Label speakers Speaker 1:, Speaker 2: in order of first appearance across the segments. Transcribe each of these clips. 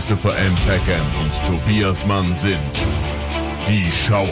Speaker 1: Christopher M. Peckham und Tobias Mann sind die Schauer.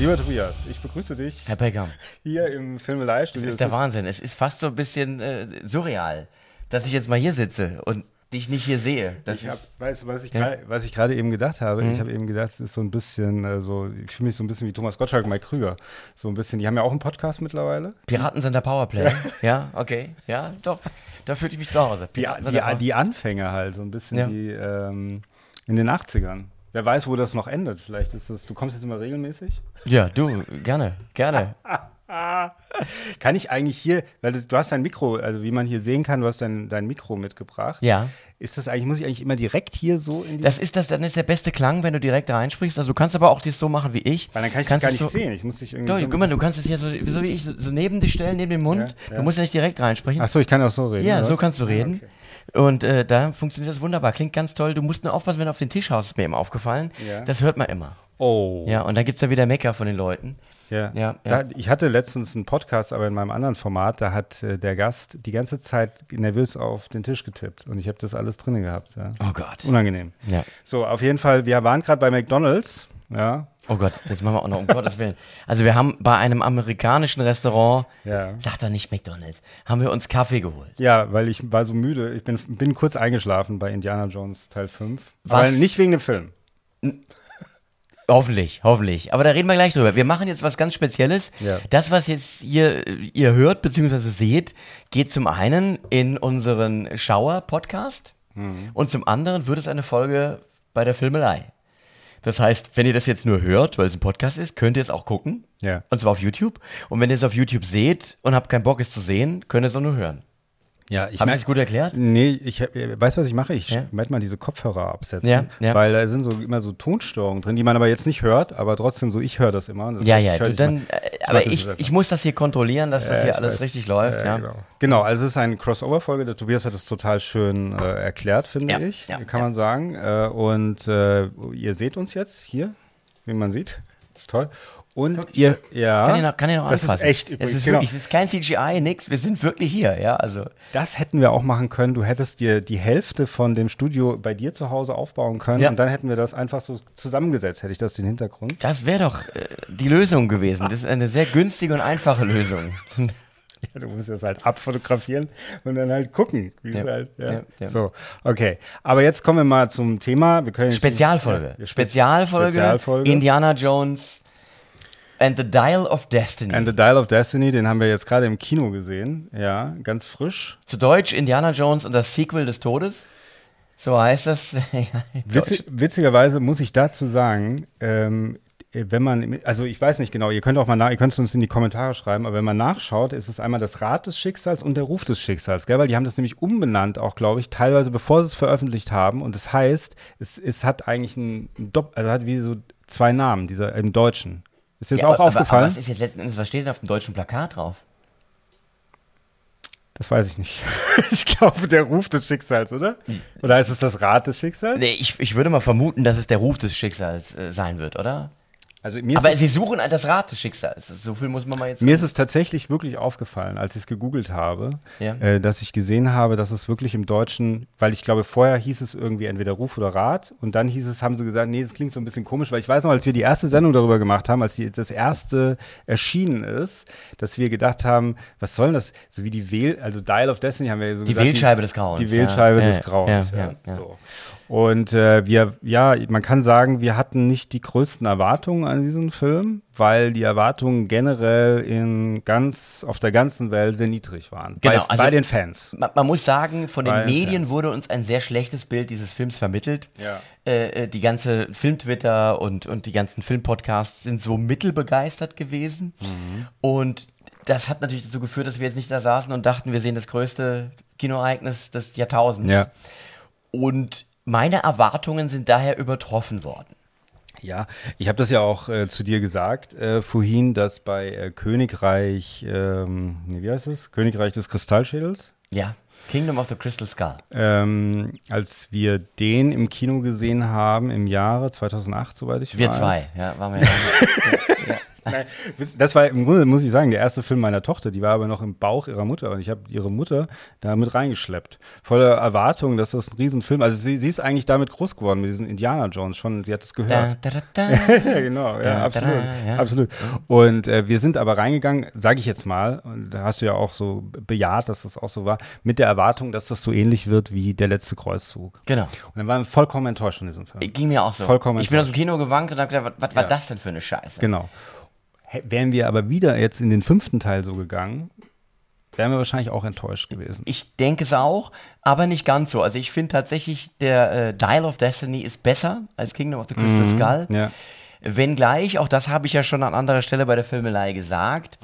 Speaker 2: Lieber Tobias, ich begrüße dich
Speaker 3: Herr Peckham,
Speaker 2: hier im Filmelei-Studio.
Speaker 3: das ist der Wahnsinn. Es ist fast so ein bisschen äh, surreal, dass ich jetzt mal hier sitze und dich nicht hier sehe. Das
Speaker 2: Ich hab,
Speaker 3: ist,
Speaker 2: weißt du, was ich,
Speaker 3: Ja.
Speaker 2: gerade- ich eben gedacht habe?
Speaker 3: Mhm.
Speaker 2: Ich habe eben gedacht, es ist so ein bisschen, äh, so, ich fühle mich so ein bisschen wie Thomas Gottschalk und Mike Krüger. So ein bisschen, die haben ja auch einen Podcast mittlerweile.
Speaker 3: Piraten sind der Powerplay. ja, okay. Ja, doch. Da fühle ich mich zu Hause.
Speaker 2: Die, die, die Anfänge halt, so ein bisschen
Speaker 3: Ja.
Speaker 2: wie ähm, in den 80ern. Wer weiß, wo das noch endet. Vielleicht ist es, du kommst jetzt immer regelmäßig.
Speaker 3: ja, du, gerne, gerne.
Speaker 2: Kann ich eigentlich hier, weil du hast dein Mikro, also wie man hier sehen kann, du hast dein, dein Mikro mitgebracht.
Speaker 3: Ja.
Speaker 2: Ist das eigentlich, muss ich eigentlich immer direkt hier so in die.
Speaker 3: Das ist das, dann ist der beste Klang, wenn du direkt reinsprichst. Also du kannst aber auch das so machen wie ich.
Speaker 2: weil dann kann ich dich
Speaker 3: kannst
Speaker 2: gar
Speaker 3: es
Speaker 2: nicht
Speaker 3: so,
Speaker 2: sehen. Ich muss dich irgendwie.
Speaker 3: Doch,
Speaker 2: so
Speaker 3: guck mal, du kannst es hier so, so wie ich, so, so neben dich stellen, neben dem Mund.
Speaker 2: Ja, ja.
Speaker 3: Du musst ja nicht direkt reinsprechen.
Speaker 2: Ach so, ich kann auch so reden.
Speaker 3: Ja, so kannst du
Speaker 2: Ah,
Speaker 3: reden.
Speaker 2: okay.
Speaker 3: Und äh, da funktioniert das wunderbar. Klingt ganz toll. Du musst nur aufpassen, wenn du auf den Tisch haust, ist mir eben aufgefallen.
Speaker 2: Ja.
Speaker 3: Das hört man immer.
Speaker 2: Oh.
Speaker 3: Ja, und dann gibt es ja wieder Mecker von den Leuten.
Speaker 2: Ja.
Speaker 3: Ja,
Speaker 2: Da,
Speaker 3: ja.
Speaker 2: ich hatte letztens einen Podcast, aber in meinem anderen Format, da hat äh, der Gast die ganze Zeit nervös auf den Tisch getippt und ich habe das alles drin gehabt. Ja.
Speaker 3: Oh Gott.
Speaker 2: Unangenehm.
Speaker 3: Ja.
Speaker 2: So, auf jeden Fall, wir waren gerade bei McDonalds. Ja.
Speaker 3: Oh Gott, jetzt machen wir auch noch, um Gottes Willen. Also wir haben bei einem amerikanischen Restaurant,
Speaker 2: Ja.
Speaker 3: sag doch nicht McDonalds, haben wir uns Kaffee geholt.
Speaker 2: Ja, weil ich war so müde. Ich bin, bin kurz eingeschlafen bei Indiana Jones Teil 5.
Speaker 3: Was?
Speaker 2: Aber nicht wegen dem Film.
Speaker 3: Hoffentlich, hoffentlich. Aber da reden wir gleich drüber. Wir machen jetzt was ganz Spezielles.
Speaker 2: Ja.
Speaker 3: Das, was jetzt ihr, ihr hört bzw. seht, geht zum einen in unseren Schauer-Podcast
Speaker 2: Mhm.
Speaker 3: und zum anderen wird es eine Folge bei der Filmelei. Das heißt, wenn ihr das jetzt nur hört, weil es ein Podcast ist, könnt ihr es auch gucken.
Speaker 2: Ja.
Speaker 3: Und zwar auf YouTube. Und wenn ihr es auf YouTube seht und habt keinen Bock, es zu sehen, könnt ihr es auch nur hören.
Speaker 2: Ja, ich
Speaker 3: Sie
Speaker 2: merk-
Speaker 3: es gut erklärt?
Speaker 2: Nee, ich hab- äh, weiß, was ich mache. Ich
Speaker 3: Ja?
Speaker 2: werde mal diese Kopfhörer absetzen.
Speaker 3: Ja, ja.
Speaker 2: Weil da sind so immer so Tonstörungen drin, die man aber jetzt nicht hört, aber trotzdem so, ich höre das immer. Das
Speaker 3: Ja, ja, du, dann, äh,
Speaker 2: Ich
Speaker 3: aber ich, ich muss das hier kontrollieren, dass das hier alles
Speaker 2: weiß.
Speaker 3: richtig läuft. Ja,
Speaker 2: Genau. genau, also es ist eine Crossover-Folge. Der Tobias hat es total schön äh, erklärt, finde ich. kann man sagen. Äh, und äh, ihr seht uns jetzt hier, wie man sieht. Das ist toll. Und ihr, ja.
Speaker 3: Kann ich noch, kann ich noch
Speaker 2: das
Speaker 3: anfassen.
Speaker 2: ist echt übrigens.
Speaker 3: ist
Speaker 2: genau.
Speaker 3: wirklich, es ist kein CGI, nix. Wir sind wirklich hier, ja, also.
Speaker 2: Das hätten wir auch machen können. Du hättest dir die Hälfte von dem Studio bei dir zu Hause aufbauen können
Speaker 3: Ja.
Speaker 2: und dann hätten wir das einfach so zusammengesetzt, hätte ich das den Hintergrund.
Speaker 3: Das wäre doch äh, die Lösung gewesen. Das ist eine sehr günstige und einfache Lösung.
Speaker 2: Ja, du musst das halt abfotografieren und dann halt gucken. Wie
Speaker 3: Ja.
Speaker 2: es halt, ja.
Speaker 3: Ja.
Speaker 2: So, okay. Aber jetzt kommen wir mal zum Thema.
Speaker 3: Spezialfolge. Spezialfolge,
Speaker 2: Spezialfolge.
Speaker 3: Indiana Jones and the Dial of Destiny.
Speaker 2: And the Dial of Destiny, den haben wir jetzt gerade im Kino gesehen. Ja, ganz frisch.
Speaker 3: Zu Deutsch Indiana Jones und das Sequel des Todes. So heißt das.
Speaker 2: Witzig, witzigerweise muss ich dazu sagen, ähm, wenn man, also ich weiß nicht genau, ihr könnt auch mal nach, ihr könnt es uns in die Kommentare schreiben, aber wenn man nachschaut, ist es einmal das Rad des Schicksals und der Ruf des Schicksals, gell? weil die haben das nämlich umbenannt auch, glaube ich, teilweise bevor sie es veröffentlicht haben und das heißt, es, es hat eigentlich ein Dopp, also hat wie so zwei Namen, dieser im Deutschen. Ist dir das
Speaker 3: Ja,
Speaker 2: auch
Speaker 3: aber,
Speaker 2: aufgefallen?
Speaker 3: aber was ist jetzt letzten Endes, was steht denn auf dem deutschen Plakat drauf?
Speaker 2: das weiß ich nicht. ich glaube, der Ruf des Schicksals, oder? Oder ist es das Rad des Schicksals?
Speaker 3: Nee, ich, ich würde mal vermuten, dass es der Ruf des Schicksals äh, sein wird, oder?
Speaker 2: Also mir
Speaker 3: Aber sie suchen das Rad des Schicksals. So viel muss man mal jetzt
Speaker 2: Mir ist es tatsächlich wirklich aufgefallen, als ich es gegoogelt habe,
Speaker 3: Ja.
Speaker 2: äh, dass ich gesehen habe, dass es wirklich im Deutschen, weil ich glaube, vorher hieß es irgendwie entweder Ruf oder Rat und dann hieß es, haben sie gesagt, nee, das klingt so ein bisschen komisch, weil ich weiß noch, als wir die erste Sendung darüber gemacht haben, als die, das erste erschienen ist, dass wir gedacht haben, was soll das, so wie die Wähl, also Dial of Destiny haben wir ja so
Speaker 3: Die
Speaker 2: gesagt.
Speaker 3: Wählscheibe des Grauens,
Speaker 2: Die Wählscheibe
Speaker 3: ja.
Speaker 2: des Grauens,
Speaker 3: ja.
Speaker 2: So. Und äh, wir, ja, man kann sagen, wir hatten nicht die größten Erwartungen an diesen Film, weil die Erwartungen generell in ganz, auf der ganzen Welt sehr niedrig waren.
Speaker 3: Genau,
Speaker 2: bei,
Speaker 3: also-
Speaker 2: bei den Fans.
Speaker 3: Man, man muss sagen, von den
Speaker 2: Bei den
Speaker 3: Medien
Speaker 2: Fans.
Speaker 3: wurde uns ein sehr schlechtes Bild dieses Films vermittelt.
Speaker 2: Ja.
Speaker 3: Äh, äh, die ganze Film-Twitter und, und die ganzen Filmpodcasts sind so mittelbegeistert gewesen.
Speaker 2: Mhm.
Speaker 3: Und das hat natürlich dazu geführt, dass wir jetzt nicht da saßen und dachten, wir sehen das größte Kinoereignis des Jahrtausends.
Speaker 2: Ja.
Speaker 3: Und meine Erwartungen sind daher übertroffen worden.
Speaker 2: Ja, ich habe das ja auch äh, zu dir gesagt äh, vorhin, dass bei äh, Königreich, ähm, wie heißt es? Königreich des Kristallschädels,
Speaker 3: Ja. Kingdom of the Crystal Skull.
Speaker 2: ähm, als wir den im Kino gesehen haben im Jahre 2008, soweit ich
Speaker 3: Wir
Speaker 2: weiß.
Speaker 3: zwei, ja, waren wir ja, ja.
Speaker 2: Nein, das war im Grunde, muss ich sagen, der erste Film meiner Tochter. Die war aber noch im Bauch ihrer Mutter und ich habe ihre Mutter da mit reingeschleppt. Voller Erwartung, dass das ein Riesenfilm Also sie, sie ist eigentlich damit groß geworden, mit diesen Indiana Jones schon. Sie hat es gehört.
Speaker 3: Da, da, da,
Speaker 2: ja, genau, ja, absolut.
Speaker 3: ja.
Speaker 2: absolut. Und äh, wir sind aber reingegangen, sage ich jetzt mal, und da hast du ja auch so bejaht, dass das auch so war, mit der Erwartung, dass das so ähnlich wird wie der letzte Kreuzzug.
Speaker 3: Genau.
Speaker 2: Und dann waren wir vollkommen enttäuscht von diesem Film.
Speaker 3: Ging mir auch so.
Speaker 2: Vollkommen
Speaker 3: ich bin aus dem. Kino gewankt und habe gedacht, was, was war
Speaker 2: Ja.
Speaker 3: das denn für eine Scheiße?
Speaker 2: Genau. Wären wir aber wieder jetzt in den fünften Teil so gegangen, wären wir wahrscheinlich auch enttäuscht gewesen.
Speaker 3: Ich denke es auch, aber nicht ganz so. Also ich finde tatsächlich, der äh, Dial of Destiny ist besser als Kingdom of the Crystal Skull.
Speaker 2: Mhm. Ja.
Speaker 3: Wenngleich, auch das habe ich ja schon an anderer Stelle bei der Filmelei gesagt,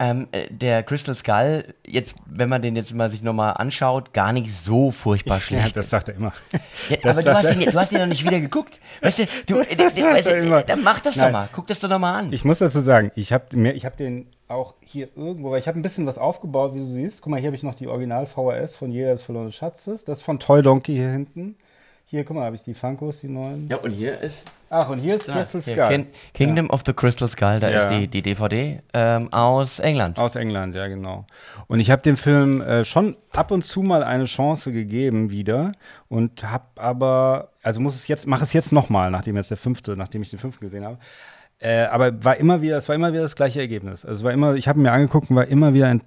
Speaker 3: ähm, äh, der Crystal Skull, jetzt, wenn man den jetzt mal sich nochmal anschaut, gar nicht so furchtbar schlecht.
Speaker 2: Ja, das sagt er immer.
Speaker 3: Ja,
Speaker 2: Das
Speaker 3: aber du hast, ihn, du hast ihn noch nicht wieder geguckt. Weißt du, du, äh, äh, weißt du dann mach das doch
Speaker 2: Nein.
Speaker 3: mal. Guck das doch noch mal an.
Speaker 2: Ich muss dazu sagen, ich habe habe den auch hier irgendwo, weil ich habe ein bisschen was aufgebaut, wie du siehst. Guck mal, hier habe ich noch die Original VHS von Jäger des verlorenen Schatzes. Das ist von Toy Donkey hier hinten. Hier, guck mal, habe ich die Funkos, die neuen.
Speaker 3: ja, und hier ist
Speaker 2: Ach, und hier ist
Speaker 3: Ah,
Speaker 2: Crystal Skull.
Speaker 3: Kin Kingdom of the Crystal Skull, da
Speaker 2: Ja.
Speaker 3: ist die, die DVD ähm, aus England.
Speaker 2: Aus England, ja, genau. Und ich habe dem Film äh, schon ab und zu mal eine Chance gegeben wieder und habe aber, also muss es jetzt, mache es jetzt nochmal, nachdem jetzt der fünfte, nachdem ich den fünften gesehen habe. Äh, aber war immer wieder, es war immer wieder das gleiche Ergebnis. Also es war immer, ich habe mir angeguckt und war immer wieder äh,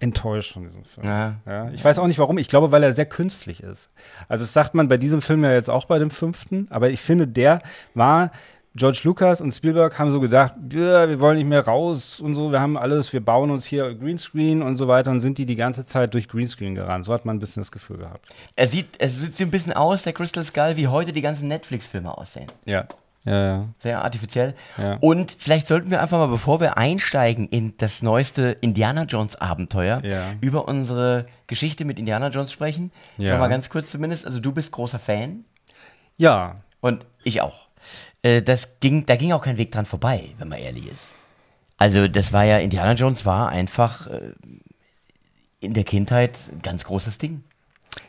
Speaker 2: enttäuscht von diesem Film.
Speaker 3: Ja.
Speaker 2: Ja, ich weiß auch nicht warum. Ich glaube, weil er sehr künstlich ist. Also das sagt man bei diesem Film ja jetzt auch bei dem fünften, aber ich finde, der war George Lucas und Spielberg haben so ja, wir wollen nicht mehr raus und so, wir haben alles, wir bauen uns hier Greenscreen und so weiter und sind die die ganze Zeit durch Greenscreen gerannt. So hat man ein bisschen das Gefühl gehabt.
Speaker 3: Er sieht, es sieht so ein bisschen aus, der Crystal Skull, wie heute die ganzen Netflix-Filme aussehen.
Speaker 2: Ja. Ja, ja.
Speaker 3: Sehr artifiziell.
Speaker 2: Ja.
Speaker 3: Und vielleicht sollten wir einfach mal, bevor wir einsteigen in das neueste Indiana Jones Abenteuer,
Speaker 2: Ja.
Speaker 3: über unsere Geschichte mit Indiana Jones sprechen.
Speaker 2: Ja.
Speaker 3: Noch mal ganz kurz zumindest. Also du bist großer Fan
Speaker 2: Ja,
Speaker 3: und ich auch. Äh, das ging, da ging auch kein Weg dran vorbei, wenn man ehrlich ist. Also das war ja, Indiana Jones war einfach äh, in der Kindheit ein ganz großes Ding.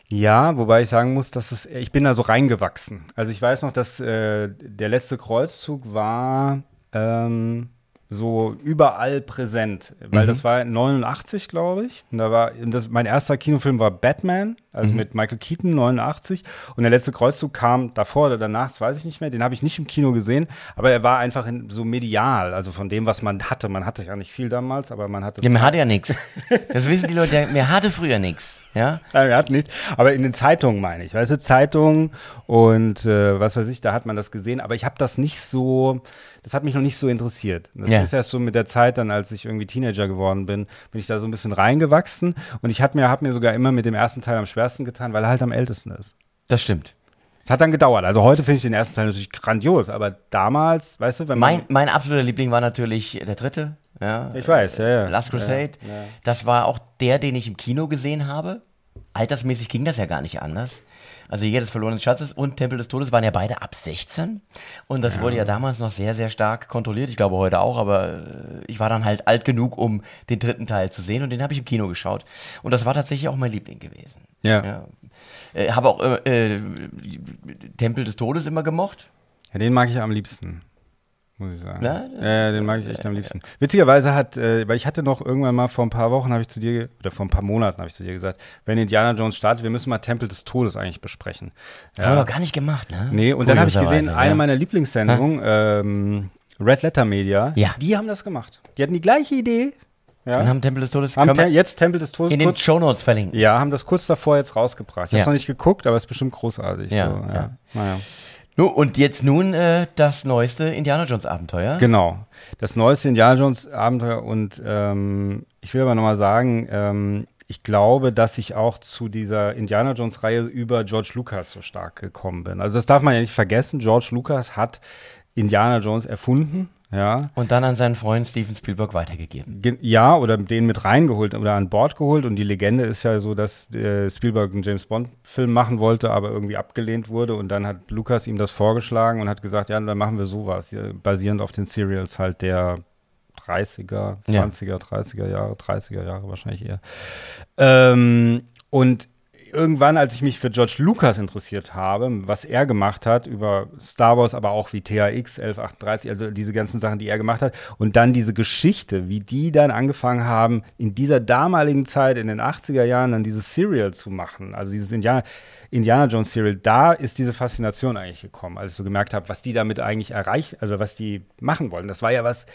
Speaker 2: Ja, wobei ich sagen muss, dass es, ich bin da so reingewachsen. Also ich weiß noch, dass äh, der letzte Kreuzzug war ähm, so überall präsent, weil das war 89, glaube ich. Und da war das, mein erster Kinofilm war Batman, also mit Michael Keaton 89. Und der letzte Kreuzzug kam davor oder danach, das weiß ich nicht mehr. Den habe ich nicht im Kino gesehen, aber er war einfach in, so medial, also von dem, was man hatte. Man hatte ja nicht viel damals, aber man hatte
Speaker 3: Ja,
Speaker 2: Zeit.
Speaker 3: hatte ja nichts. Das wissen die Leute, mir hatte früher nichts. Ja?
Speaker 2: Nein, er hat nicht. Aber in den Zeitungen meine ich. Weißt du, Zeitungen und äh, was weiß ich, da hat man das gesehen. Aber ich habe das nicht so, das hat mich noch nicht so interessiert. Das
Speaker 3: Ja.
Speaker 2: ist erst so mit der Zeit dann, als ich irgendwie Teenager geworden bin, bin ich da so ein bisschen reingewachsen. Und ich habe mir, hab mir sogar immer mit dem ersten Teil am schwersten getan, weil er halt am ältesten ist.
Speaker 3: Das stimmt.
Speaker 2: Es hat dann gedauert. Also heute finde ich den ersten Teil natürlich grandios, aber damals, weißt du, wenn man.
Speaker 3: Mein, mein absoluter Liebling war natürlich der dritte. Ja,
Speaker 2: Ich weiß, ja, ja.
Speaker 3: Last Crusade.
Speaker 2: Ja, ja.
Speaker 3: Das war auch der, den ich im Kino gesehen habe. Altersmäßig ging das ja gar nicht anders. Also Jäger des verlorenen Schatzes und Tempel des Todes waren ja beide ab 16. Und das wurde ja damals noch sehr, sehr stark kontrolliert. Ich glaube heute auch, aber äh, ich war dann halt alt genug, um den dritten Teil zu sehen und den habe ich im Kino geschaut. Und das war tatsächlich auch mein Liebling gewesen.
Speaker 2: Ja.
Speaker 3: Ja. Äh, habe auch äh, äh, Tempel des Todes immer gemocht.
Speaker 2: Ja, den mag ich am liebsten. Muss ich sagen.
Speaker 3: Na,
Speaker 2: ja, ja, den mag ich echt am liebsten. Witzigerweise hat, äh, weil ich hatte noch irgendwann mal vor ein paar Wochen, habe ich zu dir, oder vor ein paar Monaten habe ich zu dir gesagt, wenn Indiana Jones startet, wir müssen mal Tempel des Todes eigentlich besprechen.
Speaker 3: Haben wir gar nicht gemacht, ne?
Speaker 2: Nee, und dann habe ich gesehen,
Speaker 3: Kurioserweise,
Speaker 2: eine
Speaker 3: ja.
Speaker 2: meiner Lieblingssendungen, ähm, Red Letter Media,
Speaker 3: Ja.
Speaker 2: die haben das gemacht. Die hatten die gleiche Idee. Ja.
Speaker 3: Dann haben Tempel des Todes
Speaker 2: haben Tem jetzt Tempel des Todes
Speaker 3: in den
Speaker 2: kurz,
Speaker 3: Shownotes verlinken.
Speaker 2: ja, haben das kurz davor jetzt rausgebracht. Ich habe
Speaker 3: Ja.
Speaker 2: es noch nicht geguckt, aber es ist bestimmt großartig.
Speaker 3: Ja,
Speaker 2: so, ja.
Speaker 3: ja.
Speaker 2: Naja.
Speaker 3: Nu, und jetzt nun äh, das neueste Indiana Jones Abenteuer.
Speaker 2: Genau. Das neueste Indiana Jones Abenteuer und ähm, ich will aber nochmal sagen, ähm, ich glaube, dass ich auch zu dieser Indiana Jones Reihe über George Lucas so stark gekommen bin. Also das darf man ja nicht vergessen. George Lucas hat Indiana Jones erfunden. Ja,
Speaker 3: Und dann an seinen Freund Steven Spielberg weitergegeben.
Speaker 2: Ge- ja, oder den mit reingeholt oder an Bord geholt. Und die Legende ist ja so, dass äh, Spielberg einen James Bond-Film machen wollte, aber irgendwie abgelehnt wurde. Und dann hat Lucas ihm das vorgeschlagen und hat gesagt, ja, dann machen wir sowas, ja, basierend auf den Serials halt der 30er,
Speaker 3: Ja.
Speaker 2: 20er, 30er Jahre, 30er Jahre wahrscheinlich eher. Ähm, und irgendwann, als ich mich für George Lucas interessiert habe, was er gemacht hat über Star Wars, aber auch wie THX 1138, also diese ganzen Sachen, die er gemacht hat, und dann diese Geschichte, wie die dann angefangen haben, in dieser damaligen Zeit, in den 80er Jahren, dann dieses Serial zu machen, also dieses Indiana, Indiana Jones Serial, da ist diese Faszination eigentlich gekommen, als ich so gemerkt habe, was die damit eigentlich erreicht, also was die machen wollen. Das war ja was,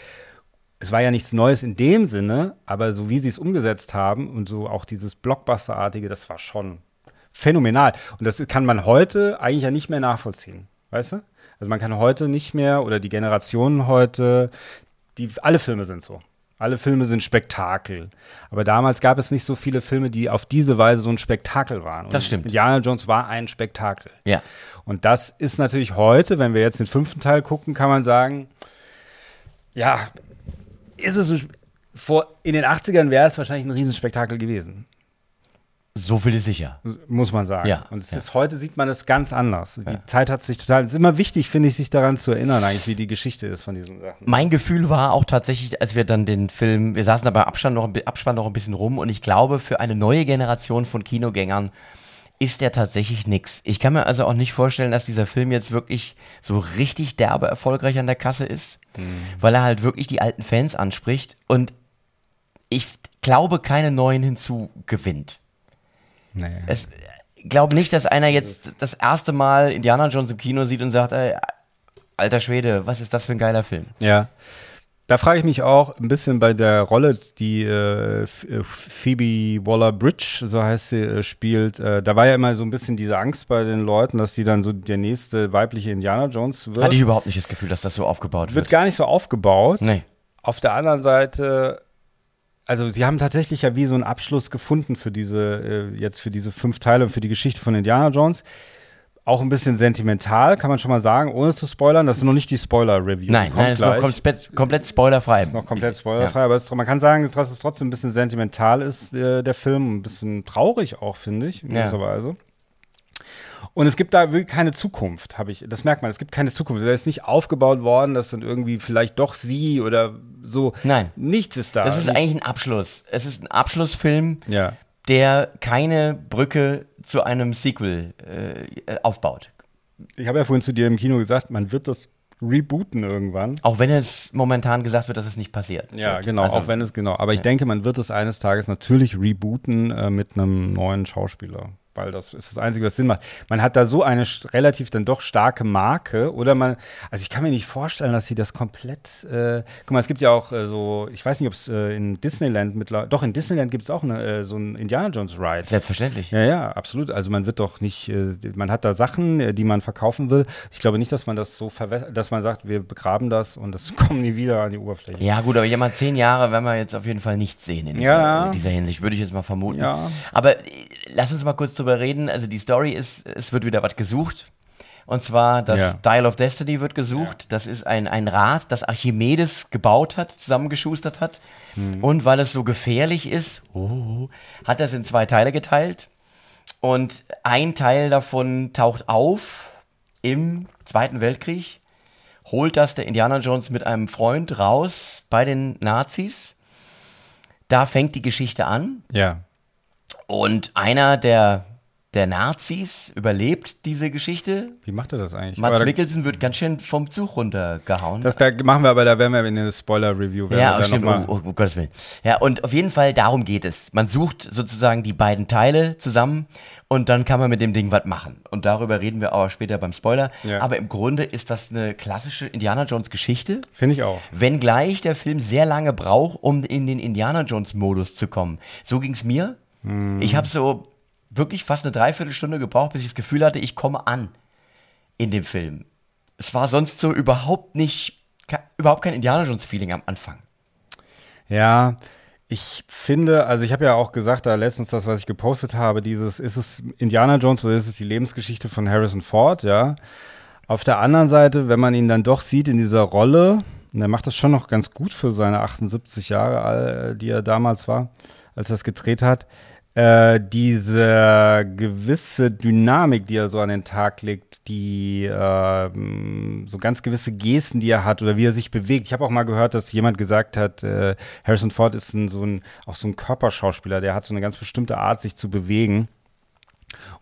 Speaker 2: es war ja nichts Neues in dem Sinne, aber so wie sie es umgesetzt haben und so auch dieses Blockbuster-artige, das war schon phänomenal. Und das kann man heute eigentlich ja nicht mehr nachvollziehen, weißt du? Also man kann heute nicht mehr oder die Generationen heute, die alle Filme sind so. Alle Filme sind Spektakel. Aber damals gab es nicht so viele Filme, die auf diese Weise so ein Spektakel waren. Und
Speaker 3: Das stimmt.
Speaker 2: Indiana Jones war ein Spektakel.
Speaker 3: Ja.
Speaker 2: Und das ist natürlich heute, wenn wir jetzt den fünften Teil gucken, kann man sagen, ja, ist es ein, vor, in den 80ern wäre es wahrscheinlich ein Riesenspektakel gewesen,
Speaker 3: So viel ist sicher.
Speaker 2: muss man sagen.
Speaker 3: Ja,
Speaker 2: Und es
Speaker 3: ja.
Speaker 2: ist, heute sieht man es ganz anders. Die Zeit hat sich total, es ist immer wichtig, finde ich, sich daran zu erinnern, eigentlich, wie die Geschichte ist von diesen Sachen.
Speaker 3: Mein Gefühl war auch tatsächlich, als wir dann den Film, wir saßen da beim Abstand noch, Abspann noch ein bisschen rum und ich glaube, für eine neue Generation von Kinogängern ist der tatsächlich nix. Ich kann mir also auch nicht vorstellen, dass dieser Film jetzt wirklich so richtig derbe erfolgreich an der Kasse ist, weil er halt wirklich die alten Fans anspricht und ich glaube, keine neuen hinzugewinnt.
Speaker 2: Nee.
Speaker 3: Es glaube nicht, dass einer jetzt das erste Mal Indiana Jones im Kino sieht und sagt, ey, alter Schwede, was ist das für ein geiler Film?
Speaker 2: Ja. Da frage ich mich auch ein bisschen bei der Rolle, die äh, äh, Phoebe Waller-Bridge, so heißt sie, äh, spielt. Äh, da war ja immer so ein bisschen diese Angst bei den Leuten, dass die dann so der nächste weibliche Indiana Jones wird.
Speaker 3: Hatte ich überhaupt nicht das Gefühl, dass das so aufgebaut
Speaker 2: wird
Speaker 3: wird.
Speaker 2: gar nicht so aufgebaut.
Speaker 3: Nee.
Speaker 2: Auf der anderen Seite, also sie haben tatsächlich ja wie so einen Abschluss gefunden für diese, äh, jetzt für diese fünf Teile und für die Geschichte von Indiana Jones. Auch ein bisschen sentimental, kann man schon mal sagen, ohne zu spoilern. Das ist noch nicht die Spoiler-Review.
Speaker 3: Nein, nein, ist noch komplett, komplett spoilerfrei.
Speaker 2: noch komplett spoilerfrei, aber es, ist- man kann sagen, dass es trotzdem ein bisschen sentimental ist, äh, der Film. Ein bisschen traurig auch, finde ich, in
Speaker 3: Ja.
Speaker 2: gewisser Weise. Und es gibt da wirklich keine Zukunft, habe ich. Das merkt man. Es gibt keine Zukunft. Da ist nicht aufgebaut worden, dass dann irgendwie vielleicht doch sie oder so.
Speaker 3: Nein.
Speaker 2: Nichts ist da.
Speaker 3: Das ist eigentlich ein Abschluss. Es ist ein Abschlussfilm,
Speaker 2: ja.
Speaker 3: der keine Brücke zu einem Sequel äh, aufbaut.
Speaker 2: Ich habe ja vorhin zu dir im Kino gesagt, man wird das rebooten irgendwann.
Speaker 3: Auch wenn es momentan gesagt wird, dass es nicht passiert.
Speaker 2: Ja,
Speaker 3: wird.
Speaker 2: genau,
Speaker 3: Also,
Speaker 2: auch wenn es genau. Aber ich denke, man wird es eines Tages natürlich rebooten äh, mit einem neuen Schauspieler. Weil das ist das Einzige, was Sinn macht. Man hat da so eine relativ dann doch starke Marke oder man, also ich kann mir nicht vorstellen, dass sie das komplett, äh, guck mal, es gibt ja auch äh, so, ich weiß nicht, ob es äh, in Disneyland mittlerweile, doch in Disneyland gibt es auch eine, äh, so ein Indiana Jones Ride.
Speaker 3: Selbstverständlich.
Speaker 2: Ja, ja, absolut. Also man wird doch nicht, äh, man hat da Sachen, äh, die man verkaufen will. Ich glaube nicht, dass man das so verwässert, dass man sagt, wir begraben das und das kommt nie wieder an die Oberfläche.
Speaker 3: Ja, gut, aber ich mal zehn Jahre werden wir jetzt auf jeden Fall nichts sehen in dieser,
Speaker 2: Ja.
Speaker 3: in dieser Hinsicht, würde ich jetzt mal vermuten.
Speaker 2: Ja.
Speaker 3: Aber lass uns mal kurz drüber reden. Also die Story ist, es wird wieder was gesucht. Und zwar das
Speaker 2: Ja.
Speaker 3: Dial of Destiny wird gesucht. Das ist ein, ein Rad, das Archimedes gebaut hat, zusammengeschustert hat.
Speaker 2: Mhm.
Speaker 3: Und weil es so gefährlich ist, oh, hat er es in zwei Teile geteilt. Und ein Teil davon taucht auf im Zweiten Weltkrieg, holt das der Indiana Jones mit einem Freund raus bei den Nazis. Da fängt die Geschichte an.
Speaker 2: Ja.
Speaker 3: Und einer der, der Nazis überlebt diese Geschichte.
Speaker 2: Wie macht er das eigentlich?
Speaker 3: Mats Mikkelsen wird ganz schön vom Zug runtergehauen.
Speaker 2: Das da machen wir aber, da werden wir in der Spoiler-Review.
Speaker 3: ja, stimmt, oh, oh, um Gottes Willen. Ja, und auf jeden Fall darum geht es. Man sucht sozusagen die beiden Teile zusammen und dann kann man mit dem Ding was machen. Und darüber reden wir aber später beim Spoiler.
Speaker 2: Ja.
Speaker 3: Aber im Grunde ist das eine klassische Indiana Jones Geschichte.
Speaker 2: Finde ich auch.
Speaker 3: Wenngleich der Film sehr lange braucht, um in den Indiana Jones-Modus zu kommen. So ging es mir.
Speaker 2: Hm.
Speaker 3: Ich habe so wirklich fast eine Dreiviertelstunde gebraucht, bis ich das Gefühl hatte, ich komme an in dem Film. Es war sonst so überhaupt nicht, überhaupt kein Indiana Jones-Feeling am Anfang.
Speaker 2: Ja, ich finde, also ich habe ja auch gesagt, da letztens das, was ich gepostet habe, dieses, ist es Indiana Jones oder ist es die Lebensgeschichte von Harrison Ford, ja. Auf der anderen Seite, wenn man ihn dann doch sieht in dieser Rolle, und er macht das schon noch ganz gut für seine 78 Jahre, die er damals war, als er es gedreht hat, äh, diese gewisse Dynamik, die er so an den Tag legt, die ähm, so ganz gewisse Gesten, die er hat oder wie er sich bewegt. Ich habe auch mal gehört, dass jemand gesagt hat, äh, Harrison Ford ist ein, so ein, auch so ein Körperschauspieler, der hat so eine ganz bestimmte Art, sich zu bewegen.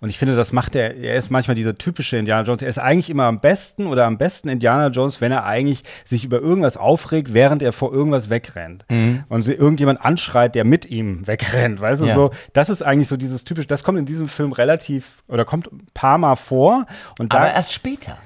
Speaker 2: Und ich finde, das macht er, er ist manchmal dieser typische Indiana Jones. Er ist eigentlich immer am besten oder am besten Indiana Jones, wenn er eigentlich sich über irgendwas aufregt, während er vor irgendwas wegrennt.
Speaker 3: Mhm.
Speaker 2: Und irgendjemand anschreit, der mit ihm wegrennt. Weißt du,
Speaker 3: Ja.
Speaker 2: so, das ist eigentlich so dieses typische, das kommt in diesem Film relativ, oder kommt ein paar Mal vor. Und da,
Speaker 3: Aber erst später.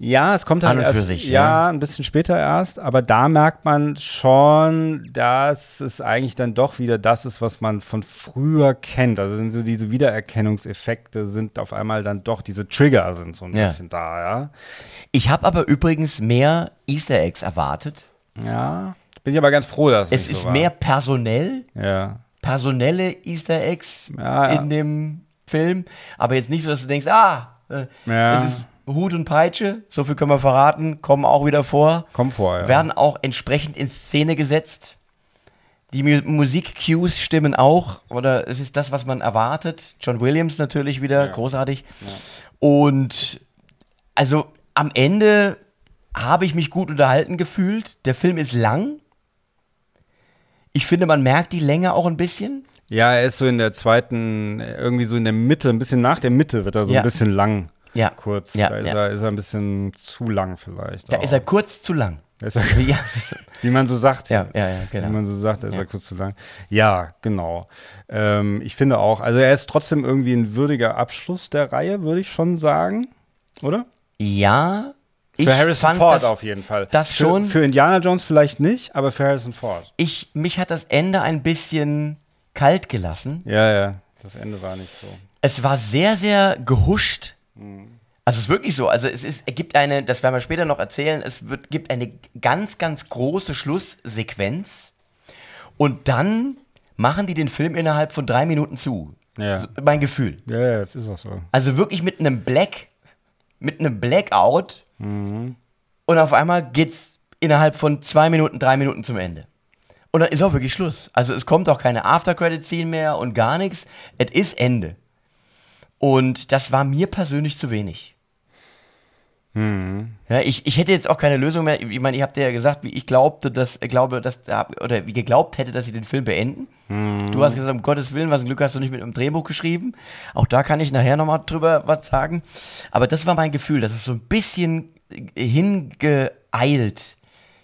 Speaker 2: Ja, es kommt halt erst,
Speaker 3: für sich,
Speaker 2: ja,
Speaker 3: ja.
Speaker 2: ein bisschen später erst, aber da merkt man schon, dass es eigentlich dann doch wieder das ist, was man von früher kennt. Also sind so diese Wiedererkennungseffekte sind auf einmal dann doch diese Trigger sind so ein
Speaker 3: Ja.
Speaker 2: bisschen da, ja.
Speaker 3: Ich habe aber übrigens mehr Easter Eggs erwartet.
Speaker 2: Ja, bin ich aber ganz froh, dass
Speaker 3: Es
Speaker 2: nicht
Speaker 3: ist
Speaker 2: so
Speaker 3: mehr personell,
Speaker 2: Ja,
Speaker 3: personelle Easter Eggs
Speaker 2: Ja,
Speaker 3: in dem Film. Aber jetzt nicht so, dass du denkst, ah, äh,
Speaker 2: Ja.
Speaker 3: es ist Hut und Peitsche, so viel können wir verraten, kommen auch wieder vor.
Speaker 2: komm vor, ja.
Speaker 3: Werden auch entsprechend in Szene gesetzt. Die Mu Musik-Cues stimmen auch, oder es ist das, was man erwartet. John Williams natürlich wieder, großartig. Und also am Ende habe ich mich gut unterhalten gefühlt. Der Film ist lang. Ich finde, man merkt die Länge auch ein bisschen.
Speaker 2: Ja, er ist so in der zweiten, irgendwie so in der Mitte, ein bisschen nach der Mitte wird er so
Speaker 3: Ja.
Speaker 2: ein bisschen lang.
Speaker 3: Ja.
Speaker 2: Kurz.
Speaker 3: Ja,
Speaker 2: da ist,
Speaker 3: ja.
Speaker 2: er, ist er ein bisschen zu lang vielleicht.
Speaker 3: Da
Speaker 2: auch.
Speaker 3: ist er kurz zu lang.
Speaker 2: Da er, wie man so sagt.
Speaker 3: ja, ja, ja,
Speaker 2: Wie
Speaker 3: genau.
Speaker 2: man so sagt, er ist ja. kurz zu lang. Ja, genau. Ähm, ich finde auch, also er ist trotzdem irgendwie ein würdiger Abschluss der Reihe, würde ich schon sagen. Oder?
Speaker 3: Ja, ich
Speaker 2: für Harrison
Speaker 3: fand
Speaker 2: Ford
Speaker 3: das,
Speaker 2: auf jeden Fall.
Speaker 3: das
Speaker 2: für,
Speaker 3: schon.
Speaker 2: Für Indiana Jones vielleicht nicht, aber für Harrison Ford.
Speaker 3: Ich, mich hat das Ende ein bisschen kalt gelassen.
Speaker 2: Ja, ja. Das Ende war nicht so.
Speaker 3: Es war sehr, sehr gehuscht. Also es ist wirklich so. Also es ist, es gibt eine, das werden wir später noch erzählen, es wird, gibt eine ganz, ganz große Schlusssequenz. Und dann machen die den Film innerhalb von drei Minuten zu.
Speaker 2: Ja.
Speaker 3: So, mein Gefühl.
Speaker 2: Ja, das ist auch so.
Speaker 3: Also wirklich mit einem Black, mit einem Blackout. Und auf einmal geht's innerhalb von zwei Minuten, drei Minuten zum Ende. Und dann ist auch wirklich Schluss. Also es kommt auch keine After-Credit-Scene mehr und gar nichts. Es ist Ende. Und das war mir persönlich zu wenig. Ja, ich, ich hätte jetzt auch keine Lösung mehr. Ich meine, ihr habt ja gesagt, wie ich glaubte, dass, glaube, dass, oder wie geglaubt hätte, dass sie den Film beenden. Du hast gesagt, um Gottes Willen, was ein Glück hast du nicht mit einem Drehbuch geschrieben. Auch da kann ich nachher nochmal drüber was sagen. Aber das war mein Gefühl, dass es so ein bisschen hingeeilt,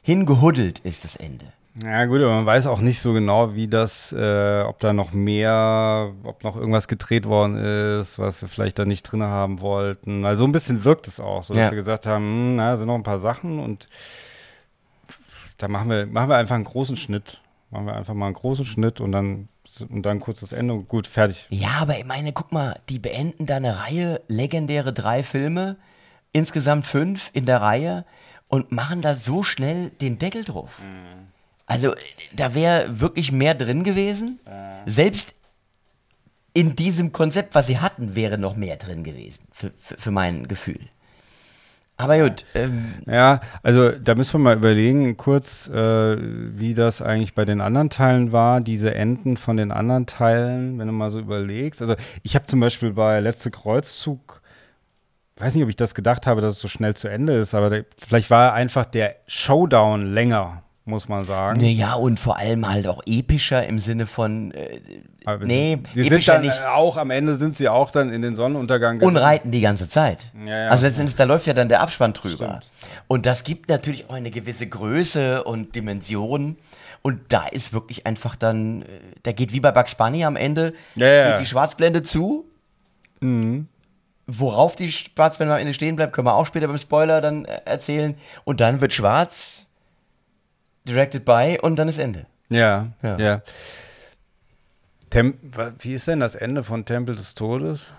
Speaker 3: hingehuddelt ist, das Ende.
Speaker 2: Ja, gut, aber man weiß auch nicht so genau, wie das, äh, ob da noch mehr, ob noch irgendwas gedreht worden ist, was sie vielleicht da nicht drin haben wollten. Also so ein bisschen wirkt es auch, so dass
Speaker 3: Ja.
Speaker 2: sie gesagt haben, hm, na, sind noch ein paar Sachen und da machen wir, machen wir einfach einen großen Schnitt. Machen wir einfach mal einen großen Schnitt und dann, und dann kurz das Ende und gut, fertig.
Speaker 3: Ja, aber ich meine, guck mal, die beenden da eine Reihe, legendäre drei Filme, insgesamt fünf in der Reihe und machen da so schnell den Deckel drauf. Also, da wäre wirklich mehr drin gewesen. Selbst in diesem Konzept, was sie hatten, wäre noch mehr drin gewesen, für, für, für mein Gefühl. Aber gut, ähm,
Speaker 2: Ja, also da müssen wir mal überlegen, kurz, äh, wie das eigentlich bei den anderen Teilen war, diese Enden von den anderen Teilen, wenn du mal so überlegst. Also ich habe zum Beispiel bei Letzte Kreuzzug, weiß nicht, ob ich das gedacht habe, dass es so schnell zu Ende ist, aber der, vielleicht war einfach der Showdown länger, muss man sagen.
Speaker 3: naja, und vor allem halt auch epischer im Sinne von, äh,
Speaker 2: Aber
Speaker 3: nee,
Speaker 2: sie, sie sind dann
Speaker 3: nicht.
Speaker 2: auch, am Ende sind sie auch dann in den Sonnenuntergang
Speaker 3: und reiten die ganze Zeit.
Speaker 2: Ja, ja.
Speaker 3: also letztendlich, da läuft ja dann der Abspann drüber.
Speaker 2: Stimmt.
Speaker 3: Und das gibt natürlich auch eine gewisse Größe und Dimension. Und da ist wirklich einfach dann, äh, da geht wie bei Bugs Bunny am Ende,
Speaker 2: Ja, ja.
Speaker 3: geht die Schwarzblende zu.
Speaker 2: Mhm.
Speaker 3: Worauf die Schwarzblende am Ende stehen bleibt, können wir auch später beim Spoiler dann äh, erzählen. Und dann wird schwarz, directed by, und dann ist Ende.
Speaker 2: Ja,
Speaker 3: Ja.
Speaker 2: ja. Tem wie ist denn das Ende von Tempel des Todes?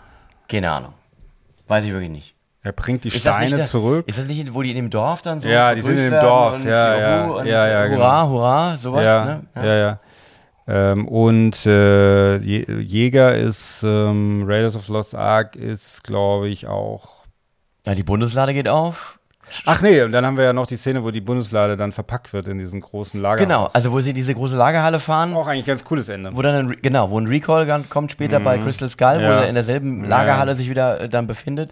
Speaker 3: Keine Ahnung. Weiß ich wirklich nicht.
Speaker 2: Er bringt die
Speaker 3: Ist das
Speaker 2: Steine
Speaker 3: der-
Speaker 2: zurück.
Speaker 3: Ist das nicht, wo die in dem Dorf dann so
Speaker 2: Ja, die sind in dem Dorf,
Speaker 3: und
Speaker 2: ja, ja,
Speaker 3: und
Speaker 2: ja, ja, genau.
Speaker 3: Hurra, hurra, sowas,
Speaker 2: ja,
Speaker 3: ne?
Speaker 2: ja, ja. Ähm, und äh, Jäger ist, ähm, Raiders of Lost Ark ist, glaube ich, auch.
Speaker 3: Ja, die Bundeslade geht auf.
Speaker 2: Ach nee, und dann haben wir ja noch die Szene, wo die Bundeslade dann verpackt wird in diesen großen Lager.
Speaker 3: Genau, also wo sie diese große Lagerhalle fahren,
Speaker 2: Auch eigentlich ein ganz cooles Ende.
Speaker 3: wo dann ein, genau, wo ein Recall kommt später bei Crystal Skull, wo
Speaker 2: Mhm. Ja.
Speaker 3: er in derselben Lagerhalle sich wieder äh, dann befindet.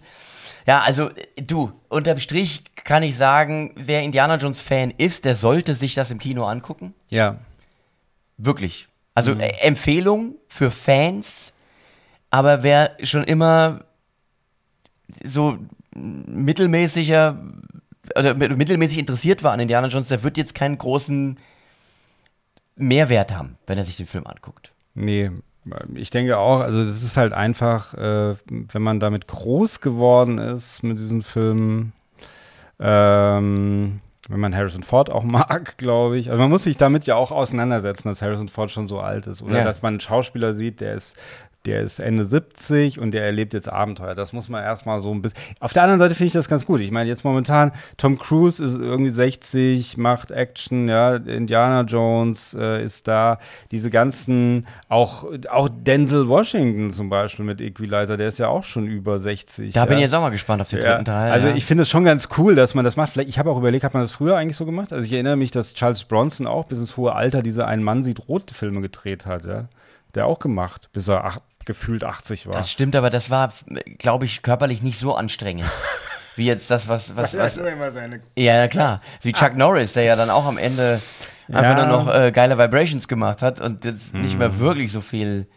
Speaker 3: Ja, also du, unterm Strich kann ich sagen, wer Indiana Jones Fan ist, der sollte sich das im Kino angucken.
Speaker 2: Ja.
Speaker 3: Wirklich. Also
Speaker 2: Mhm.
Speaker 3: äh, Empfehlung für Fans. aber wer schon immer so mittelmäßiger oder mittelmäßig interessiert war an Indiana Jones, der wird jetzt keinen großen Mehrwert haben, wenn er sich den Film anguckt.
Speaker 2: Nee, ich denke auch, also es ist halt einfach, äh, wenn man damit groß geworden ist mit diesen Filmen, ähm, wenn man Harrison Ford auch mag, glaube ich. Also man muss sich damit ja auch auseinandersetzen, dass Harrison Ford schon so alt ist. Oder
Speaker 3: Ja.
Speaker 2: dass man einen Schauspieler sieht, der ist, der ist Ende 70 und der erlebt jetzt Abenteuer. Das muss man erstmal so ein bisschen. Auf der anderen Seite finde ich das ganz gut. Ich meine, jetzt momentan, Tom Cruise ist irgendwie 60, macht Action, ja, Indiana Jones äh, ist da. Diese ganzen, auch, auch Denzel Washington zum Beispiel mit Equalizer, der ist ja auch schon über 60.
Speaker 3: Da
Speaker 2: ja.
Speaker 3: bin ich jetzt auch mal gespannt auf den
Speaker 2: Ja,
Speaker 3: dritten Teil.
Speaker 2: also
Speaker 3: ja.
Speaker 2: ich finde es schon ganz cool, dass man das macht. Vielleicht, ich habe auch überlegt, hat man das früher eigentlich so gemacht? Also ich erinnere mich, dass Charles Bronson auch bis ins hohe Alter diese Ein Mann sieht rot Filme gedreht hat, ja. Der auch gemacht, bis er ach, gefühlt 80 war.
Speaker 3: Das stimmt, aber das war, glaube ich, körperlich nicht so anstrengend. Wie jetzt das, was, was, was.
Speaker 2: immer seine
Speaker 3: Ja, ja, klar. Wie Chuck Norris, der ja dann auch am Ende einfach
Speaker 2: Ja.
Speaker 3: Nur noch äh, geile Vibrations gemacht hat und jetzt nicht mehr wirklich so viel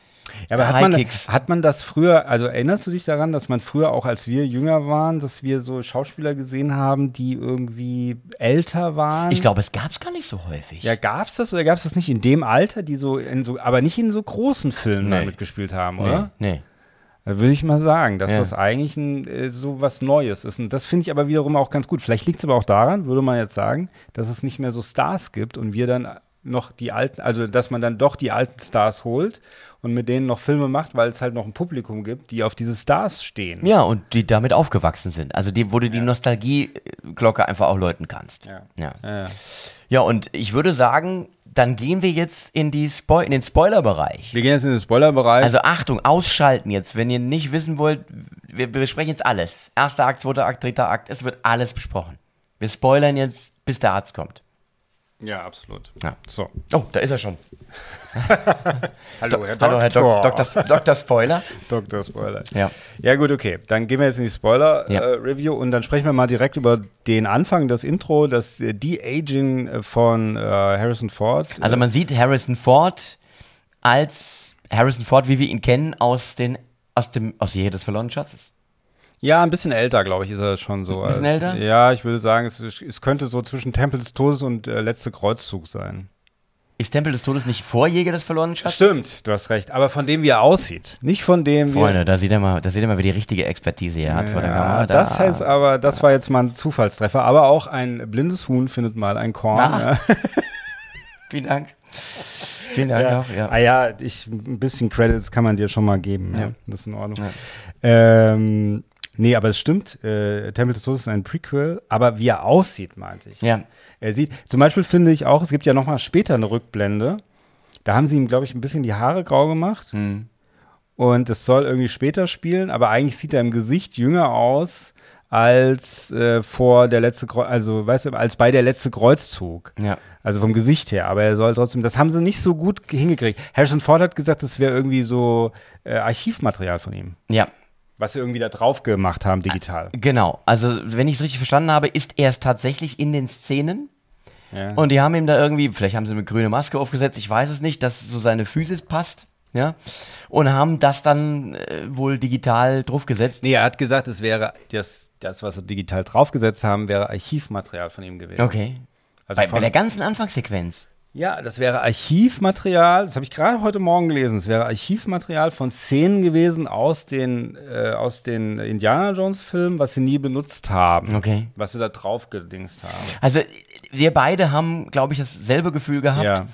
Speaker 2: Ja, aber hat man, hat man das früher, also erinnerst du dich daran, dass man früher auch als wir jünger waren, dass wir so Schauspieler gesehen haben, die irgendwie älter waren?
Speaker 3: Ich glaube, es gab es gar nicht so häufig.
Speaker 2: Ja, gab es das oder gab es das nicht in dem Alter, die so in so, aber nicht in so großen Filmen
Speaker 3: Nee.
Speaker 2: mitgespielt haben,
Speaker 3: nee,
Speaker 2: oder?
Speaker 3: nee.
Speaker 2: Da würde ich mal sagen, dass
Speaker 3: Ja.
Speaker 2: das eigentlich ein, äh, so was Neues ist. Und das finde ich aber wiederum auch ganz gut. Vielleicht liegt es aber auch daran, würde man jetzt sagen, dass es nicht mehr so Stars gibt und wir dann noch die alten, also dass man dann doch die alten Stars holt und mit denen noch Filme macht, weil es halt noch ein Publikum gibt, die auf diese Stars stehen.
Speaker 3: Ja, und die damit aufgewachsen sind. Also die, wo du die Nostalgie-Glocke einfach auch läuten kannst.
Speaker 2: Ja.
Speaker 3: Ja.
Speaker 2: Ja, ja.
Speaker 3: ja, und ich würde sagen, dann gehen wir jetzt in, die Spo in den Spoiler-Bereich.
Speaker 2: Wir gehen jetzt in den Spoilerbereich.
Speaker 3: Also Achtung, ausschalten jetzt, wenn ihr nicht wissen wollt, wir besprechen jetzt alles. Erster Akt, zweiter Akt, dritter Akt, es wird alles besprochen. Wir spoilern jetzt, bis der Arzt kommt.
Speaker 2: Ja, absolut.
Speaker 3: Ja.
Speaker 2: So.
Speaker 3: Oh, da ist er schon.
Speaker 2: Hallo, Herr
Speaker 3: Hallo, Herr Dok Dr. Dr. Spoiler.
Speaker 2: Dr. Spoiler.
Speaker 3: Ja.
Speaker 2: Ja, gut, okay. Dann gehen wir jetzt in die
Speaker 3: Ja.
Speaker 2: Spoiler-Review und dann sprechen wir mal direkt über den Anfang, das Intro, das äh, De-Aging äh, von äh, Harrison Ford.
Speaker 3: Also man sieht Harrison Ford als Harrison Ford, wie wir ihn kennen, aus, den, aus dem aus Jäger des verlorenen Schatzes.
Speaker 2: Ja, ein bisschen älter, glaube ich, ist er schon so.
Speaker 3: Ein bisschen älter?
Speaker 2: Ja, ich würde sagen, es, es könnte so zwischen Tempel des Todes und äh, Letzte Kreuzzug sein.
Speaker 3: Ist Tempel des Todes nicht vor Jäger des verlorenen Schatzes?
Speaker 2: Stimmt, du hast recht. Aber von dem, wie er aussieht. Nicht von dem, wie
Speaker 3: Freunde, da seht ihr mal, da seht ihr mal, wie die richtige Expertise er hat vor der
Speaker 2: Ja,
Speaker 3: Kamera. Da-
Speaker 2: das heißt aber, das war jetzt mal ein Zufallstreffer. Aber auch ein blindes Huhn findet mal ein Korn. Ja.
Speaker 3: Vielen Dank. Vielen Dank
Speaker 2: Ja.
Speaker 3: auch, ja.
Speaker 2: Ah ja, ich, ein bisschen Credits kann man dir schon mal geben. Ja.
Speaker 3: Ja.
Speaker 2: Das ist in Ordnung.
Speaker 3: Ja.
Speaker 2: Ähm, nee, aber es stimmt. Äh, Tempel des Todes ist ein Prequel. Aber wie er aussieht, meinte ich.
Speaker 3: Ja.
Speaker 2: Er sieht, zum Beispiel finde ich auch, es gibt ja noch mal später eine Rückblende. Da haben sie ihm, glaube ich, ein bisschen die Haare grau gemacht.
Speaker 3: Hm.
Speaker 2: Und es soll irgendwie später spielen, aber eigentlich sieht er im Gesicht jünger aus als äh, vor der letzte Kreu also weißt du, als bei der letzte Kreuzzug.
Speaker 3: Ja.
Speaker 2: Also vom Gesicht her, aber er soll trotzdem, das haben sie nicht so gut hingekriegt. Harrison Ford hat gesagt, das wäre irgendwie so äh, Archivmaterial von ihm,
Speaker 3: Ja.
Speaker 2: Was sie irgendwie da drauf gemacht haben, digital.
Speaker 3: Genau. Also, wenn ich es richtig verstanden habe, ist er es tatsächlich in den Szenen.
Speaker 2: Ja.
Speaker 3: Und die haben ihm da irgendwie, vielleicht haben sie eine grüne Maske aufgesetzt, ich weiß es nicht, dass so seine Physis passt. Ja. Und haben das dann äh, wohl digital draufgesetzt.
Speaker 2: nee, er hat gesagt, es wäre das, das, was sie digital draufgesetzt haben, wäre Archivmaterial von ihm gewesen.
Speaker 3: Okay.
Speaker 2: Also
Speaker 3: bei,
Speaker 2: von-
Speaker 3: bei der ganzen Anfangssequenz.
Speaker 2: Ja, das wäre Archivmaterial, das habe ich gerade heute Morgen gelesen, es wäre Archivmaterial von Szenen gewesen aus den, äh, aus den Indiana Jones Filmen, was sie nie benutzt haben.
Speaker 3: Okay.
Speaker 2: Was sie da drauf gedingst haben.
Speaker 3: Also, wir beide haben, glaube ich, dasselbe Gefühl gehabt.
Speaker 2: Ja.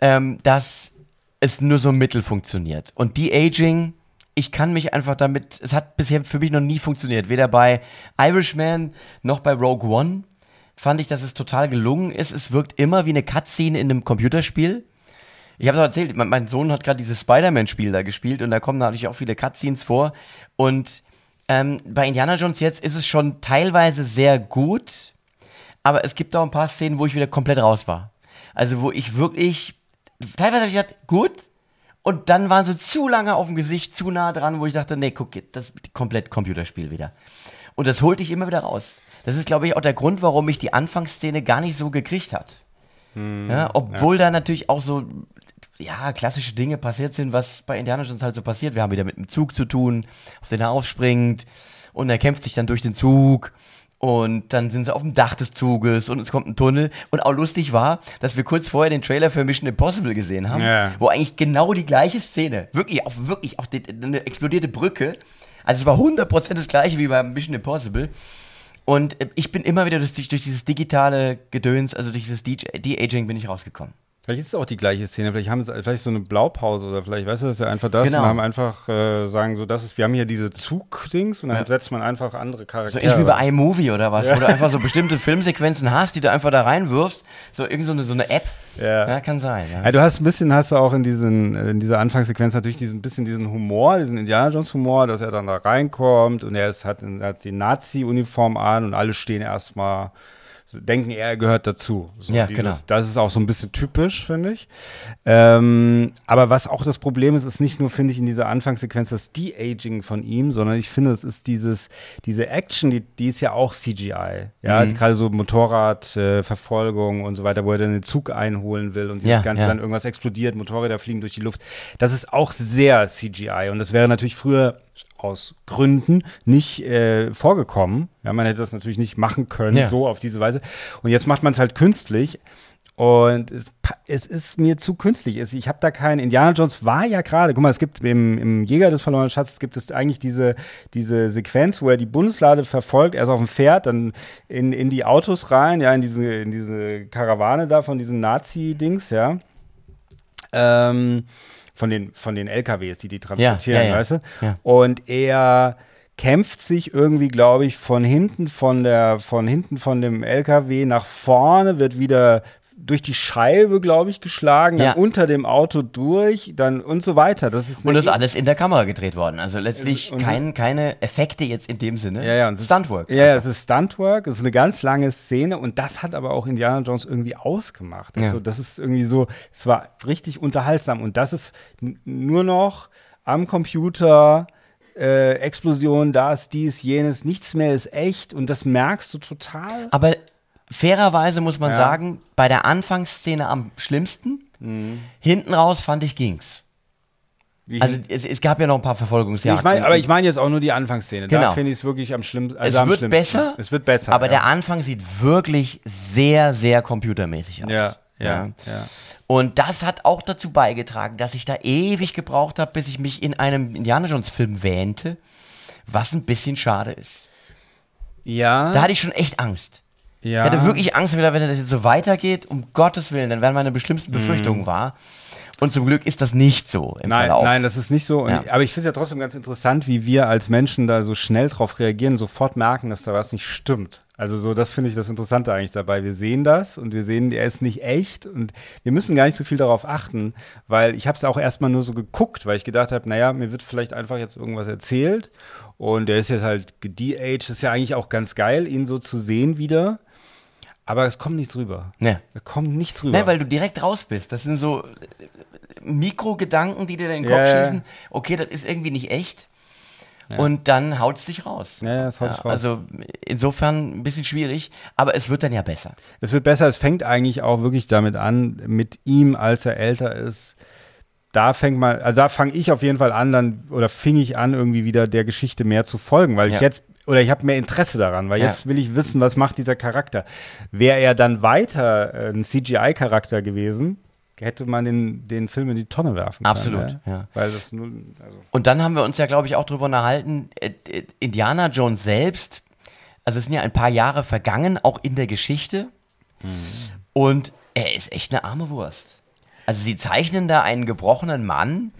Speaker 3: ähm, dass es nur so mittel funktioniert. Und die Aging, ich kann mich einfach damit, es hat bisher für mich noch nie funktioniert. Weder bei Irishman noch bei Rogue One fand ich, dass es total gelungen ist. Es wirkt immer wie eine Cutscene in einem Computerspiel. Ich habe es erzählt, mein, Sohn hat gerade dieses Spider-Man-Spiel da gespielt und da kommen natürlich auch viele Cutscenes vor. Und ähm, bei Indiana Jones jetzt ist es schon teilweise sehr gut, aber es gibt auch ein paar Szenen, wo ich wieder komplett raus war. Also wo ich wirklich, teilweise habe ich gedacht, gut, und dann waren sie zu lange auf dem Gesicht, zu nah dran, wo ich dachte, nee, guck, das ist komplett Computerspiel wieder. Und das holte ich immer wieder raus. Das ist, glaube ich, auch der Grund, warum mich die Anfangsszene gar nicht so gekriegt hat. ja, obwohl da natürlich auch so ja, klassische Dinge passiert sind, was bei Indiana Jones halt so passiert. Wir haben wieder mit dem Zug zu tun, auf den er aufspringt und er kämpft sich dann durch den Zug und dann sind sie auf dem Dach des Zuges und es kommt ein Tunnel. Und auch lustig war, dass wir kurz vorher den Trailer für Mission Impossible gesehen haben,
Speaker 2: Ja.
Speaker 3: wo eigentlich genau die gleiche Szene, wirklich, auch wirklich, auch die, eine explodierte Brücke. Also es war 100% das gleiche wie bei Mission Impossible. Und äh, ich bin immer wieder durch, durch dieses digitale Gedöns, also durch dieses De-Aging bin ich rausgekommen.
Speaker 2: Vielleicht ist es auch die gleiche Szene, vielleicht haben sie vielleicht so eine Blaupause oder vielleicht, weißt du, das ist ja einfach das
Speaker 3: Genau.
Speaker 2: und haben einfach äh, sagen so, das ist, wir haben hier diese Zugdings und dann
Speaker 3: Ja.
Speaker 2: setzt man einfach andere
Speaker 3: So
Speaker 2: Charaktere.
Speaker 3: ähnlich wie bei iMovie oder was, wo du einfach so bestimmte Filmsequenzen hast, die du einfach da reinwirfst. So irgend so eine, so eine App.
Speaker 2: Ja.
Speaker 3: kann sein. Ja.
Speaker 2: Ja, du hast ein bisschen, hast du auch in, diesen, in dieser Anfangssequenz natürlich diesen bisschen diesen Humor, diesen Indiana Jones Humor, dass er dann da reinkommt und er ist, hat, hat die Nazi-Uniform an und alle stehen erstmal, so denken, er gehört dazu. So
Speaker 3: Ja, genau.
Speaker 2: Das ist auch so ein bisschen typisch, finde ich. Ähm, aber was auch das Problem ist, ist nicht nur, finde ich, in dieser Anfangssequenz das De-Aging von ihm, sondern ich finde, es ist dieses, diese Action, die, die ist ja auch CGI. Ja,
Speaker 3: Mhm.
Speaker 2: gerade so Motorradverfolgung äh, und so weiter, wo er dann den Zug einholen will und dieses
Speaker 3: Ja,
Speaker 2: Ganze
Speaker 3: ja.
Speaker 2: dann irgendwas explodiert, Motorräder fliegen durch die Luft. Das ist auch sehr CGI und das wäre natürlich früher aus Gründen nicht äh, vorgekommen. Ja, man hätte das natürlich nicht machen können,
Speaker 3: Ja.
Speaker 2: so auf diese Weise. Und jetzt macht man es halt künstlich. Und es, es ist mir zu künstlich. Ich habe da keinen. Indiana Jones war ja gerade, guck mal, es gibt im, im Jäger des verlorenen Schatzes gibt es eigentlich diese, diese Sequenz, wo er die Bundeslade verfolgt. Er ist auf dem Pferd, dann in, in die Autos rein, ja, in diese, in diese Karawane da von diesen Nazi-Dings, ja. Ähm, von den, von den LKWs, die die transportieren,
Speaker 3: ja, ja.
Speaker 2: weißt du? Und er kämpft sich irgendwie, glaube ich, von hinten von der, von hinten von dem LKW nach vorne, wird wieder durch die Scheibe, glaube ich, geschlagen, dann
Speaker 3: Ja.
Speaker 2: unter dem Auto durch, dann und so weiter. Das ist
Speaker 3: Und das ist alles in der Kamera gedreht worden. Also letztlich
Speaker 2: Und-
Speaker 3: kein, keine Effekte jetzt in dem Sinne.
Speaker 2: Ja, ja, und es ist-
Speaker 3: Stuntwork.
Speaker 2: Ja, es ist Stuntwork, es ist eine ganz lange Szene und das hat aber auch Indiana Jones irgendwie ausgemacht. Das,
Speaker 3: Ja.
Speaker 2: das ist irgendwie so, es war richtig unterhaltsam und das ist nur noch am Computer. Äh, Explosion, das, dies, jenes, nichts mehr ist echt und das merkst du total.
Speaker 3: Aber fairerweise muss man
Speaker 2: Ja.
Speaker 3: sagen, bei der Anfangsszene am schlimmsten.
Speaker 2: Mhm.
Speaker 3: Hinten raus fand ich ging's.
Speaker 2: Wie
Speaker 3: Also es, es gab ja noch ein paar Verfolgungsjagden.
Speaker 2: ich mein, aber ich meine jetzt auch nur die Anfangsszene. Da
Speaker 3: Genau.
Speaker 2: finde ich es wirklich am schlimmsten.
Speaker 3: es
Speaker 2: Also am
Speaker 3: wird
Speaker 2: schlimmsten.
Speaker 3: besser.
Speaker 2: Es wird besser.
Speaker 3: Aber
Speaker 2: ja.
Speaker 3: der Anfang sieht wirklich sehr, sehr computermäßig aus.
Speaker 2: Ja, ja, ja.
Speaker 3: Und das hat auch dazu beigetragen, dass ich da ewig gebraucht habe, bis ich mich in einem Indiana Jones Film wähnte, was ein bisschen schade ist.
Speaker 2: Ja.
Speaker 3: Da hatte ich schon echt Angst.
Speaker 2: Ja.
Speaker 3: Ich hatte wirklich Angst, wieder, wenn das jetzt so weitergeht, um Gottes Willen, dann wären meine schlimmsten Befürchtungen wahr. Und zum Glück ist das nicht so im
Speaker 2: Mhm. Nein,
Speaker 3: Verlauf.
Speaker 2: nein, das ist nicht so.
Speaker 3: Ja.
Speaker 2: Aber ich finde es ja trotzdem ganz interessant, wie wir als Menschen da so schnell drauf reagieren, sofort merken, dass da was nicht stimmt. Also so, das finde ich das Interessante eigentlich dabei. Wir sehen das und wir sehen, er ist nicht echt und wir müssen gar nicht so viel darauf achten, weil ich habe es auch erstmal nur so geguckt, weil ich gedacht habe, naja, mir wird vielleicht einfach jetzt irgendwas erzählt und er ist jetzt halt de-aged. ist ja eigentlich auch ganz geil, ihn so zu sehen wieder. Aber es kommt nichts rüber.
Speaker 3: Ja.
Speaker 2: Da kommt nichts rüber.
Speaker 3: Nein, weil du direkt raus bist. Das sind so äh, Mikrogedanken, die dir in den
Speaker 2: Ja,
Speaker 3: Kopf
Speaker 2: ja.
Speaker 3: schießen. Okay, das ist irgendwie nicht echt. Und dann haut es dich raus.
Speaker 2: Ja, ja, es haut dich raus.
Speaker 3: Also insofern ein bisschen schwierig, aber es wird dann ja besser.
Speaker 2: Es wird besser, es fängt eigentlich auch wirklich damit an, mit ihm, als er älter ist. Da fängt mal, also da fange ich auf jeden Fall an, dann, oder fing ich an, irgendwie wieder der Geschichte mehr zu folgen, weil ich
Speaker 3: Ja.
Speaker 2: jetzt, oder ich habe mehr Interesse daran, weil
Speaker 3: Ja.
Speaker 2: jetzt will ich wissen, was macht dieser Charakter. Wäre er dann weiter äh, ein CGI-Charakter gewesen, hätte man den, den Film in die Tonne werfen können.
Speaker 3: Absolut, ja.
Speaker 2: Weil das nur, also,
Speaker 3: Und dann haben wir uns ja, glaube ich, auch darüber unterhalten, äh, äh, Indiana Jones selbst, also es sind ja ein paar Jahre vergangen, auch in der Geschichte.
Speaker 2: Mhm.
Speaker 3: Und er ist echt eine arme Wurst. Also sie zeichnen da einen gebrochenen Mann.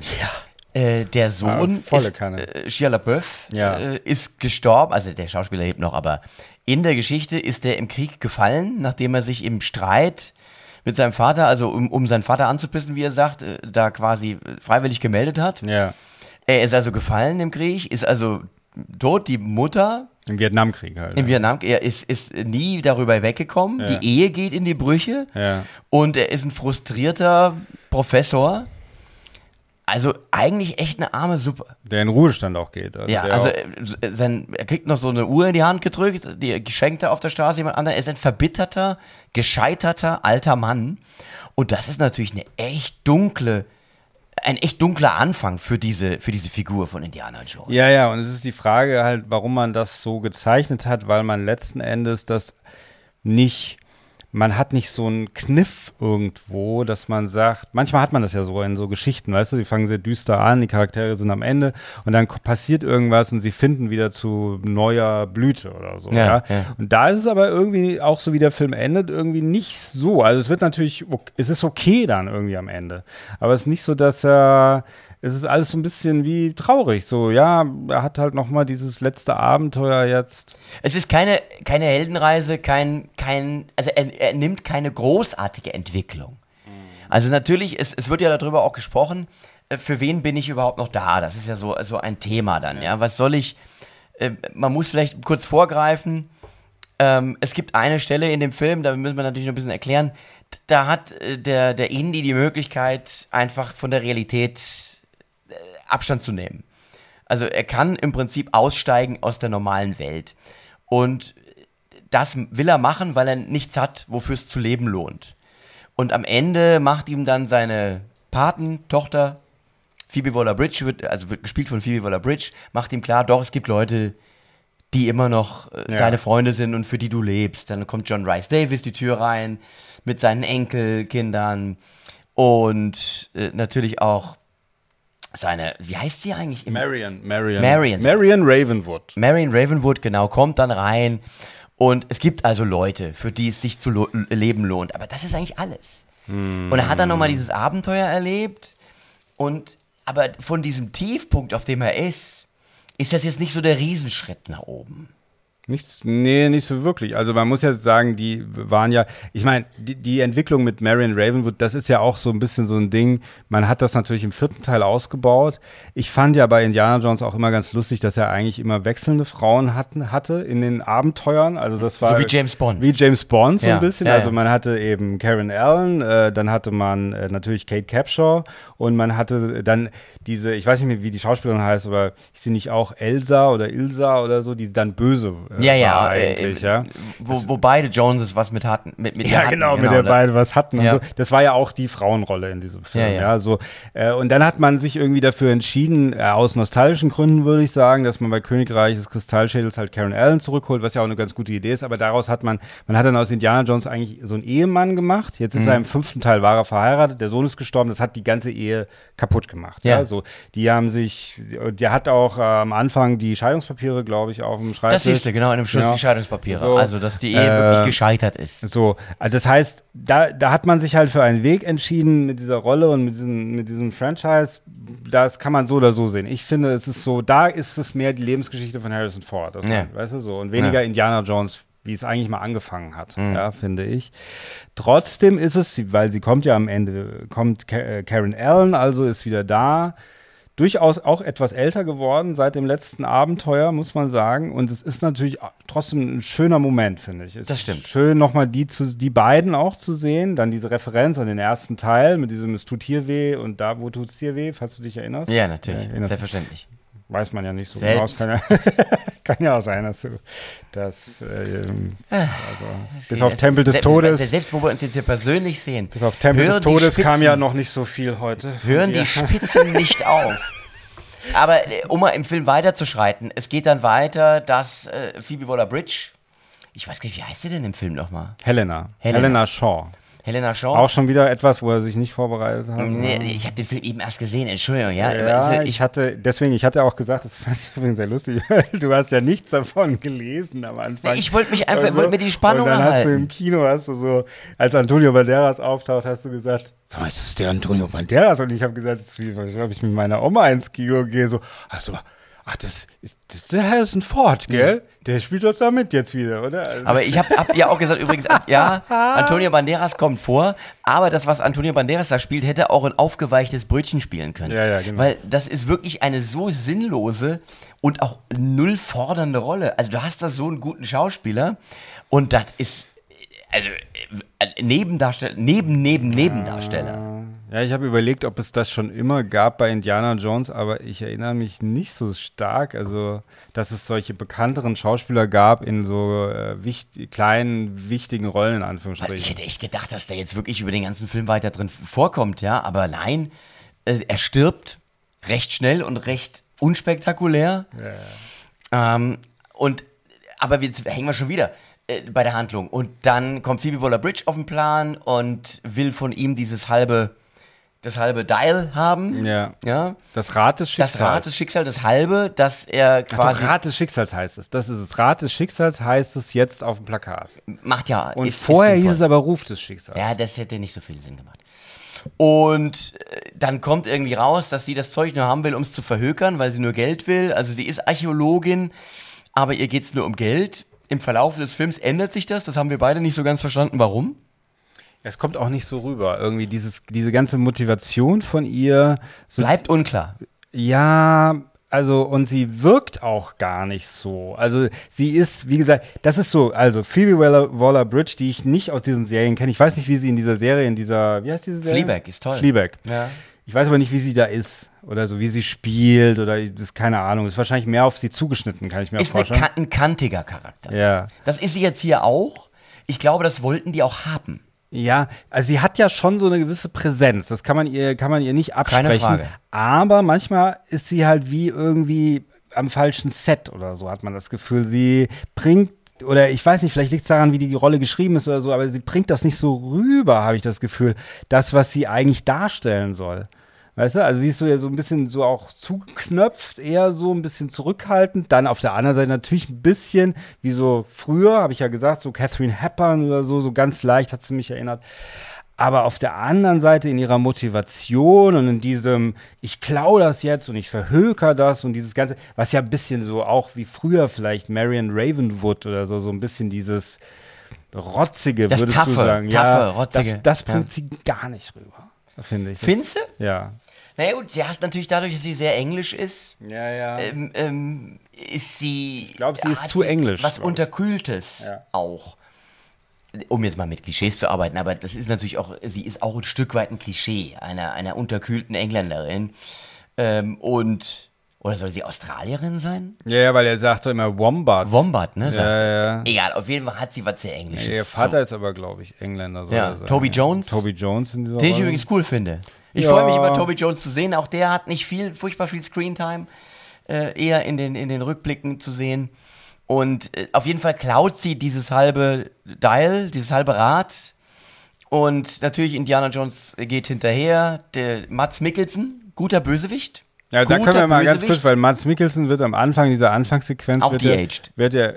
Speaker 3: Äh, der Sohn
Speaker 2: volle
Speaker 3: ist, äh, Shia LaBeouf
Speaker 2: Ja.
Speaker 3: äh, ist gestorben, also der Schauspieler lebt noch, aber in der Geschichte ist er im Krieg gefallen, nachdem er sich im Streit mit seinem Vater, also um, um seinen Vater anzupissen, wie er sagt, äh, da quasi äh, freiwillig gemeldet hat.
Speaker 2: ja,
Speaker 3: Er ist also gefallen im Krieg, ist also tot. Die Mutter
Speaker 2: im Vietnamkrieg halt.
Speaker 3: im
Speaker 2: ja.
Speaker 3: Vietnam, er ist, ist nie darüber weggekommen.
Speaker 2: Ja.
Speaker 3: Die Ehe geht in die Brüche.
Speaker 2: Ja.
Speaker 3: Und er ist ein frustrierter Professor. Also eigentlich echt eine arme Suppe.
Speaker 2: Der in Ruhestand auch geht.
Speaker 3: Ja,
Speaker 2: der
Speaker 3: also
Speaker 2: auch,
Speaker 3: äh, sein, er kriegt noch so eine Uhr in die Hand gedrückt, die geschenkt er auf der Straße jemand anderem. Er ist ein verbitterter, gescheiterter alter Mann. Und das ist natürlich eine echt dunkle, ein echt dunkler Anfang für diese, für diese Figur von Indiana Jones.
Speaker 2: Ja, ja, und es ist die Frage halt, warum man das so gezeichnet hat, weil man letzten Endes das nicht, man hat nicht so einen Kniff irgendwo, dass man sagt, manchmal hat man das ja so in so Geschichten, weißt du, die fangen sehr düster an, die Charaktere sind am Ende und dann passiert irgendwas und sie finden wieder zu neuer Blüte oder so,
Speaker 3: Ja,
Speaker 2: ja.
Speaker 3: ja.
Speaker 2: Und da ist es aber irgendwie auch so, wie der Film endet, irgendwie nicht so. Also es wird natürlich, es ist okay dann irgendwie am Ende. Aber es ist nicht so, dass er, es ist alles so ein bisschen wie traurig. So, ja, er hat halt noch mal dieses letzte Abenteuer jetzt.
Speaker 3: Es ist keine, keine Heldenreise, kein, kein, also er, er nimmt keine großartige Entwicklung. Also natürlich, es, es wird ja darüber auch gesprochen, äh, für wen bin ich überhaupt noch da? Das ist ja so, so ein Thema dann, ja. Was soll ich, äh, man muss vielleicht kurz vorgreifen, ähm, es gibt eine Stelle in dem Film, da müssen wir natürlich noch ein bisschen erklären, da hat äh, der, der Indy die Möglichkeit, einfach von der Realität Abstand zu nehmen. Also er kann im Prinzip aussteigen aus der normalen Welt. Und das will er machen, weil er nichts hat, wofür es zu leben lohnt. Und am Ende macht ihm dann seine Patentochter, Phoebe Waller-Bridge, wird, also wird gespielt von Phoebe Waller-Bridge, macht ihm klar, doch, es gibt Leute, die immer noch äh,
Speaker 2: Ja.
Speaker 3: deine Freunde sind und für die du lebst. Dann kommt John Rice Davis die Tür rein mit seinen Enkelkindern und äh, natürlich auch seine, wie heißt sie eigentlich?
Speaker 2: Marion, Marion.
Speaker 3: Marion.
Speaker 2: Marion Ravenwood.
Speaker 3: Marion Ravenwood, genau, kommt dann rein. Und es gibt also Leute, für die es sich zu lo leben lohnt. Aber das ist eigentlich alles. Und er hat dann nochmal dieses Abenteuer erlebt. Und aber von diesem Tiefpunkt, auf dem er ist, ist das jetzt nicht so der Riesenschritt nach oben.
Speaker 2: Nichts, nee, nicht so wirklich. Also man muss ja sagen, die waren ja, ich meine, die, die Entwicklung mit Marion Ravenwood, das ist ja auch so ein bisschen so ein Ding. Man hat das natürlich im vierten Teil ausgebaut. Ich fand ja bei Indiana Jones auch immer ganz lustig, dass er eigentlich immer wechselnde Frauen hatten, hatte in den Abenteuern. Also das war
Speaker 3: So wie James Bond.
Speaker 2: Wie James Bond so
Speaker 3: Ja,
Speaker 2: ein bisschen.
Speaker 3: ja,
Speaker 2: also
Speaker 3: ja.
Speaker 2: man hatte eben Karen Allen, äh, dann hatte man äh, natürlich Kate Capshaw und man hatte dann diese, ich weiß nicht mehr, wie die Schauspielerin heißt, aber ist sie nicht auch Elsa oder Ilsa oder so, die dann böse äh,
Speaker 3: Ja, ja,
Speaker 2: war
Speaker 3: äh,
Speaker 2: eigentlich,
Speaker 3: äh,
Speaker 2: ja.
Speaker 3: Wo, wo beide Joneses was mit hatten. Mit, mit
Speaker 2: Ja,
Speaker 3: hatten,
Speaker 2: genau, mit der
Speaker 3: da-
Speaker 2: beiden was hatten.
Speaker 3: Ja.
Speaker 2: So. Das war ja auch die Frauenrolle in diesem Film.
Speaker 3: Ja,
Speaker 2: Ja,
Speaker 3: ja.
Speaker 2: so. Äh, und dann hat man sich irgendwie dafür entschieden, äh, aus nostalgischen Gründen würde ich sagen, dass man bei Königreich des Kristallschädels halt Karen Allen zurückholt, was ja auch eine ganz gute Idee ist. Aber daraus hat man, man hat dann aus Indiana Jones eigentlich so einen Ehemann gemacht. Jetzt ist
Speaker 3: Mhm.
Speaker 2: er im fünften Teil war er verheiratet, der Sohn ist gestorben. Das hat die ganze Ehe kaputt gemacht. Ja.
Speaker 3: Ja.
Speaker 2: So, die haben sich, der hat auch äh, am Anfang die Scheidungspapiere, glaube ich, auf dem Schreibtisch.
Speaker 3: Das siehst du, genau, in dem Schluss
Speaker 2: Genau.
Speaker 3: die Scheidungspapiere.
Speaker 2: So,
Speaker 3: also, dass die Ehe
Speaker 2: äh,
Speaker 3: wirklich gescheitert ist.
Speaker 2: So, also das heißt, da, da hat man sich halt für einen Weg entschieden mit dieser Rolle und mit diesem, mit diesem Franchise. Das kann man so oder so sehen. Ich finde, es ist so, da ist es mehr die Lebensgeschichte von Harrison Ford, das
Speaker 3: Ja.
Speaker 2: weißt du so, und weniger
Speaker 3: Ja.
Speaker 2: Indiana Jones, wie es eigentlich mal angefangen hat,
Speaker 3: Mhm.
Speaker 2: ja, finde ich. Trotzdem ist es, weil sie kommt ja am Ende, kommt äh, Karen Allen, also ist wieder da. Durchaus auch etwas älter geworden seit dem letzten Abenteuer, muss man sagen. Und es ist natürlich trotzdem ein schöner Moment, finde ich. Es
Speaker 3: Das
Speaker 2: ist
Speaker 3: stimmt.
Speaker 2: Schön, nochmal die, zu, die beiden auch zu sehen. Dann diese Referenz an den ersten Teil mit diesem Es tut hier weh und da, wo tut es dir weh, falls du dich erinnerst.
Speaker 3: Ja, natürlich.
Speaker 2: Ja, erinnerst-
Speaker 3: Selbstverständlich.
Speaker 2: Weiß man ja nicht so
Speaker 3: Selbst-
Speaker 2: genau. Es Kann ja, kann ja auch sein, dass du das, ähm, also, bis auf Tempel des
Speaker 3: selbst-
Speaker 2: Todes,
Speaker 3: Selbst wo wir uns jetzt hier persönlich sehen.
Speaker 2: bis auf Tempel des Todes kam
Speaker 3: Spitzen-
Speaker 2: ja noch nicht so viel heute.
Speaker 3: Hören die Spitzen nicht auf. Aber äh, um mal im Film weiterzuschreiten, es geht dann weiter, dass äh, Phoebe Waller-Bridge, ich weiß gar nicht, wie heißt sie denn im Film nochmal?
Speaker 2: Helena.
Speaker 3: Helena.
Speaker 2: Helena Shaw.
Speaker 3: Helena Shaw?
Speaker 2: Auch schon wieder etwas, wo er sich nicht vorbereitet hat.
Speaker 3: Nee, ich habe den Film eben erst gesehen, Entschuldigung, ja.
Speaker 2: Ja,
Speaker 3: Also,
Speaker 2: ich hatte, deswegen, ich hatte auch gesagt, das fand ich übrigens sehr lustig, weil du hast ja nichts davon gelesen am Anfang.
Speaker 3: Ich wollte mich einfach-
Speaker 2: Und
Speaker 3: wollte mir die Spannung
Speaker 2: Und dann hast du
Speaker 3: erhalten.
Speaker 2: im Kino, hast du so, als Antonio Banderas auftaucht, hast du gesagt, sag mal, ist das der Antonio Banderas? Und ich habe gesagt, das ist wie, ob ich mit meiner Oma ins Kino gehe, so, ach so, ach, das ist, das ist der Harrison Ford, gell? Der spielt doch da mit jetzt wieder, oder? Also,
Speaker 3: Aber ich habe hab ja auch gesagt, übrigens, ja, Antonio Banderas kommt vor, aber das, was Antonio Banderas da spielt, hätte auch ein aufgeweichtes Brötchen spielen können.
Speaker 2: Ja, ja, genau.
Speaker 3: Weil das ist wirklich eine so sinnlose und auch null fordernde Rolle. Also du hast da so einen guten Schauspieler und das ist, also, äh, Nebendarsteller, neben, neben, Nebendarsteller.
Speaker 2: Ja, ich habe überlegt, ob es das schon immer gab bei Indiana Jones, aber ich erinnere mich nicht so stark. Also, dass es solche bekannteren Schauspieler gab in so äh, wicht kleinen, wichtigen Rollen, in Anführungsstrichen.
Speaker 3: Ich hätte echt gedacht, dass der jetzt wirklich über den ganzen Film weiter drin vorkommt, ja. Aber nein, äh, er stirbt recht schnell und recht unspektakulär. Ähm, und aber jetzt hängen wir schon wieder äh, bei der Handlung. Und dann kommt Phoebe Waller-Bridge auf den Plan und will von ihm dieses halbe, das halbe Dial haben.
Speaker 2: Ja.
Speaker 3: Ja.
Speaker 2: Das Rad des Schicksals.
Speaker 3: Das Rad des Schicksals, das halbe, dass er
Speaker 2: Ach
Speaker 3: quasi
Speaker 2: doch, Rad des Schicksals heißt es. Das ist es. Rad des Schicksals heißt es jetzt auf dem Plakat.
Speaker 3: macht ja.
Speaker 2: Und
Speaker 3: ist- ist
Speaker 2: vorher hieß
Speaker 3: sinnvoll.
Speaker 2: es aber Ruf des Schicksals.
Speaker 3: Ja, das hätte nicht so viel Sinn gemacht. Und äh, dann kommt irgendwie raus, dass sie das Zeug nur haben will, um es zu verhökern, weil sie nur Geld will. Also sie ist Archäologin, aber ihr geht es nur um Geld. Im Verlauf des Films ändert sich das. Das haben wir beide nicht so ganz verstanden. Warum?
Speaker 2: Es kommt auch nicht so rüber. Irgendwie dieses, diese ganze Motivation von ihr. So,
Speaker 3: Bleibt unklar.
Speaker 2: Ja, also und sie wirkt auch gar nicht so. Also sie ist, wie gesagt, das ist so, also Phoebe Waller- Waller-Bridge, die ich nicht aus diesen Serien kenne. Ich weiß nicht, wie sie in dieser Serie, in dieser, wie heißt diese Serie?
Speaker 3: Fleabag ist toll.
Speaker 2: Fleabag.
Speaker 3: Ja.
Speaker 2: Ich weiß aber nicht, wie sie da ist oder so, wie sie spielt oder das ist keine Ahnung. Ist wahrscheinlich mehr auf sie zugeschnitten, kann ich mir
Speaker 3: Ist
Speaker 2: vorstellen.
Speaker 3: kan ein kantiger Charakter.
Speaker 2: ja.
Speaker 3: Das ist sie jetzt hier auch. Ich glaube, das wollten die auch haben.
Speaker 2: Ja, also sie hat ja schon so eine gewisse Präsenz. Das kann man ihr, kann man ihr nicht absprechen.
Speaker 3: Frage.
Speaker 2: Aber manchmal ist sie halt wie irgendwie am falschen Set oder so, hat man das Gefühl. Sie bringt, oder ich weiß nicht, vielleicht liegt es daran, wie die Rolle geschrieben ist oder so, aber sie bringt das nicht so rüber, habe ich das Gefühl. Das, was sie eigentlich darstellen soll. Weißt du, also siehst du ja so ein bisschen so auch zugeknöpft, eher so ein bisschen zurückhaltend. Dann auf der anderen Seite natürlich ein bisschen, wie so früher, habe ich ja gesagt, so Catherine Hepburn oder so, so ganz leicht hat sie mich erinnert. Aber auf der anderen Seite in ihrer Motivation und in diesem, ich klaue das jetzt und ich verhöker das und dieses Ganze, was ja ein bisschen so auch wie früher vielleicht Marion Ravenwood oder so, so ein bisschen dieses Rotzige,
Speaker 3: Das
Speaker 2: würdest du
Speaker 3: Taffe,
Speaker 2: sagen.
Speaker 3: Taffe,
Speaker 2: ja,
Speaker 3: Rotzige.
Speaker 2: Das, das
Speaker 3: Ja.
Speaker 2: bringt sie gar nicht rüber, finde ich.
Speaker 3: Findest du?
Speaker 2: Ja.
Speaker 3: Naja gut, sie hat natürlich dadurch, dass sie sehr englisch ist,
Speaker 2: Ja, ja.
Speaker 3: ähm, ähm, ist sie. Ich
Speaker 2: glaub, sie ist zu englisch,
Speaker 3: Was
Speaker 2: ich.
Speaker 3: Unterkühltes
Speaker 2: Ja.
Speaker 3: auch. Um jetzt mal mit Klischees zu arbeiten, aber das ist natürlich auch, sie ist auch ein Stück weit ein Klischee einer, einer unterkühlten Engländerin. Ähm, und, oder soll sie Australierin sein?
Speaker 2: ja, ja, weil er sagt doch immer Wombat.
Speaker 3: Wombat, ne? Sagt
Speaker 2: Ja, ja.
Speaker 3: Egal, auf jeden Fall hat sie was sehr Englisches.
Speaker 2: Ihr Vater ist aber, glaube ich, Engländer. soll
Speaker 3: Ja,
Speaker 2: er.
Speaker 3: Toby Jones.
Speaker 2: Toby Jones in dieser
Speaker 3: Den ich
Speaker 2: Rolle.
Speaker 3: übrigens cool finde. Ich
Speaker 2: Ja.
Speaker 3: freue mich immer, Toby Jones zu sehen. Auch der hat nicht viel, furchtbar viel Screentime. Äh, eher in den, in den Rückblicken zu sehen. Und äh, auf jeden Fall klaut sie dieses halbe Dial, dieses halbe Rad. Und natürlich Indiana Jones geht hinterher. Der Mats Mikkelsen, guter Bösewicht.
Speaker 2: Ja, da
Speaker 3: Guter
Speaker 2: können wir mal ganz
Speaker 3: Bösewicht.
Speaker 2: kurz, weil Mats Mikkelsen wird am Anfang dieser Anfangssequenz
Speaker 3: Auch
Speaker 2: wird. Er, wird er,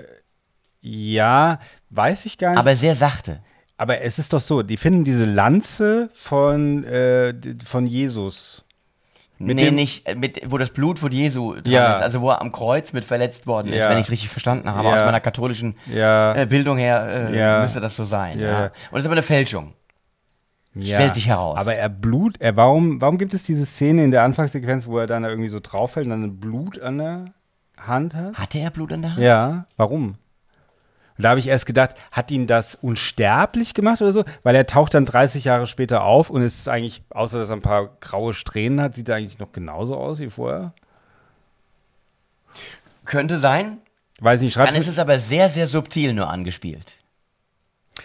Speaker 2: ja, weiß ich gar nicht.
Speaker 3: Aber sehr sachte.
Speaker 2: Aber es ist doch so, die finden diese Lanze von, äh, von Jesus. Mit
Speaker 3: nee, nicht, äh, mit, wo das Blut von Jesu dran
Speaker 2: Ja.
Speaker 3: ist. Also wo er am Kreuz mit verletzt worden ist,
Speaker 2: Ja.
Speaker 3: wenn ich es richtig verstanden habe.
Speaker 2: Ja.
Speaker 3: Aus meiner katholischen äh, Bildung her äh, müsste das so sein. Und das ist aber eine Fälschung. Stellt sich heraus.
Speaker 2: Aber er Blut, er, warum, warum gibt es diese Szene in der Anfangssequenz, wo er dann da irgendwie so drauffällt und dann Blut an der Hand hat?
Speaker 3: Hatte er Blut in der Hand?
Speaker 2: Ja, warum? Und da habe ich erst gedacht, hat ihn das unsterblich gemacht oder so? Weil er taucht dann 30 Jahre später auf und ist eigentlich, außer dass er ein paar graue Strähnen hat, sieht er eigentlich noch genauso aus wie vorher.
Speaker 3: Könnte sein.
Speaker 2: Weiß nicht,
Speaker 3: Dann
Speaker 2: schreibst
Speaker 3: ist
Speaker 2: du,
Speaker 3: es aber sehr, sehr subtil nur angespielt.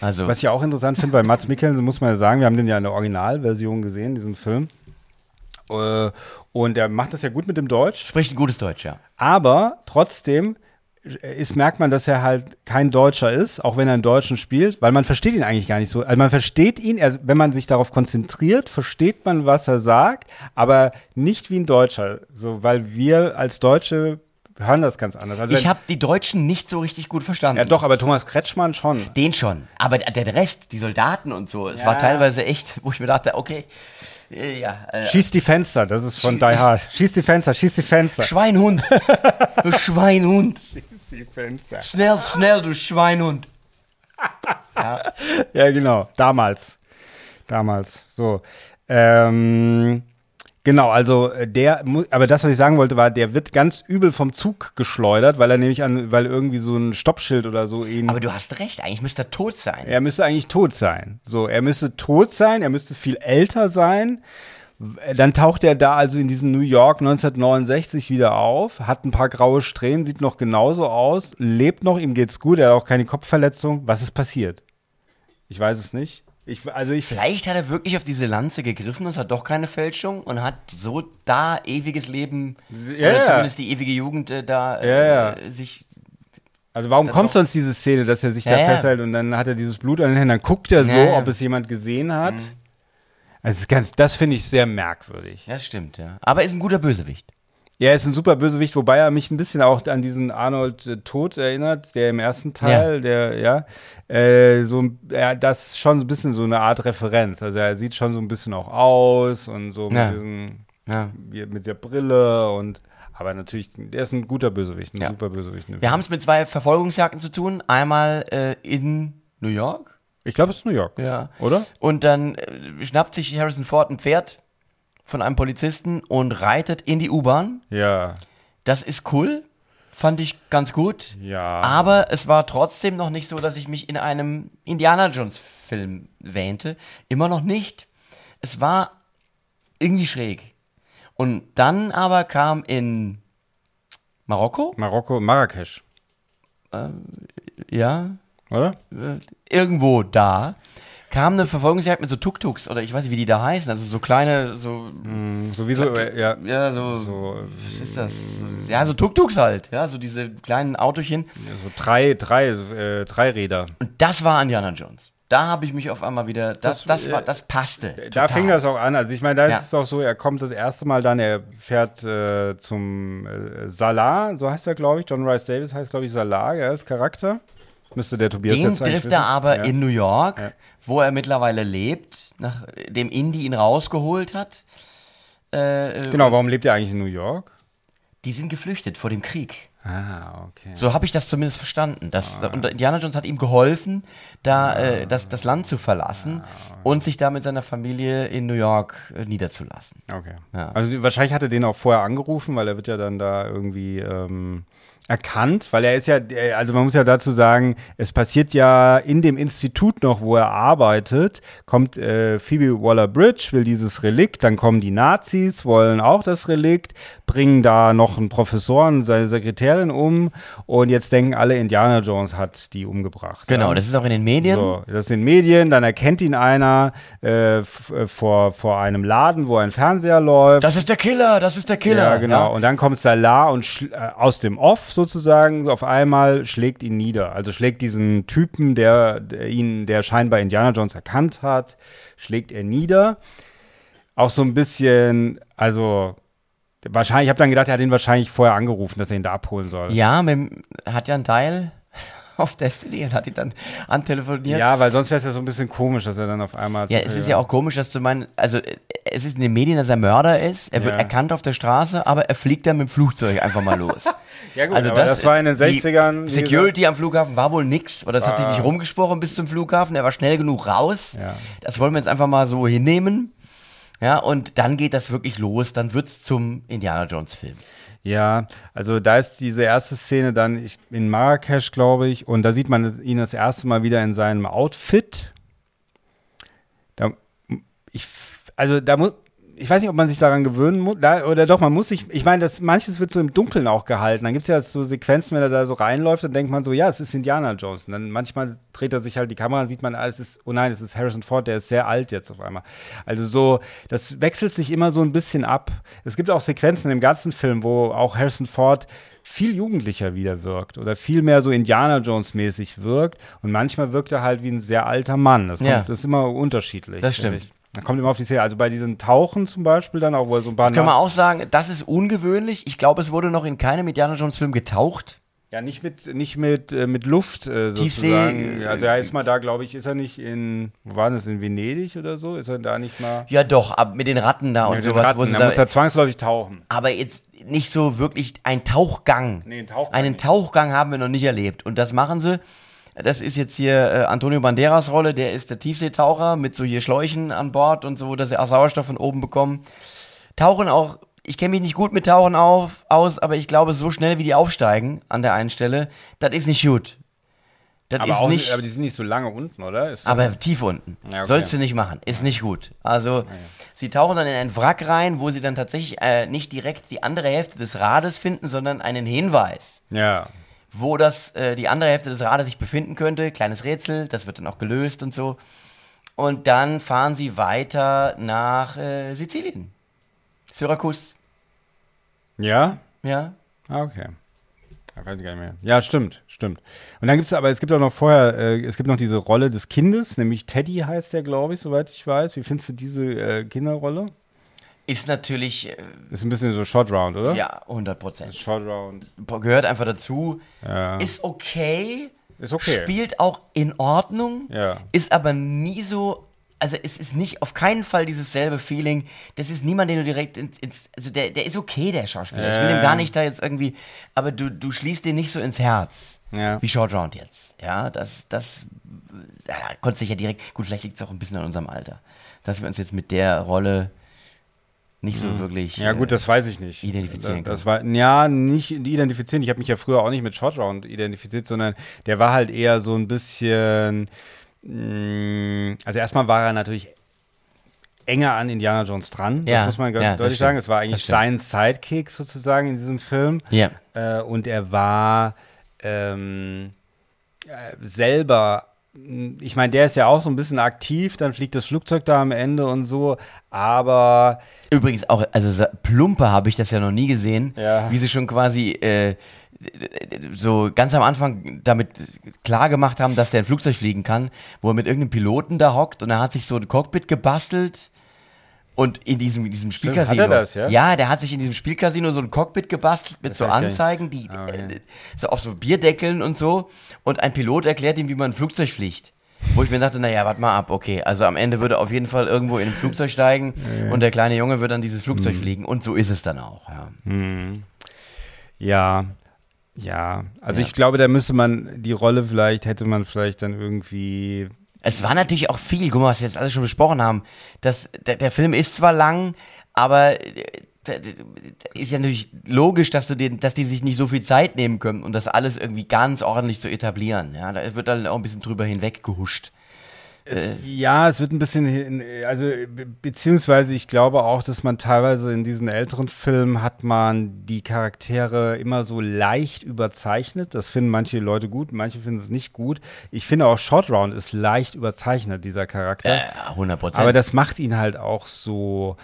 Speaker 3: Also,
Speaker 2: was ich auch interessant finde, bei Mats Mikkelsen muss man ja sagen, wir haben den ja in der Originalversion gesehen, diesen Film. Äh, Und er macht das ja gut mit dem Deutsch.
Speaker 3: spricht ein gutes Deutsch, ja.
Speaker 2: Aber trotzdem ist, merkt man, dass er halt kein Deutscher ist, auch wenn er einen Deutschen spielt, weil man versteht ihn eigentlich gar nicht so. Also man versteht ihn, er, wenn man sich darauf konzentriert, versteht man, was er sagt, aber nicht wie ein Deutscher. So, weil wir als Deutsche hören das ganz anders. Also
Speaker 3: Ich habe die Deutschen nicht so richtig gut verstanden.
Speaker 2: ja doch, aber Thomas Kretschmann schon.
Speaker 3: Den schon. Aber der Rest, die Soldaten und so, es
Speaker 2: Ja.
Speaker 3: war teilweise echt, wo ich mir dachte, okay, ja. Äh,
Speaker 2: Schieß die Fenster, das ist von Die Hard. Schieß die Fenster, schieß die Fenster.
Speaker 3: Schweinhund. du Schweinhund.
Speaker 2: Schieß die Fenster.
Speaker 3: Schnell, schnell, du Schweinhund.
Speaker 2: Ja, genau. Damals. Damals. So. Ähm, Genau, also äh, der, aber das, was ich sagen wollte, war, der wird ganz übel vom Zug geschleudert, weil er nämlich an, weil irgendwie so ein Stoppschild oder so ihn.
Speaker 3: Aber du hast recht, eigentlich müsste er tot sein.
Speaker 2: er müsste eigentlich tot sein. So, er müsste tot sein, er müsste viel älter sein. Dann taucht er da also in diesem New York 1969 wieder auf, hat ein paar graue Strähnen, sieht noch genauso aus, lebt noch, ihm geht's gut, er hat auch keine Kopfverletzung. Was ist passiert? Ich weiß es nicht. Ich, also ich,
Speaker 3: Vielleicht hat er wirklich auf diese Lanze gegriffen und es hat doch keine Fälschung und hat so da ewiges Leben
Speaker 2: Ja,
Speaker 3: oder zumindest die ewige Jugend äh, da äh,
Speaker 2: Ja, ja.
Speaker 3: sich.
Speaker 2: Also warum kommt sonst diese Szene, dass er sich
Speaker 3: Ja,
Speaker 2: da festhält und dann hat er dieses Blut an den Händen, dann guckt er so,
Speaker 3: Ja,
Speaker 2: ob es jemand gesehen hat. Also es ist ganz, das finde ich sehr merkwürdig.
Speaker 3: Das stimmt, ja. Aber er ist ein guter Bösewicht.
Speaker 2: Er ist ein super Bösewicht, wobei er mich ein bisschen auch an diesen Arnold äh, Tod erinnert, der im ersten Teil, der, ja, äh, so, ja, das ist schon ein bisschen so eine Art Referenz. Also er sieht schon so ein bisschen auch aus und so
Speaker 3: Ja.
Speaker 2: mit, diesen,
Speaker 3: Ja.
Speaker 2: mit der Brille und, aber natürlich, der ist ein guter Bösewicht, ein
Speaker 3: Ja.
Speaker 2: super Bösewicht.
Speaker 3: Wir haben es mit zwei Verfolgungsjagden zu tun. Einmal äh, in New York.
Speaker 2: Ich glaube, es ist New York.
Speaker 3: Ja.
Speaker 2: Oder?
Speaker 3: Und dann äh, schnappt sich Harrison Ford ein Pferd von einem Polizisten und reitet in die U-Bahn.
Speaker 2: Ja.
Speaker 3: Das ist cool. Fand ich ganz gut.
Speaker 2: Ja.
Speaker 3: Aber es war trotzdem noch nicht so, dass ich mich in einem Indiana Jones Film wähnte. Immer noch nicht. Es war irgendwie schräg. Und dann aber kam in Marokko,
Speaker 2: Marokko, Marrakesch,
Speaker 3: ja,
Speaker 2: oder?
Speaker 3: äh, irgendwo da, kam eine Verfolgungsjagd mit so Tuk-Tuks oder ich weiß nicht, wie die da heißen. Also so kleine, so,
Speaker 2: Sowieso, äh, ja.
Speaker 3: ja, so,
Speaker 2: So,
Speaker 3: was ist das? So, ja, so Tuk-Tuks halt. Ja, so diese kleinen Autochen.
Speaker 2: so drei, drei, äh, drei Räder.
Speaker 3: Und das war Indiana Jones. Da habe ich mich auf einmal wieder, das,
Speaker 2: Das,
Speaker 3: das, war,
Speaker 2: äh,
Speaker 3: das passte.
Speaker 2: Da
Speaker 3: total.
Speaker 2: fing das auch an. Also ich meine, da
Speaker 3: Ja.
Speaker 2: ist es auch so, er kommt das erste Mal dann, er fährt äh, zum äh, Salah, so heißt er, glaube ich. John Rice Davis heißt, glaube ich, Salah, ja, als Charakter. Müsste der Tobias
Speaker 3: Den
Speaker 2: jetzt
Speaker 3: trifft er
Speaker 2: wissen.
Speaker 3: aber
Speaker 2: ja.
Speaker 3: in New York,
Speaker 2: Ja.
Speaker 3: wo er mittlerweile lebt, nachdem Indy ihn rausgeholt hat. Äh, äh,
Speaker 2: Genau, warum lebt er eigentlich in New York?
Speaker 3: Die sind geflüchtet vor dem Krieg.
Speaker 2: Ah, okay.
Speaker 3: So habe ich das zumindest verstanden. Das, Und Indiana Jones hat ihm geholfen, da äh, das, das Land zu verlassen und sich da mit seiner Familie in New York äh, niederzulassen.
Speaker 2: Okay.
Speaker 3: Ja.
Speaker 2: Also wahrscheinlich hat er den auch vorher angerufen, weil er wird ja dann da irgendwie ähm, erkannt, weil er ist ja, äh, also man muss ja dazu sagen, es passiert ja in dem Institut noch, wo er arbeitet, kommt äh, Phoebe Waller-Bridge, will dieses Relikt, dann kommen die Nazis, wollen auch das Relikt, bringen da noch einen Professor und seine Sekretärin um und jetzt denken alle, Indiana Jones hat die umgebracht.
Speaker 3: Genau,
Speaker 2: ja.
Speaker 3: das ist auch in den Medien.
Speaker 2: So, das sind Medien, dann erkennt ihn einer äh, äh, vor, vor einem Laden, wo ein Fernseher läuft.
Speaker 3: Das ist der Killer, das ist der Killer.
Speaker 2: Ja, genau. Und dann kommt Salah und äh, aus dem Off sozusagen auf einmal schlägt ihn nieder. Also schlägt diesen Typen, der, der ihn, der scheinbar Indiana Jones erkannt hat, schlägt er nieder. Auch so ein bisschen, also wahrscheinlich, ich habe dann gedacht, er hat ihn wahrscheinlich vorher angerufen, dass er ihn da abholen soll.
Speaker 3: Ja, mit, hat ja einen Teil auf Destiny und hat ihn dann antelefoniert.
Speaker 2: Ja, weil sonst wäre es ja so ein bisschen komisch, dass er dann auf einmal.
Speaker 3: Ja, es ist ja auch komisch, dass du meinen, also es ist in den Medien, dass er Mörder ist, er wird
Speaker 2: Ja.
Speaker 3: erkannt auf der Straße, aber er fliegt dann mit dem Flugzeug einfach mal los.
Speaker 2: Ja, gut, aber das war in den 60ern, wie
Speaker 3: Die Security am Flughafen war wohl nix, oder es hat sich
Speaker 2: Ah.
Speaker 3: nicht rumgesprochen bis zum Flughafen, er war schnell genug raus.
Speaker 2: Ja.
Speaker 3: Das wollen wir jetzt einfach mal so hinnehmen. Ja, und dann geht das wirklich los, dann wird's zum Indiana Jones Film.
Speaker 2: Ja, also da ist diese erste Szene dann in Marrakesch, glaube ich, und da sieht man ihn das erste Mal wieder in seinem Outfit. Da, ich, also da muss, ich weiß nicht, ob man sich daran gewöhnen muss, oder doch, man muss sich, ich meine, das, manches wird so im Dunkeln auch gehalten. Dann gibt es ja so Sequenzen, wenn er da so reinläuft, dann denkt man so, ja, es ist Indiana Jones. Und dann manchmal dreht er sich halt die Kamera und sieht man, ah, es ist, oh nein, es ist Harrison Ford, der ist sehr alt jetzt auf einmal. Also so, das wechselt sich immer so ein bisschen ab. Es gibt auch Sequenzen im ganzen Film, wo auch Harrison Ford viel jugendlicher wieder wirkt oder viel mehr so Indiana Jones mäßig wirkt und manchmal wirkt er halt wie ein sehr alter Mann. Das, kommt,
Speaker 3: Ja.
Speaker 2: das ist immer unterschiedlich.
Speaker 3: Das stimmt.
Speaker 2: Da kommt immer auf die Szene. Also bei diesen Tauchen zum Beispiel dann auch, wo so ein paar
Speaker 3: Das kann man auch sagen, das ist ungewöhnlich. Ich glaube, es wurde noch in keinem Indiana Jones Film getaucht.
Speaker 2: Ja, nicht mit, nicht mit, äh, mit Luft äh,
Speaker 3: Tiefsee,
Speaker 2: sozusagen.
Speaker 3: äh,
Speaker 2: also er ist mal da, glaube ich, ist er nicht in, wo war das, in Venedig oder so? Ist er da nicht mal?
Speaker 3: Ja, doch, ab mit den Ratten da und
Speaker 2: mit
Speaker 3: sowas.
Speaker 2: Ratten, da muss er zwangsläufig tauchen.
Speaker 3: aber jetzt nicht so wirklich ein Tauchgang.
Speaker 2: Nee, ein Tauchgang
Speaker 3: Einen
Speaker 2: nicht.
Speaker 3: Tauchgang haben wir noch nicht erlebt. Und das machen sie. Das ist jetzt hier äh, Antonio Banderas Rolle, der ist der Tiefseetaucher mit so hier Schläuchen an Bord und so, dass sie auch Sauerstoff von oben bekommen. tauchen auch, ich kenne mich nicht gut mit Tauchen auf, aus, aber ich glaube, so schnell wie die aufsteigen an der einen Stelle, das ist nicht gut. Das
Speaker 2: Aber,
Speaker 3: ist
Speaker 2: auch,
Speaker 3: nicht,
Speaker 2: aber die sind nicht so lange unten, oder? Ist
Speaker 3: aber tief unten.
Speaker 2: Ja, okay.
Speaker 3: Sollst du nicht machen. Ist nicht gut. Also, sie tauchen dann in ein Wrack rein, wo sie dann tatsächlich äh, nicht direkt die andere Hälfte des Rades finden, sondern einen Hinweis,
Speaker 2: ja.
Speaker 3: Wo das, äh, die andere Hälfte des Rades sich befinden könnte. Kleines Rätsel, das wird dann auch gelöst und so. Und dann fahren sie weiter nach äh, Sizilien. Syrakus.
Speaker 2: Ja?
Speaker 3: Ja.
Speaker 2: Ah, okay. Da weiß ich gar nicht mehr. Ja, stimmt, stimmt. Und dann gibt es aber, es gibt auch noch vorher, äh, es gibt noch diese Rolle des Kindes, nämlich Teddy heißt der, glaube ich, soweit ich weiß. Wie findest du diese äh, Kinderrolle?
Speaker 3: Ist natürlich, äh,
Speaker 2: Ist ein bisschen so Short Round, oder?
Speaker 3: ja, 100 Prozent.
Speaker 2: Short Round.
Speaker 3: Gehört einfach dazu.
Speaker 2: Ja.
Speaker 3: Ist okay.
Speaker 2: Ist okay.
Speaker 3: Spielt auch in Ordnung.
Speaker 2: Ja.
Speaker 3: Ist aber nie so. Also es ist nicht auf keinen Fall dieses selbe Feeling. Das ist niemand, den du direkt ins, ins also der, der ist okay, der Schauspieler. Ich will
Speaker 2: Ja.
Speaker 3: ihm gar nicht da jetzt irgendwie, aber du, du schließt den nicht so ins Herz.
Speaker 2: Ja.
Speaker 3: Wie Short Round jetzt. Ja, das, das, ja, konntest dich ja direkt, gut, vielleicht liegt es auch ein bisschen an unserem Alter, dass wir uns jetzt mit der Rolle nicht so wirklich.
Speaker 2: Mhm. Ja, gut,
Speaker 3: äh,
Speaker 2: das weiß ich nicht.
Speaker 3: identifizieren
Speaker 2: Das, das war, ja, nicht identifizieren. Ich habe mich ja früher auch nicht mit Short Round identifiziert, sondern der war halt eher so ein bisschen. mh, Also, erstmal war er natürlich enger an Indiana Jones dran. Das
Speaker 3: Ja,
Speaker 2: muss man ganz
Speaker 3: ja, das
Speaker 2: deutlich sagen. Es war
Speaker 3: Das
Speaker 2: eigentlich sein Sidekick sozusagen in diesem Film.
Speaker 3: Ja.
Speaker 2: Äh, und er war ähm, äh, selber, ich meine, der ist ja auch so ein bisschen aktiv, dann fliegt das Flugzeug da am Ende und so, aber
Speaker 3: Übrigens auch, also plumper habe ich das ja noch nie gesehen,
Speaker 2: Ja.
Speaker 3: wie sie schon quasi äh, so ganz am Anfang damit klar gemacht haben, dass der ein Flugzeug fliegen kann, wo er mit irgendeinem Piloten da hockt und er hat sich so ein Cockpit gebastelt und in diesem, in diesem Spielcasino.
Speaker 2: hat er das, ja?
Speaker 3: Ja, der hat sich in diesem Spielcasino so ein Cockpit gebastelt mit
Speaker 2: Das
Speaker 3: so Anzeigen, die
Speaker 2: Ah, okay.
Speaker 3: äh, so auf so Bierdeckeln und so und ein Pilot erklärt ihm, wie man ein Flugzeug fliegt. Wo ich mir dachte, naja, warte mal ab, okay. Also am Ende würde er auf jeden Fall irgendwo in ein Flugzeug steigen und der kleine Junge wird dann dieses Flugzeug
Speaker 2: Mhm.
Speaker 3: fliegen. Und so ist es dann auch, ja.
Speaker 2: Ja, ja. Also
Speaker 3: Ja.
Speaker 2: ich glaube, da müsste man die Rolle vielleicht, hätte man vielleicht dann irgendwie.
Speaker 3: Es war natürlich auch viel, guck mal, was wir jetzt alles schon besprochen haben. Das, der, der Film ist zwar lang, aber äh, ist ja natürlich logisch, dass, du den, dass die sich nicht so viel Zeit nehmen können und das alles irgendwie ganz ordentlich zu etablieren. Ja, da wird dann auch ein bisschen drüber hinweg gehuscht.
Speaker 2: Es, ja, es wird ein bisschen, hin- also be- beziehungsweise ich glaube auch, dass man teilweise in diesen älteren Filmen hat man die Charaktere immer so leicht überzeichnet. Das finden manche Leute gut, manche finden es nicht gut. Ich finde auch Short Round ist leicht überzeichnet, dieser Charakter.
Speaker 3: Äh, 100 Prozent.
Speaker 2: Aber das macht ihn halt auch so,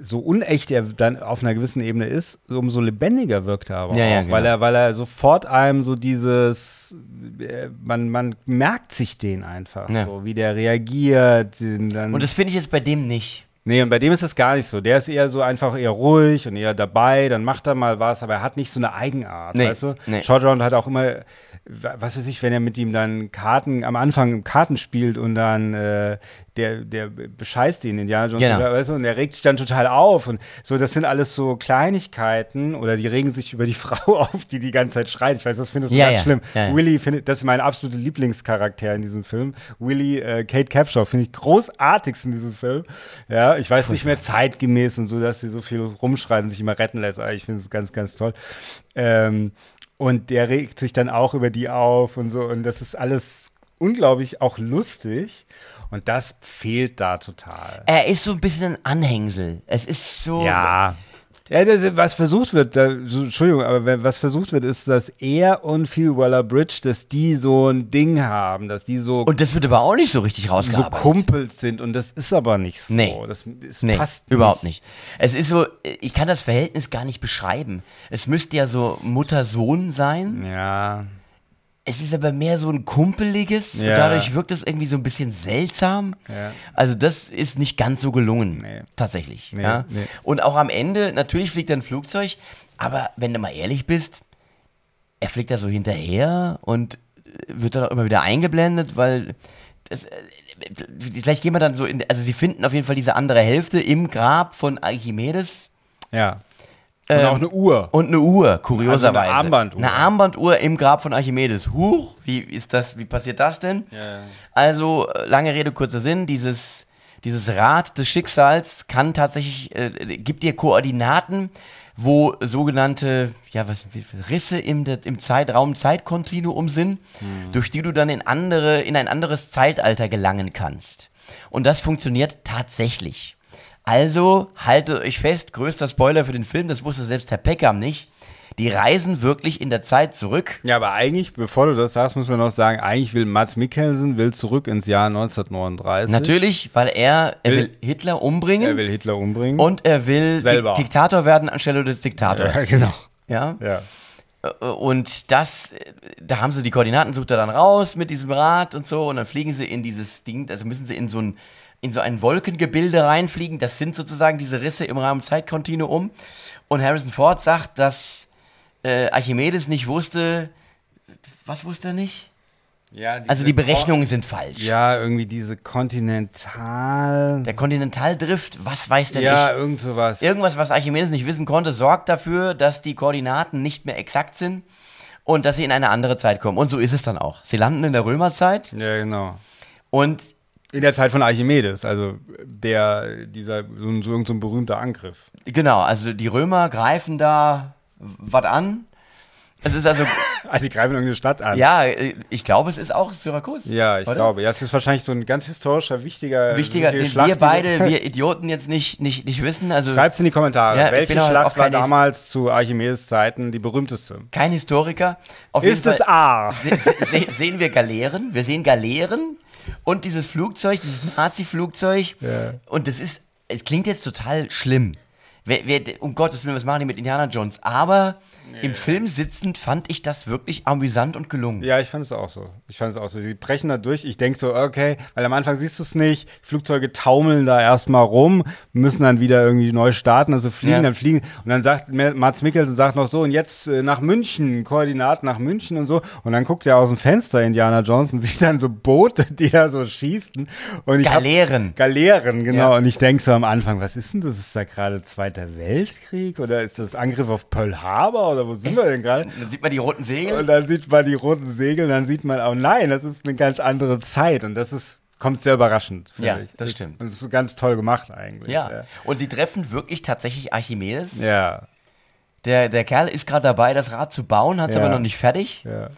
Speaker 2: so unecht er dann auf einer gewissen Ebene ist, umso lebendiger wirkt er aber
Speaker 3: Ja,
Speaker 2: auch,
Speaker 3: ja, genau.
Speaker 2: weil er, weil er sofort einem so dieses, äh, man, man merkt sich den einfach
Speaker 3: Ja.
Speaker 2: so, wie der reagiert.
Speaker 3: und das finde ich jetzt bei dem nicht.
Speaker 2: nee, und bei dem ist es gar nicht so. Der ist eher so einfach eher ruhig und eher dabei, dann macht er mal was, aber er hat nicht so eine Eigenart,
Speaker 3: Nee,
Speaker 2: weißt du?
Speaker 3: nee.
Speaker 2: Short Round hat auch immer, was weiß ich, wenn er mit ihm dann Karten, am Anfang Karten spielt und dann äh, der, der bescheißt ihn, Indiana Jones,
Speaker 3: Genau.
Speaker 2: weißt du, und der regt sich dann total auf und so, das sind alles so Kleinigkeiten oder die regen sich über die Frau auf, die die ganze Zeit schreit. Ich weiß, das findest du
Speaker 3: Ja,
Speaker 2: ganz
Speaker 3: ja,
Speaker 2: schlimm.
Speaker 3: ja.
Speaker 2: Willy findet, das ist mein absoluter Lieblingscharakter in diesem Film. Willy, äh, Kate Capshaw, finde ich großartigst in diesem Film. Ja, ich weiß nicht mehr zeitgemäß und so, dass sie so viel rumschreit und sich immer retten lässt, aber ich finde es ganz, ganz toll. Ähm, und der regt sich dann auch über die auf und so. Und das ist alles unglaublich auch lustig. Und das fehlt da total.
Speaker 3: Er ist so ein bisschen ein Anhängsel. Es ist so.
Speaker 2: Ja. Ja, das, was versucht wird, da, so, Entschuldigung, aber was versucht wird, ist, dass er und Phoebe Waller-Bridge, dass die so ein Ding haben, dass die so,
Speaker 3: Und das wird aber auch nicht so richtig
Speaker 2: so
Speaker 3: rausgearbeitet.
Speaker 2: Kumpels sind und das ist aber nicht so.
Speaker 3: Nee.
Speaker 2: Das, es
Speaker 3: Nee,
Speaker 2: passt
Speaker 3: überhaupt nicht. Es ist so, ich kann das Verhältnis gar nicht beschreiben. Es müsste ja so Mutter-Sohn sein.
Speaker 2: Ja.
Speaker 3: Es ist aber mehr so ein kumpeliges
Speaker 2: Ja.
Speaker 3: und dadurch wirkt es irgendwie so ein bisschen seltsam.
Speaker 2: Ja.
Speaker 3: Also das ist nicht ganz so gelungen,
Speaker 2: Nee.
Speaker 3: tatsächlich.
Speaker 2: Nee,
Speaker 3: ja?
Speaker 2: nee.
Speaker 3: Und auch am Ende, natürlich fliegt er ein Flugzeug, aber wenn du mal ehrlich bist, er fliegt da so hinterher und äh, wird dann auch immer wieder eingeblendet, weil das, äh, vielleicht gehen wir dann so in, also sie finden auf jeden Fall diese andere Hälfte im Grab von Archimedes.
Speaker 2: Ja. Und
Speaker 3: Ähm,
Speaker 2: auch eine Uhr.
Speaker 3: Und eine Uhr, kurioserweise.
Speaker 2: Also eine Armbanduhr.
Speaker 3: Eine Armbanduhr im Grab von Archimedes. Huch, wie ist das, wie passiert das denn? Also, äh, lange Rede, kurzer Sinn, dieses, dieses Rad des Schicksals kann tatsächlich, äh, gibt dir Koordinaten, wo sogenannte ja, was, Risse im, im Zeitraum, Zeitkontinuum sind,
Speaker 2: Hm.
Speaker 3: durch die du dann in, andere, in ein anderes Zeitalter gelangen kannst. Und das funktioniert tatsächlich. Also haltet euch fest, größter Spoiler für den Film, das wusste selbst Herr Peckham nicht. Die reisen wirklich in der Zeit zurück.
Speaker 2: Ja, aber eigentlich, bevor du das sagst, muss man noch sagen, eigentlich will Mats Mikkelsen will zurück ins Jahr 1939.
Speaker 3: Natürlich, weil er, er will,
Speaker 2: Will-
Speaker 3: Hitler umbringen
Speaker 2: Er will Hitler umbringen.
Speaker 3: und er will
Speaker 2: Selber.
Speaker 3: Dik Diktator werden anstelle des Diktators.
Speaker 2: ja, genau.
Speaker 3: Ja?
Speaker 2: Ja.
Speaker 3: Äh, Und das, da haben sie die Koordinaten, sucht er dann raus mit diesem Rad und so und dann fliegen sie in dieses Ding, also müssen sie in so ein, in so ein Wolkengebilde reinfliegen. Das sind sozusagen diese Risse im Raum-Zeitkontinuum. Und Harrison Ford sagt, dass äh, Archimedes nicht wusste, was wusste er nicht?
Speaker 2: Ja,
Speaker 3: Also die
Speaker 2: Kon-
Speaker 3: Berechnungen sind falsch.
Speaker 2: Ja, irgendwie diese Kontinental.
Speaker 3: Der Kontinentaldrift, was weiß der
Speaker 2: ja,
Speaker 3: nicht?
Speaker 2: irgend sowas.
Speaker 3: Irgendwas, was Archimedes nicht wissen konnte, sorgt dafür, dass die Koordinaten nicht mehr exakt sind und dass sie in eine andere Zeit kommen. Und so ist es dann auch. Sie landen in der Römerzeit
Speaker 2: Ja, genau.
Speaker 3: und
Speaker 2: In der Zeit von Archimedes, also der, dieser, so ein, so irgend so ein berühmter Angriff.
Speaker 3: genau, also die Römer greifen da was an. Es ist also,
Speaker 2: Also, sie greifen irgendeine Stadt an.
Speaker 3: ja, äh, ich glaube, es ist auch Syrakus.
Speaker 2: Ja, ich
Speaker 3: Oder?
Speaker 2: glaube. Ja, es ist wahrscheinlich so ein ganz historischer, wichtiger.
Speaker 3: Wichtiger,
Speaker 2: wichtige
Speaker 3: den
Speaker 2: Schlacht,
Speaker 3: wir beide, wir Idioten jetzt nicht, nicht, nicht wissen. Also
Speaker 2: Schreibt's in die Kommentare.
Speaker 3: Ja,
Speaker 2: Welche Schlacht war damals zu Archimedes Zeiten die berühmteste?
Speaker 3: kein Historiker. Auf
Speaker 2: Ist es A?
Speaker 3: se se sehen wir Galeeren. Wir sehen Galeeren und dieses Flugzeug, dieses Nazi-Flugzeug.
Speaker 2: Ja.
Speaker 3: Und das ist, es klingt jetzt total schlimm. Wer, wer, um Gottes Willen, was machen die mit Indiana Jones? Aber im Film sitzend fand ich das wirklich amüsant und gelungen.
Speaker 2: Ja, ich fand es auch so. Ich fand es auch so. Sie brechen da durch. Ich denke so, okay, weil am Anfang siehst du es nicht. Flugzeuge taumeln da erstmal rum, müssen dann wieder irgendwie neu starten, also fliegen,
Speaker 3: Ja.
Speaker 2: dann fliegen. Und dann sagt Ma- Mats Mikkelsen sagt noch so, und jetzt äh, nach München, Koordinaten nach München und so. Und dann guckt er aus dem Fenster Indiana Jones und sieht dann so Boote, die da so schießen. Und ich hab-
Speaker 3: Galeeren.
Speaker 2: Galeeren, genau.
Speaker 3: Ja.
Speaker 2: Und ich denke so am Anfang, was ist denn das? Ist da gerade Zweiter Weltkrieg oder ist das Angriff auf Pearl Harbor oder wo sind wir denn gerade?
Speaker 3: Dann sieht man die roten Segel.
Speaker 2: Und dann sieht man die roten Segel, dann sieht man, oh nein, das ist eine ganz andere Zeit und das ist kommt sehr überraschend. finde
Speaker 3: Ja,
Speaker 2: ich.
Speaker 3: das
Speaker 2: Ist-
Speaker 3: stimmt.
Speaker 2: Und es ist ganz toll gemacht eigentlich.
Speaker 3: Ja. Und sie treffen wirklich tatsächlich Archimedes.
Speaker 2: Ja.
Speaker 3: Der, der Kerl ist gerade dabei, das Rad zu bauen, hat es
Speaker 2: Ja.
Speaker 3: aber noch nicht fertig.
Speaker 2: Ja.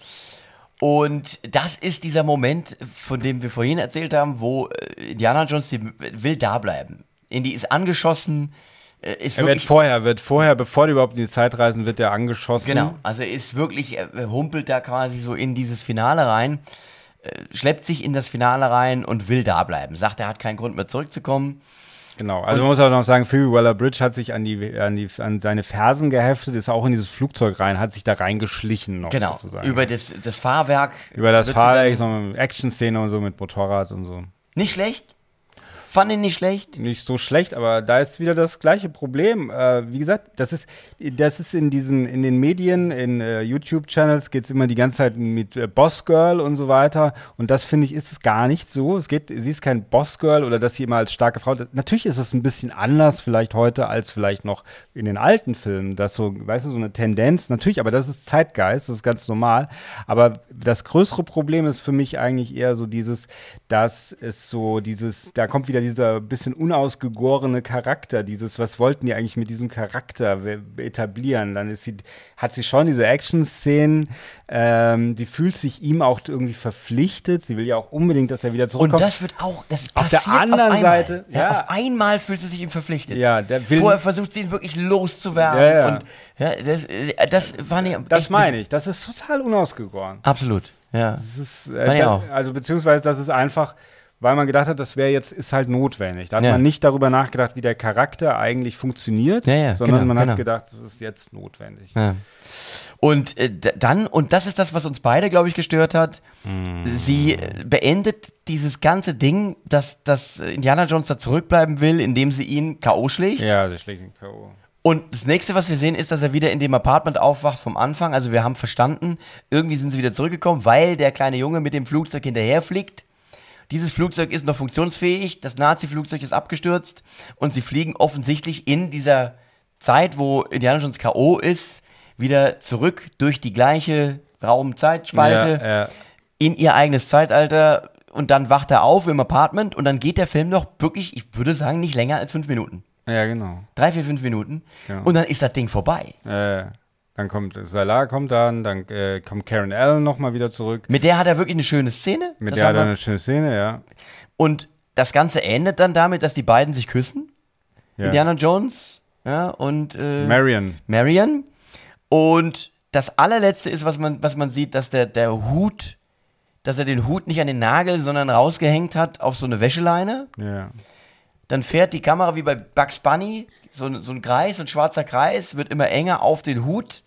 Speaker 3: Und das ist dieser Moment, von dem wir vorhin erzählt haben, wo äh, Indiana Jones die, will da bleiben. Indy ist angeschossen, ist
Speaker 2: Er wird vorher, wird vorher, bevor die überhaupt in die Zeit reisen, wird er angeschossen.
Speaker 3: Genau, also er ist wirklich, er humpelt da quasi so in dieses Finale rein, äh, schleppt sich in das Finale rein und will da bleiben. Sagt, er hat keinen Grund mehr zurückzukommen.
Speaker 2: Genau. Also man muss auch noch sagen, Phoebe Waller-Bridge hat sich an die, an die, an seine Fersen geheftet, ist auch in dieses Flugzeug rein, hat sich da reingeschlichen noch
Speaker 3: Genau,
Speaker 2: sozusagen.
Speaker 3: über das, das Fahrwerk.
Speaker 2: Über das Fahrwerk, so eine Action-Szene und so mit Motorrad und so.
Speaker 3: Nicht schlecht. Fand ihn nicht schlecht.
Speaker 2: nicht so schlecht, aber da ist wieder das gleiche Problem. Äh, wie gesagt, das ist, das ist in diesen, in den Medien, in äh, YouTube-Channels geht es immer die ganze Zeit mit äh, Boss und so weiter. Und das finde ich ist es gar nicht so. Es geht, sie ist kein Boss Girl oder dass sie immer als starke Frau. Natürlich ist es ein bisschen anders vielleicht heute als vielleicht noch in den alten Filmen. Das so, weißt du, so eine Tendenz. Natürlich, aber das ist Zeitgeist, das ist ganz normal. Aber das größere Problem ist für mich eigentlich eher so dieses, dass es so dieses, da kommt wieder dieser bisschen unausgegorene Charakter, dieses, was wollten die eigentlich mit diesem Charakter etablieren? Dann ist sie, hat sie schon diese Action-Szenen, ähm, die fühlt sich ihm auch irgendwie verpflichtet. Sie will ja auch unbedingt, dass er wieder
Speaker 3: Und
Speaker 2: zurückkommt.
Speaker 3: das wird auch, das
Speaker 2: Auf der anderen
Speaker 3: einmal.
Speaker 2: Seite,
Speaker 3: ja.
Speaker 2: ja.
Speaker 3: Auf einmal fühlt sie sich ihm verpflichtet.
Speaker 2: Ja, der will-
Speaker 3: Vorher versucht sie ihn wirklich loszuwerden.
Speaker 2: Ja, ja.
Speaker 3: Und ja, das, äh, das war nicht.
Speaker 2: das meine ich. Das ist total unausgegoren.
Speaker 3: Absolut. Ja.
Speaker 2: Das ist, äh,
Speaker 3: auch.
Speaker 2: also beziehungsweise das ist einfach, weil man gedacht hat, das wäre jetzt, ist halt notwendig. Da hat
Speaker 3: Ja.
Speaker 2: man nicht darüber nachgedacht, wie der Charakter eigentlich funktioniert,
Speaker 3: Ja, ja,
Speaker 2: sondern
Speaker 3: genau,
Speaker 2: man
Speaker 3: genau.
Speaker 2: hat gedacht, das ist jetzt notwendig.
Speaker 3: Und äh, dann, und das ist das, was uns beide, glaube ich, gestört hat, sie äh, beendet dieses ganze Ding, dass, dass Indiana Jones da zurückbleiben will, indem sie ihn K.O. schlägt.
Speaker 2: Ja, der schlägt den K.O.
Speaker 3: Und das nächste, was wir sehen, ist, dass er wieder in dem Apartment aufwacht vom Anfang. Also wir haben verstanden, irgendwie sind sie wieder zurückgekommen, weil der kleine Junge mit dem Flugzeug hinterherfliegt. Dieses Flugzeug ist noch funktionsfähig, das Nazi-Flugzeug ist abgestürzt und sie fliegen offensichtlich in dieser Zeit, wo Indiana Jones K.O. ist, wieder zurück durch die gleiche Raum-Zeitspalte
Speaker 2: Ja, ja.
Speaker 3: in ihr eigenes Zeitalter und dann wacht er auf im Apartment und dann geht der Film noch wirklich, ich würde sagen, nicht länger als fünf Minuten.
Speaker 2: Ja, genau.
Speaker 3: Drei, vier, fünf Minuten.
Speaker 2: Ja.
Speaker 3: Und dann ist das Ding vorbei.
Speaker 2: Äh, dann kommt Salah kommt dann, dann äh, kommt Karen Allen nochmal wieder zurück.
Speaker 3: Mit der hat er wirklich eine schöne Szene.
Speaker 2: Mit der hat er eine schöne Szene, ja.
Speaker 3: Und das Ganze endet dann damit, dass die beiden sich küssen.
Speaker 2: ja.
Speaker 3: Indiana Jones ja, und äh,
Speaker 2: Marion.
Speaker 3: Marion. Und das allerletzte ist, was man, was man sieht, dass der, der Hut, dass er den Hut nicht an den Nagel, sondern rausgehängt hat auf so eine Wäscheleine.
Speaker 2: Ja.
Speaker 3: Dann fährt die Kamera wie bei Bugs Bunny, so, ein- so ein Kreis, so ein schwarzer Kreis, wird immer enger auf den Hut.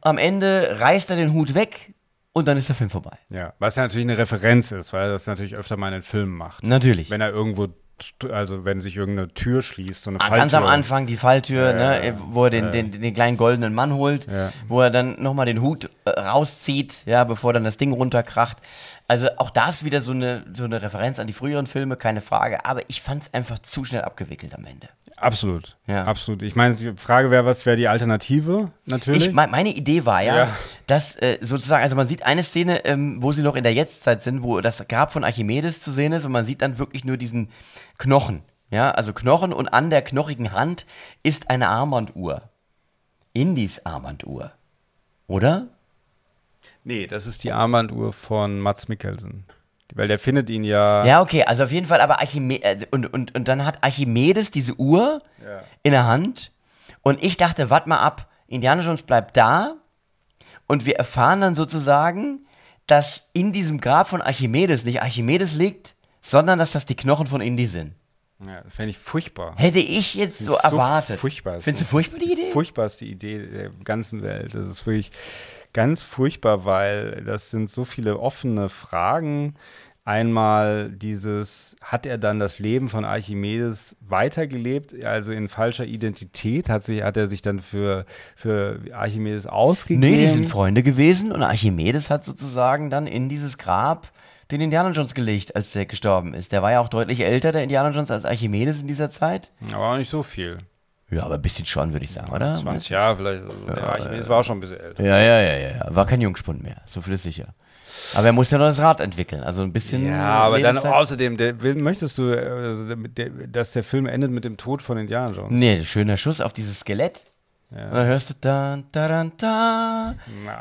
Speaker 3: Am Ende reißt er den Hut weg und dann ist der Film vorbei.
Speaker 2: Ja. Was ja natürlich eine Referenz ist, weil er das natürlich öfter mal in den Filmen macht.
Speaker 3: Natürlich.
Speaker 2: Wenn er irgendwo, also wenn sich irgendeine Tür schließt, so eine
Speaker 3: Ah, Ganz am
Speaker 2: Falltür.
Speaker 3: Anfang die Falltür, ne, äh, wo er den, den, den kleinen goldenen Mann holt,
Speaker 2: Ja.
Speaker 3: wo er dann nochmal den Hut äh, rauszieht, ja, bevor dann das Ding runterkracht. Also auch das wieder so eine, so eine Referenz an die früheren Filme, keine Frage. Aber ich fand es einfach zu schnell abgewickelt am Ende.
Speaker 2: Absolut.
Speaker 3: Ja.
Speaker 2: Absolut. Ich meine, die Frage wäre, was wäre die Alternative? Natürlich.
Speaker 3: Ich, me- meine Idee war ja,
Speaker 2: Ja.
Speaker 3: dass äh, sozusagen, also man sieht eine Szene, ähm, wo sie noch in der Jetztzeit sind, wo das Grab von Archimedes zu sehen ist und man sieht dann wirklich nur diesen Knochen. Ja, also Knochen und an der knochigen Hand ist eine Armbanduhr. Indis Armbanduhr. Oder?
Speaker 2: nee, das ist die Armbanduhr von Mats Mikkelsen. Weil der findet ihn ja.
Speaker 3: Ja, okay, also auf jeden Fall, aber Archimedes, und, und, und dann hat Archimedes diese Uhr
Speaker 2: Ja.
Speaker 3: in der Hand und ich dachte, warte mal ab, Indiana Jones bleibt da und wir erfahren dann sozusagen, dass in diesem Grab von Archimedes nicht Archimedes liegt, sondern dass das die Knochen von Indy sind.
Speaker 2: Ja, das fände ich furchtbar.
Speaker 3: Hätte ich jetzt so
Speaker 2: So
Speaker 3: erwartet.
Speaker 2: furchtbar.
Speaker 3: Findest du furchtbar die Idee?
Speaker 2: Furchtbarste Idee der ganzen Welt. Das ist wirklich ganz furchtbar, weil das sind so viele offene Fragen. Einmal dieses, hat er dann das Leben von Archimedes weitergelebt, also in falscher Identität? Hat, sich, hat er sich dann für, für Archimedes ausgegeben?
Speaker 3: Nee, die sind Freunde gewesen und Archimedes hat sozusagen dann in dieses Grab den Indiana Jones gelegt, als der gestorben ist. Der war ja auch deutlich älter, der Indiana Jones, als Archimedes in dieser Zeit.
Speaker 2: Aber auch nicht so viel.
Speaker 3: Ja, aber ein bisschen schon, würde ich sagen, oder?
Speaker 2: 20 Jahre vielleicht. Also der Archimedes war auch schon ein bisschen älter.
Speaker 3: Ja, ja, ja, ja, ja. War kein Jungspund mehr, so viel ist sicher. Aber er musste ja noch das Rad entwickeln, also ein bisschen.
Speaker 2: Ja, aber dann außerdem, der, will- möchtest du, also der, dass der Film endet mit dem Tod von Indiana Jones?
Speaker 3: Nee, schöner Schuss auf dieses Skelett. Und dann hörst du da, da, da, da.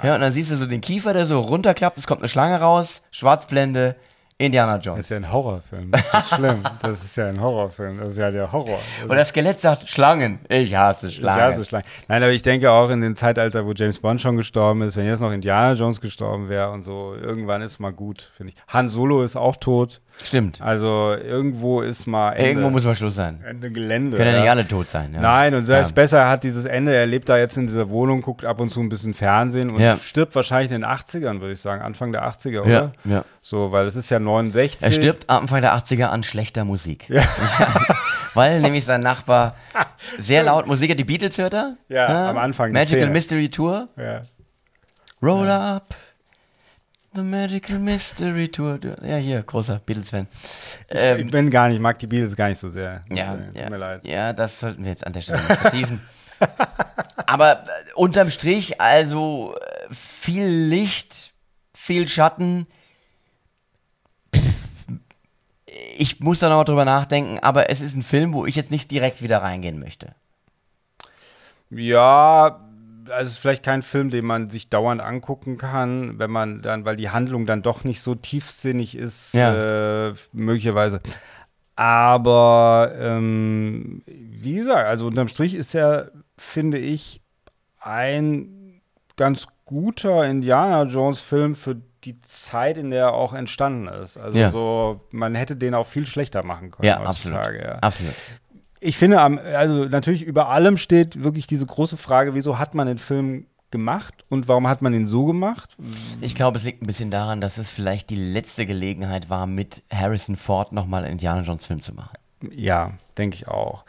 Speaker 3: Ja, und dann siehst du so den Kiefer, der so runterklappt, es kommt eine Schlange raus, Schwarzblende, Indiana
Speaker 2: Das
Speaker 3: Jones.
Speaker 2: ist ja ein Horrorfilm. Das ist ja schlimm. Das ist ja ein Horrorfilm. Das ist ja der Horror.
Speaker 3: Und das Skelett sagt, Schlangen. Ich hasse Schlangen.
Speaker 2: Ja, so schlank. Nein, aber ich denke auch in dem Zeitalter, wo James Bond schon gestorben ist, wenn jetzt noch Indiana Jones gestorben wäre und so, irgendwann ist mal gut, finde ich. Han Solo ist auch tot.
Speaker 3: Stimmt.
Speaker 2: Also irgendwo ist mal Ende,
Speaker 3: Irgendwo muss mal Schluss sein.
Speaker 2: Ende Gelände.
Speaker 3: Können ja
Speaker 2: ja.
Speaker 3: nicht alle tot sein. Ja.
Speaker 2: Nein, und selbst
Speaker 3: Ja.
Speaker 2: besser, er hat dieses Ende, er lebt da jetzt in dieser Wohnung, guckt ab und zu ein bisschen Fernsehen und
Speaker 3: Ja.
Speaker 2: stirbt wahrscheinlich in den 80ern, würde ich sagen, Anfang der 80er,
Speaker 3: Ja,
Speaker 2: oder?
Speaker 3: ja.
Speaker 2: So, weil es ist ja 69.
Speaker 3: Er stirbt Anfang der 80er an schlechter Musik. Weil nämlich sein Nachbar sehr laut Musik hat. Die Beatles hört er.
Speaker 2: Ja, am Anfang
Speaker 3: Magical. Mystery Tour.
Speaker 2: Ja.
Speaker 3: Roll up. The Magical Mystery Tour. Ja, hier, großer Beatles-Fan. Ähm,
Speaker 2: ich bin gar nicht, mag die Beatles gar nicht so sehr.
Speaker 3: ja,
Speaker 2: Tut
Speaker 3: ja,
Speaker 2: mir leid.
Speaker 3: ja, das sollten wir jetzt an der Stelle nicht vertiefen. Aber äh, unterm Strich, also äh, viel Licht, viel Schatten. Ich muss da noch mal drüber nachdenken, aber es ist ein Film, wo ich jetzt nicht direkt wieder reingehen möchte.
Speaker 2: Ja, also es ist vielleicht kein Film, den man sich dauernd angucken kann, wenn man dann, weil die Handlung dann doch nicht so tiefsinnig ist,
Speaker 3: Ja.
Speaker 2: äh, möglicherweise. Aber ähm, wie gesagt, also unterm Strich ist er, finde ich, ein ganz guter Indiana Jones Film für die Zeit, in der er auch entstanden ist. Also
Speaker 3: Ja.
Speaker 2: so, man hätte den auch viel schlechter machen können
Speaker 3: Ja, absolut.
Speaker 2: heutzutage. Ja.
Speaker 3: Absolut.
Speaker 2: Ich finde, also natürlich über allem steht wirklich diese große Frage, wieso hat man den Film gemacht und warum hat man ihn so gemacht?
Speaker 3: Ich glaube, es liegt ein bisschen daran, dass es vielleicht die letzte Gelegenheit war, mit Harrison Ford nochmal einen Indiana Jones Film zu machen.
Speaker 2: Ja, denke ich auch.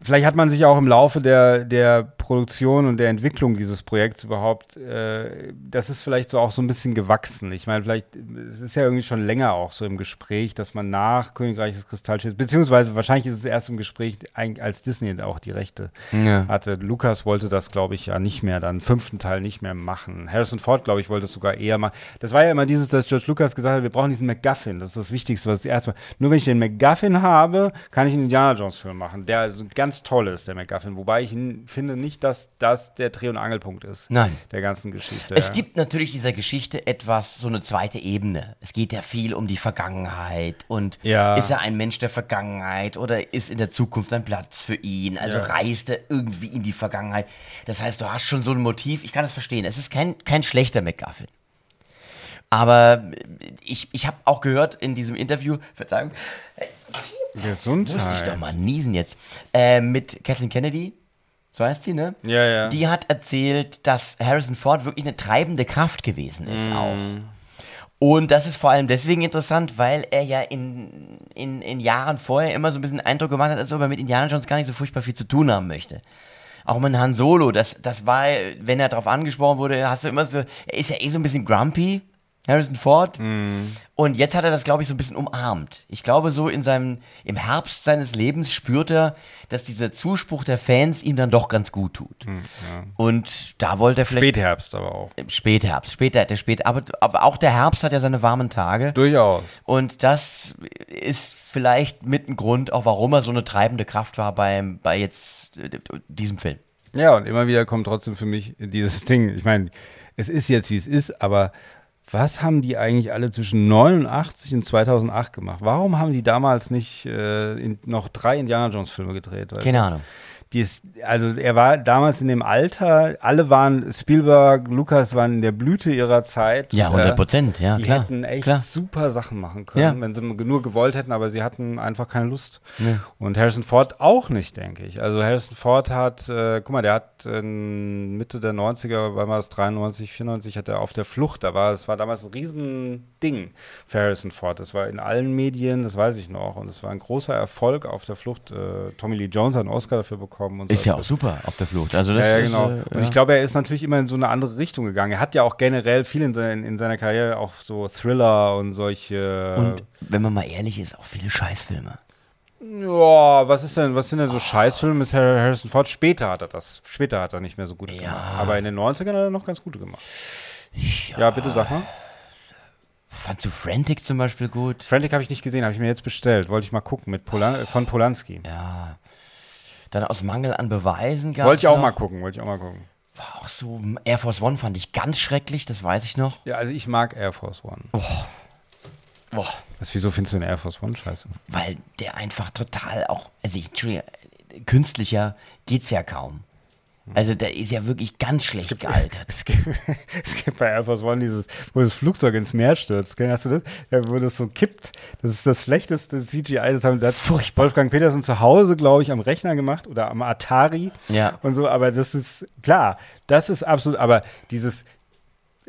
Speaker 2: Vielleicht hat man sich auch im Laufe der, der Produktion und der Entwicklung dieses Projekts überhaupt, äh, das ist vielleicht so auch so ein bisschen gewachsen. Ich meine, vielleicht, es ist ja irgendwie schon länger auch so im Gespräch, dass man nach Königreich des Kristallschiffs, beziehungsweise wahrscheinlich ist es erst im Gespräch, als Disney auch die Rechte ja. hatte. Lukas wollte das, glaube ich, ja nicht mehr, dann fünften Teil nicht mehr machen. Harrison Ford, glaube ich, wollte es sogar eher machen. Das war ja immer dieses, dass George Lucas gesagt hat, wir brauchen diesen MacGuffin. Das ist das Wichtigste, was erstmal, nur wenn ich den MacGuffin habe, kann ich einen Indiana Jones Film machen, der ganz toll ist, der MacGuffin. Wobei ich finde nicht, dass das der Dreh- und Angelpunkt ist.
Speaker 3: Nein.
Speaker 2: Der ganzen Geschichte.
Speaker 3: Es gibt natürlich dieser Geschichte etwas, so eine zweite Ebene. Es geht ja viel um die Vergangenheit und ja. ist er ein Mensch der Vergangenheit oder ist in der Zukunft ein Platz für ihn? Also ja. reist er irgendwie in die Vergangenheit. Das heißt, du hast schon so ein Motiv. Ich kann das verstehen. Es ist kein, kein schlechter MacGuffin. Aber ich, ich habe auch gehört in diesem Interview, Verzeihung,
Speaker 2: Gesundheit.
Speaker 3: Musste ich doch mal niesen jetzt. Äh, mit Kathleen Kennedy, so heißt sie, ne?
Speaker 2: Ja, ja.
Speaker 3: Die hat erzählt, dass Harrison Ford wirklich eine treibende Kraft gewesen ist mm. auch. Und das ist vor allem deswegen interessant, weil er ja in, in, in Jahren vorher immer so ein bisschen Eindruck gemacht hat, als ob er mit Indiana Jones gar nicht so furchtbar viel zu tun haben möchte. Auch mit Han Solo, das, das war, wenn er darauf angesprochen wurde, hast du immer so, er ist ja eh so ein bisschen grumpy, Harrison Ford. Mm. Und jetzt hat er das, glaube ich, so ein bisschen umarmt. Ich glaube, so in seinem, im Herbst seines Lebens spürt er, dass dieser Zuspruch der Fans ihm dann doch ganz gut tut. Mm, ja. Und da wollte er vielleicht.
Speaker 2: Spätherbst aber auch.
Speaker 3: Spätherbst, später, der spät, aber, aber auch der Herbst hat ja seine warmen Tage.
Speaker 2: Durchaus.
Speaker 3: Und das ist vielleicht mit ein Grund, auch warum er so eine treibende Kraft war beim, bei jetzt äh, diesem Film.
Speaker 2: Ja, und immer wieder kommt trotzdem für mich dieses Ding. Ich meine, es ist jetzt, wie es ist, aber was haben die eigentlich alle zwischen 89 und 2008 gemacht? Warum haben die damals nicht äh, in, noch drei Indiana Jones Filme gedreht?
Speaker 3: Keine Ahnung
Speaker 2: die ist, also er war damals in dem Alter, alle waren, Spielberg, Lukas waren in der Blüte ihrer Zeit.
Speaker 3: Ja, 100 Prozent, ja,
Speaker 2: die
Speaker 3: klar.
Speaker 2: hätten echt
Speaker 3: klar.
Speaker 2: super Sachen machen können, ja. wenn sie nur gewollt hätten, aber sie hatten einfach keine Lust. Ja. Und Harrison Ford auch nicht, denke ich. Also Harrison Ford hat, äh, guck mal, der hat in Mitte der 90er, wann war es, 93, 94, hat er auf der Flucht, da war, es war damals ein Riesending für Harrison Ford. Das war in allen Medien, das weiß ich noch. Und es war ein großer Erfolg auf der Flucht. Äh, Tommy Lee Jones hat einen Oscar dafür bekommen bekommen.
Speaker 3: Und ist so. ja auch super auf der Flucht. Also das
Speaker 2: ja, ja, genau. Ist, äh, und ich glaube, er ist natürlich immer in so eine andere Richtung gegangen. Er hat ja auch generell viel in, sein, in seiner Karriere auch so Thriller und solche.
Speaker 3: Und wenn man mal ehrlich ist, auch viele Scheißfilme.
Speaker 2: Ja, was ist denn, was sind denn so oh. Scheißfilme mit Harrison Ford? Später hat er das. Später hat er nicht mehr so gut ja. gemacht. Aber in den 90ern hat er noch ganz gute gemacht. Ja, ja bitte sag mal.
Speaker 3: Fandst du Frantic zum Beispiel gut?
Speaker 2: Frantic habe ich nicht gesehen, habe ich mir jetzt bestellt. Wollte ich mal gucken mit Polan von Polanski.
Speaker 3: Ja. Dann aus Mangel an Beweisen
Speaker 2: gab Wollte ich auch noch. mal gucken, wollte ich auch mal gucken.
Speaker 3: War auch so, Air Force One fand ich ganz schrecklich, das weiß ich noch.
Speaker 2: Ja, also ich mag Air Force One.
Speaker 3: Oh. Oh.
Speaker 2: Was, wieso findest du den Air Force One scheiße?
Speaker 3: Weil der einfach total auch, also ich, Entschuldigung, künstlicher geht's ja kaum. Also der ist ja wirklich ganz schlecht es gibt, gealtert.
Speaker 2: Es gibt, es gibt, bei Air Force One dieses, wo das Flugzeug ins Meer stürzt. Hast du das? Ja, wo das so kippt. Das ist das schlechteste CGI. Das haben das hat Wolfgang Petersen zu Hause, glaube ich, am Rechner gemacht oder am Atari.
Speaker 3: Ja.
Speaker 2: Und so. Aber das ist klar. Das ist absolut. Aber dieses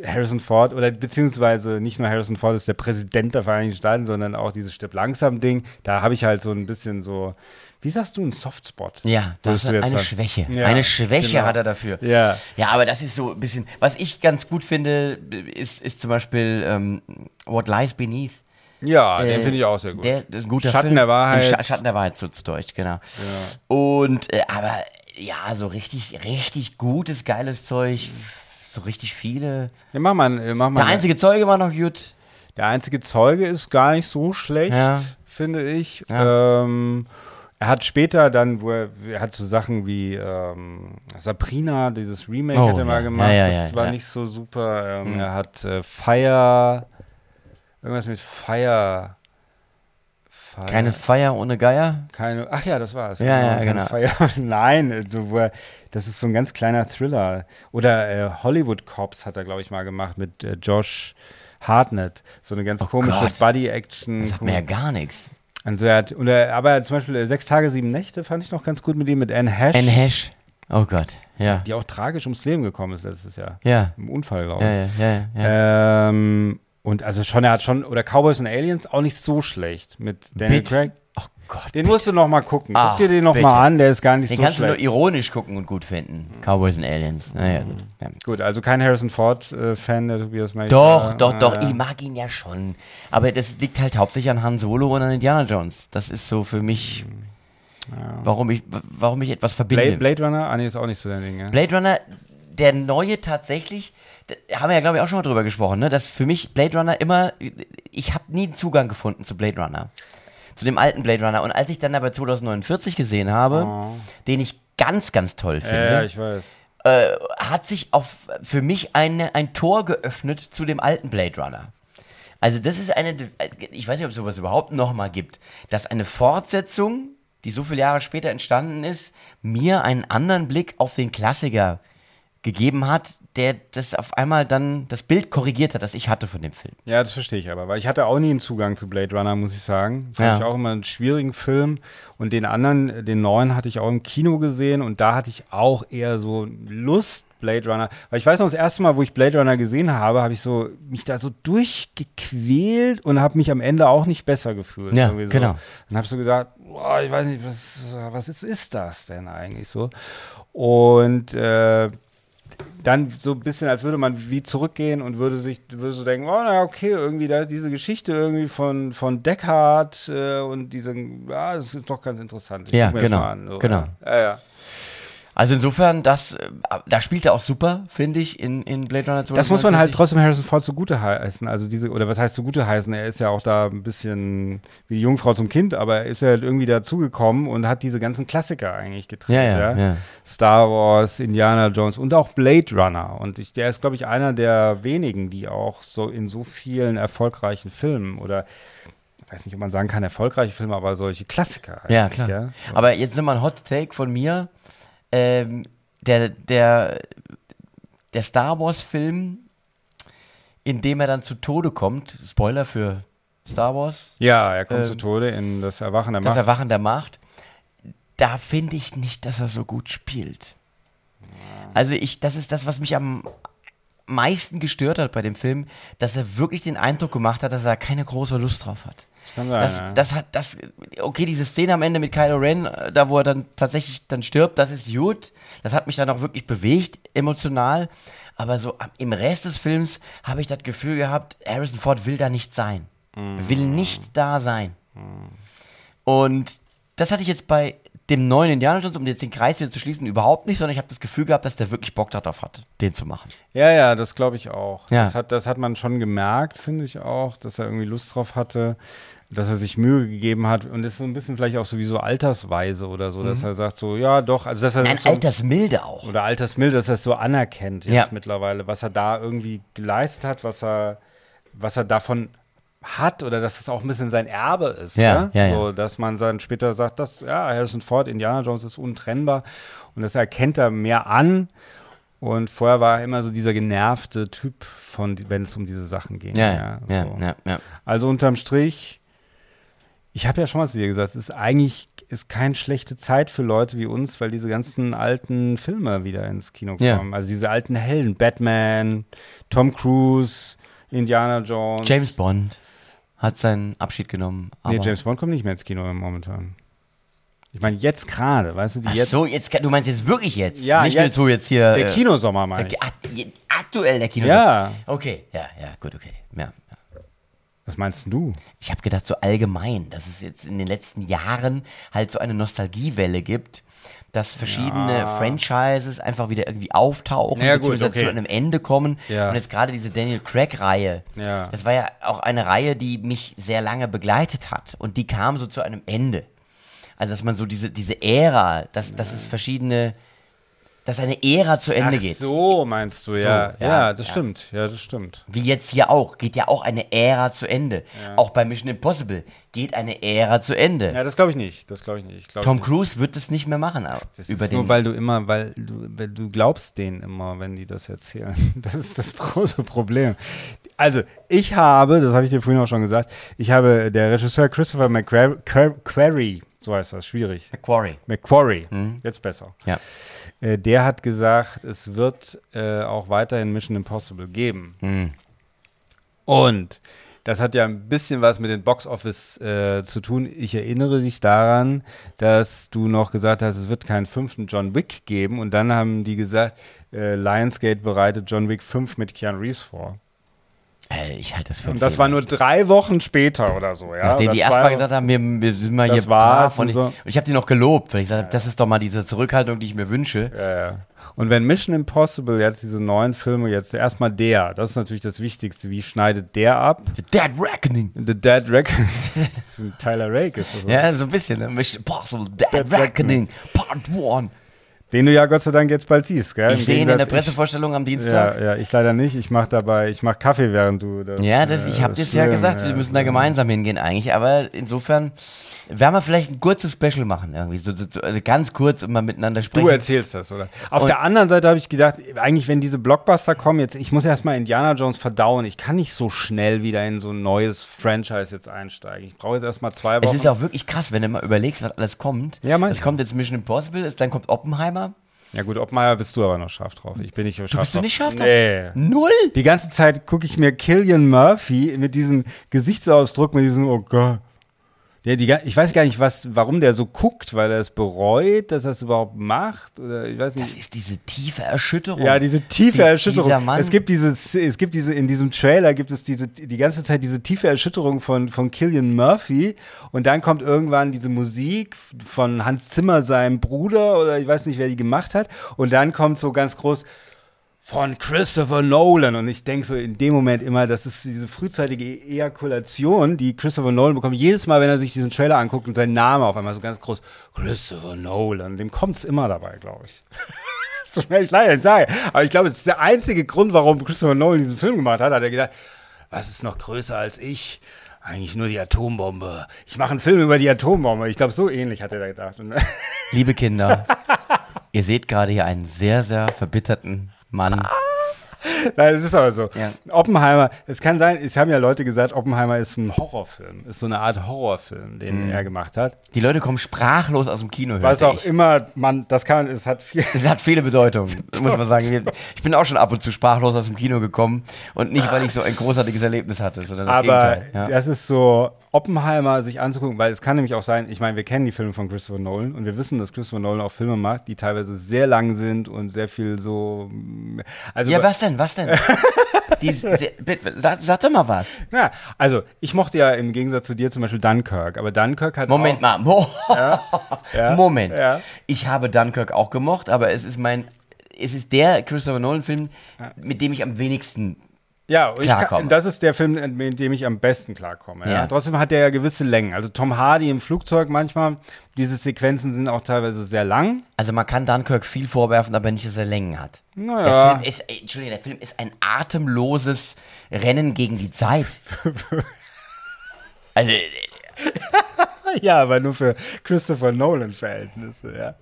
Speaker 2: Harrison Ford oder beziehungsweise nicht nur Harrison Ford ist der Präsident der Vereinigten Staaten, sondern auch dieses Stipp langsam Ding. Da habe ich halt so ein bisschen so wie sagst du, ein Softspot?
Speaker 3: Ja, das ist eine? Schwäche. Ja, eine Schwäche genau. hat er dafür.
Speaker 2: Ja.
Speaker 3: Ja, aber das ist so ein bisschen, was ich ganz gut finde, ist, ist zum Beispiel ähm, What Lies Beneath.
Speaker 2: Ja, äh, den finde ich auch sehr gut.
Speaker 3: Der, der ist ein guter
Speaker 2: Schatten
Speaker 3: Film.
Speaker 2: der Wahrheit.
Speaker 3: Sch Schatten der Wahrheit zu, zu Deutsch, genau. Ja. Und, äh, aber ja, so richtig, richtig gutes, geiles Zeug. So richtig viele.
Speaker 2: Ja, mach mal, mach mal
Speaker 3: der einzige Zeuge war noch gut.
Speaker 2: Der einzige Zeuge ist gar nicht so schlecht, ja. finde ich. Ja. Ähm, er hat später dann, wo er, er hat so Sachen wie ähm, Sabrina, dieses Remake oh, hat er mal gemacht. Ja, ja, das war nicht so super. Ähm, mhm. Er hat äh, Fire, irgendwas mit Fire.
Speaker 3: Fire. Keine Feier ohne Geier?
Speaker 2: Keine, ach ja, das war es.
Speaker 3: Ja, ja, genau.
Speaker 2: Feier, nein, also, wo er, das ist so ein ganz kleiner Thriller. Oder äh, Hollywood Cops hat er, glaube ich, mal gemacht mit äh, Josh Hartnett. So eine ganz oh komische Buddy-Action.
Speaker 3: Das sagt mir ja gar nichts.
Speaker 2: Also er hat, oder, aber zum Beispiel äh, Sechs Tage, Sieben Nächte fand ich noch ganz gut mit ihm, mit Anne Hash.
Speaker 3: Anne Hash. Oh Gott, ja.
Speaker 2: Die auch tragisch ums Leben gekommen ist letztes Jahr.
Speaker 3: Ja.
Speaker 2: Im Unfall, glaube ich.
Speaker 3: Ja, ja, ja, ja.
Speaker 2: Ähm, und also schon, er hat schon, oder Cowboys and Aliens auch nicht so schlecht mit Daniel
Speaker 3: Bit.
Speaker 2: Craig.
Speaker 3: Gott,
Speaker 2: Den musst du noch mal gucken.
Speaker 3: Ah,
Speaker 2: Guck dir den noch
Speaker 3: bitte.
Speaker 2: mal an, der ist gar nicht
Speaker 3: Den
Speaker 2: so
Speaker 3: kannst du
Speaker 2: schlecht.
Speaker 3: nur ironisch gucken und gut finden. Cowboys and Aliens. Naja, gut. Ja.
Speaker 2: Gut, also kein Harrison Ford-Fan, der Tobias May.
Speaker 3: Doch,
Speaker 2: Ja,
Speaker 3: doch,
Speaker 2: ja,
Speaker 3: doch.
Speaker 2: ja.
Speaker 3: Ich mag ihn ja schon. Aber das liegt halt hauptsächlich an Han Solo und an Indiana Jones. Das ist so für mich, warum, ich, warum ich etwas verbinde.
Speaker 2: Blade, Blade Runner? Ah, nee, ist auch nicht so dein Ding, ja?
Speaker 3: Blade Runner, der neue tatsächlich, haben wir ja, glaube ich, auch schon mal drüber gesprochen, ne? dass für mich Blade Runner immer, ich habe nie einen Zugang gefunden zu Blade Runner. Zu dem alten Blade Runner. Und als ich dann aber 2049 gesehen habe, den ich ganz, ganz toll finde,
Speaker 2: ja, ich weiß.
Speaker 3: äh, hat sich auf, für mich eine, ein Tor geöffnet zu dem alten Blade Runner. Also das ist eine, ich weiß nicht, ob es sowas überhaupt nochmal gibt, dass eine Fortsetzung, die so viele Jahre später entstanden ist, mir einen anderen Blick auf den Klassiker gegeben hat, der das auf einmal dann das Bild korrigiert hat, das ich hatte von dem Film.
Speaker 2: Ja, das verstehe ich aber, weil ich hatte auch nie einen Zugang zu Blade Runner, muss ich sagen. Fand
Speaker 3: Ja.
Speaker 2: ich auch immer einen schwierigen Film. Und den anderen, den neuen, hatte ich auch im Kino gesehen und da hatte ich auch eher so Lust, Blade Runner. Weil ich weiß noch, das erste Mal, wo ich Blade Runner gesehen habe, habe ich so mich da so durchgequält und habe mich am Ende auch nicht besser gefühlt.
Speaker 3: Ja,
Speaker 2: so.
Speaker 3: genau.
Speaker 2: Und habe so gesagt, boah, ich weiß nicht, was, was ist, ist das denn eigentlich so? Und äh, dann so ein bisschen, als würde man wie zurückgehen und würde sich, würde so denken, oh, na okay, irgendwie da diese Geschichte irgendwie von, von Deckard äh, und diese, ja, das ist doch ganz interessant. Ich
Speaker 3: Ja, genau,
Speaker 2: an, so,
Speaker 3: genau.
Speaker 2: Ja, ja. Ja.
Speaker 3: Also insofern, das, äh, da spielt er auch super, finde ich, in, in Blade Runner 2049.
Speaker 2: Das muss man halt trotzdem Harrison Ford zugute heißen. Also diese, oder was heißt zugute heißen? Er ist ja auch da ein bisschen wie die Jungfrau zum Kind, aber er ist ja halt irgendwie dazugekommen und hat diese ganzen Klassiker eigentlich gedreht.
Speaker 3: Ja, ja, ja.
Speaker 2: Star Wars, Indiana Jones und auch Blade Runner. Und ich, der ist, glaube ich, einer der wenigen, die auch so in so vielen erfolgreichen Filmen oder ich weiß nicht, ob man sagen kann, erfolgreiche Filme, aber solche Klassiker.
Speaker 3: Ja,
Speaker 2: eigentlich,
Speaker 3: klar.
Speaker 2: gell?
Speaker 3: Aber jetzt nochmal ein Hot Take von mir. Ähm, der, der, der Star Wars-Film, in dem er dann zu Tode kommt, Spoiler für Star Wars,
Speaker 2: Ja, er kommt
Speaker 3: Ähm,
Speaker 2: zu Tode in das Erwachen der
Speaker 3: das
Speaker 2: Macht.
Speaker 3: Erwachen der Macht, da finde ich nicht, dass er so gut spielt. Also ich, das ist das, was mich am meisten gestört hat bei dem Film, dass er wirklich den Eindruck gemacht hat, dass er keine große Lust drauf hat.
Speaker 2: Sein,
Speaker 3: Das,
Speaker 2: ja.
Speaker 3: das hat, das, okay, diese Szene am Ende mit Kylo Ren, äh, da wo er dann tatsächlich dann stirbt, das ist gut. Das hat mich dann auch wirklich bewegt, emotional. Aber so im Rest des Films habe ich das Gefühl gehabt, Harrison Ford will da nicht sein. Will nicht da sein. Und das hatte ich jetzt bei dem neuen Indiana Jones, um jetzt den Kreis wieder zu schließen, überhaupt nicht, sondern ich habe das Gefühl gehabt, dass der wirklich Bock darauf hat, den zu machen.
Speaker 2: Ja, ja, das glaube ich auch.
Speaker 3: Ja.
Speaker 2: Das, hat, das hat man schon gemerkt, finde ich auch, dass er irgendwie Lust drauf hatte, dass er sich Mühe gegeben hat. Und das ist so ein bisschen vielleicht auch sowieso altersweise oder so, dass er sagt so, ja doch, also dass er
Speaker 3: Mhm. Nein,
Speaker 2: das so,
Speaker 3: Altersmilde auch.
Speaker 2: oder altersmilde, dass er es so anerkennt jetzt
Speaker 3: Ja.
Speaker 2: mittlerweile, was er da irgendwie geleistet hat, was er, was er davon hat oder dass es auch ein bisschen sein Erbe ist.
Speaker 3: Ja,
Speaker 2: ne?
Speaker 3: ja, ja.
Speaker 2: So, dass man dann später sagt, dass ja, Harrison Ford, Indiana Jones ist untrennbar und das erkennt er mehr an. Und vorher war er immer so dieser genervte Typ, von, wenn es um diese Sachen ging.
Speaker 3: Ja, ja,
Speaker 2: so.
Speaker 3: ja, ja.
Speaker 2: Also unterm Strich, ich habe ja schon mal zu dir gesagt, es ist eigentlich ist keine schlechte Zeit für Leute wie uns, weil diese ganzen alten Filme wieder ins Kino
Speaker 3: Ja.
Speaker 2: kommen. Also diese alten Helden, Batman, Tom Cruise, Indiana Jones.
Speaker 3: James Bond hat seinen Abschied genommen.
Speaker 2: Nee, James Bond kommt nicht mehr ins Kino momentan. Ich meine, jetzt gerade, weißt du, die
Speaker 3: Ach
Speaker 2: jetzt.
Speaker 3: so, jetzt, du meinst jetzt wirklich jetzt?
Speaker 2: Ja,
Speaker 3: Nicht
Speaker 2: jetzt.
Speaker 3: so jetzt hier.
Speaker 2: der
Speaker 3: äh,
Speaker 2: Kinosommer, meine ich.
Speaker 3: Ach, aktuell der Kino.
Speaker 2: Ja.
Speaker 3: Okay, ja, ja, gut, okay. Ja. Ja.
Speaker 2: Was meinst du?
Speaker 3: Ich habe gedacht, so allgemein, dass es jetzt in den letzten Jahren halt so eine Nostalgiewelle gibt, dass verschiedene Franchises einfach wieder irgendwie auftauchen,
Speaker 2: Ja, gut,
Speaker 3: beziehungsweise
Speaker 2: okay.
Speaker 3: zu einem Ende kommen.
Speaker 2: Ja.
Speaker 3: Und jetzt gerade diese Daniel Craig-Reihe,
Speaker 2: Ja.
Speaker 3: das war ja auch eine Reihe, die mich sehr lange begleitet hat. Und die kam so zu einem Ende. Also, dass man so diese, diese Ära, dass, dass es verschiedene, dass eine Ära zu Ende
Speaker 2: Ach
Speaker 3: geht.
Speaker 2: so, meinst du, ja.
Speaker 3: ja,
Speaker 2: ja, das
Speaker 3: ja.
Speaker 2: stimmt. Ja, das stimmt.
Speaker 3: Wie jetzt hier auch, geht ja auch eine Ära zu Ende. Auch bei Mission Impossible geht eine Ära zu Ende.
Speaker 2: Ja, das glaube ich nicht. Das glaube ich nicht. Ich glaub
Speaker 3: Tom
Speaker 2: nicht.
Speaker 3: Cruise wird es nicht mehr machen. auch
Speaker 2: Das
Speaker 3: über
Speaker 2: ist
Speaker 3: den,
Speaker 2: nur, weil du immer, weil du, weil du glaubst denen immer, wenn die das erzählen. Das ist das große Problem. Also, ich habe, das habe ich dir vorhin auch schon gesagt, ich habe, der Regisseur Christopher McQuarrie, so heißt das, schwierig.
Speaker 3: Quarry.
Speaker 2: McQuarrie,
Speaker 3: Mhm.
Speaker 2: jetzt besser.
Speaker 3: Ja.
Speaker 2: Äh, der hat gesagt, es wird äh, auch weiterhin Mission Impossible geben.
Speaker 3: Mhm.
Speaker 2: Und das hat ja ein bisschen was mit dem Box-Office äh, zu tun. Ich erinnere dich daran, dass du noch gesagt hast, es wird keinen fünften John Wick geben. Und dann haben die gesagt, äh, Lionsgate bereitet John Wick 5 mit Keanu Reeves vor.
Speaker 3: Ich halte das für
Speaker 2: Und das war nur drei Wochen später oder so, ja.
Speaker 3: Nachdem
Speaker 2: oder
Speaker 3: die erstmal gesagt haben, wir, wir sind mal
Speaker 2: Das
Speaker 3: hier brav und
Speaker 2: und
Speaker 3: ich,
Speaker 2: so.
Speaker 3: und ich habe die noch gelobt, weil ich gesagt habe, das ist doch mal diese Zurückhaltung, die ich mir wünsche.
Speaker 2: Ja, ja. Und wenn Mission Impossible jetzt diese neuen Filme jetzt erstmal der, das ist natürlich das Wichtigste, wie schneidet der ab?
Speaker 3: The Dead Reckoning.
Speaker 2: The Dead ein Tyler Rake ist das. oder?
Speaker 3: Ja, so ein bisschen. Ne? Mission Impossible, Dead,
Speaker 2: Dead
Speaker 3: Reckoning, Part 1.
Speaker 2: Den du ja Gott sei Dank jetzt bald siehst, gell?
Speaker 3: Ich
Speaker 2: Im
Speaker 3: sehe ihn in der Pressevorstellung am
Speaker 2: Ich,
Speaker 3: Dienstag.
Speaker 2: ja, ja, ich leider nicht. Ich mache dabei, ich mache Kaffee, während du das.
Speaker 3: Ja, das,
Speaker 2: äh,
Speaker 3: ich habe
Speaker 2: das
Speaker 3: dir ja gesagt, wir müssen da gemeinsam hingehen eigentlich. Aber insofern werden wir vielleicht ein kurzes Special machen. Irgendwie. So, so, so, also ganz kurz und mal miteinander sprechen.
Speaker 2: Du erzählst das, oder? Auf
Speaker 3: Und-
Speaker 2: der anderen Seite habe ich gedacht, eigentlich, wenn diese Blockbuster kommen, jetzt, ich muss erstmal Indiana Jones verdauen. Ich kann nicht so schnell wieder in so ein neues Franchise jetzt einsteigen. Ich brauche jetzt erstmal zwei Wochen.
Speaker 3: es ist auch wirklich krass, wenn du mal überlegst, was alles kommt.
Speaker 2: Ja,
Speaker 3: es kommt jetzt Mission Impossible, es- dann kommt Oppenheimer.
Speaker 2: ja gut, Obmeier bist du aber noch scharf drauf. Ich bin nicht scharf drauf.
Speaker 3: bist du nicht scharf drauf?
Speaker 2: Nee.
Speaker 3: Null?
Speaker 2: Die ganze Zeit gucke ich mir Killian Murphy mit diesem Gesichtsausdruck, mit diesem, oh Gott. Der, die, ich weiß gar nicht, was, warum der so guckt, weil er es bereut, dass er es überhaupt macht. Oder ich weiß
Speaker 3: Das
Speaker 2: nicht.
Speaker 3: ist diese tiefe Erschütterung.
Speaker 2: Ja, diese tiefe
Speaker 3: Die-
Speaker 2: Erschütterung. Es gibt dieses, es gibt diese, in diesem Trailer gibt es diese, die ganze Zeit diese tiefe Erschütterung von, von Killian Murphy und dann kommt irgendwann diese Musik von Hans Zimmer, seinem Bruder oder ich weiß nicht, wer die gemacht hat und dann kommt so ganz groß von Christopher Nolan und ich denke so in dem Moment immer, das ist diese frühzeitige Ejakulation, die Christopher Nolan bekommt, jedes Mal, wenn er sich diesen Trailer anguckt und sein Name auf einmal so ganz groß, Christopher Nolan, dem kommt es immer dabei, glaube ich. so schnell ich leider sage. Aber ich glaube, es ist der einzige Grund, warum Christopher Nolan diesen Film gemacht hat. Hat er gesagt, was ist noch größer als ich? Eigentlich nur die Atombombe. Ich mache einen Film über die Atombombe. Ich glaube, so ähnlich hat er da gedacht.
Speaker 3: Liebe Kinder, ihr seht gerade hier einen sehr, sehr verbitterten Mann.
Speaker 2: Nein, das ist aber so.
Speaker 3: Ja.
Speaker 2: Oppenheimer, es kann sein, es haben ja Leute gesagt, Oppenheimer ist ein Horrorfilm. Ist so eine Art Horrorfilm, den
Speaker 3: Mhm.
Speaker 2: er gemacht hat.
Speaker 3: Die Leute kommen sprachlos aus dem Kino.
Speaker 2: Was auch
Speaker 3: ich.
Speaker 2: immer man, das kann, es hat viel.
Speaker 3: Das hat viele Bedeutungen, muss man sagen. Ich bin auch schon ab und zu sprachlos aus dem Kino gekommen und nicht, weil ich so ein großartiges Erlebnis hatte, sondern das
Speaker 2: Aber
Speaker 3: Gegenteil. Ja.
Speaker 2: das ist so, Oppenheimer sich anzugucken, weil es kann nämlich auch sein, ich meine, wir kennen die Filme von Christopher Nolan und wir wissen, dass Christopher Nolan auch Filme macht, die teilweise sehr lang sind und sehr viel so. Also,
Speaker 3: ja, was denn, was denn? Die, die, bitte, sag, doch mal was.
Speaker 2: Ja, also ich mochte ja im Gegensatz zu dir zum Beispiel Dunkirk, aber Dunkirk hat
Speaker 3: Moment
Speaker 2: auch,
Speaker 3: mal. Mo
Speaker 2: ja,
Speaker 3: Moment.
Speaker 2: ja.
Speaker 3: Ich habe Dunkirk auch gemocht, aber es ist mein. Es ist der Christopher Nolan-Film, mit dem ich am wenigsten.
Speaker 2: Ja, kann, das ist der Film, mit dem ich am besten klarkomme. Ja.
Speaker 3: Ja.
Speaker 2: Trotzdem hat der ja gewisse Längen. Also Tom Hardy im Flugzeug manchmal, diese Sequenzen sind auch teilweise sehr lang.
Speaker 3: Also man kann Dunkirk viel vorwerfen, aber nicht, dass er Längen hat.
Speaker 2: Naja.
Speaker 3: Der Film ist, ey, Entschuldigung, der Film ist ein atemloses Rennen gegen die Zeit. Also, äh,
Speaker 2: Ja, aber nur für Christopher Nolan-Verhältnisse, ja.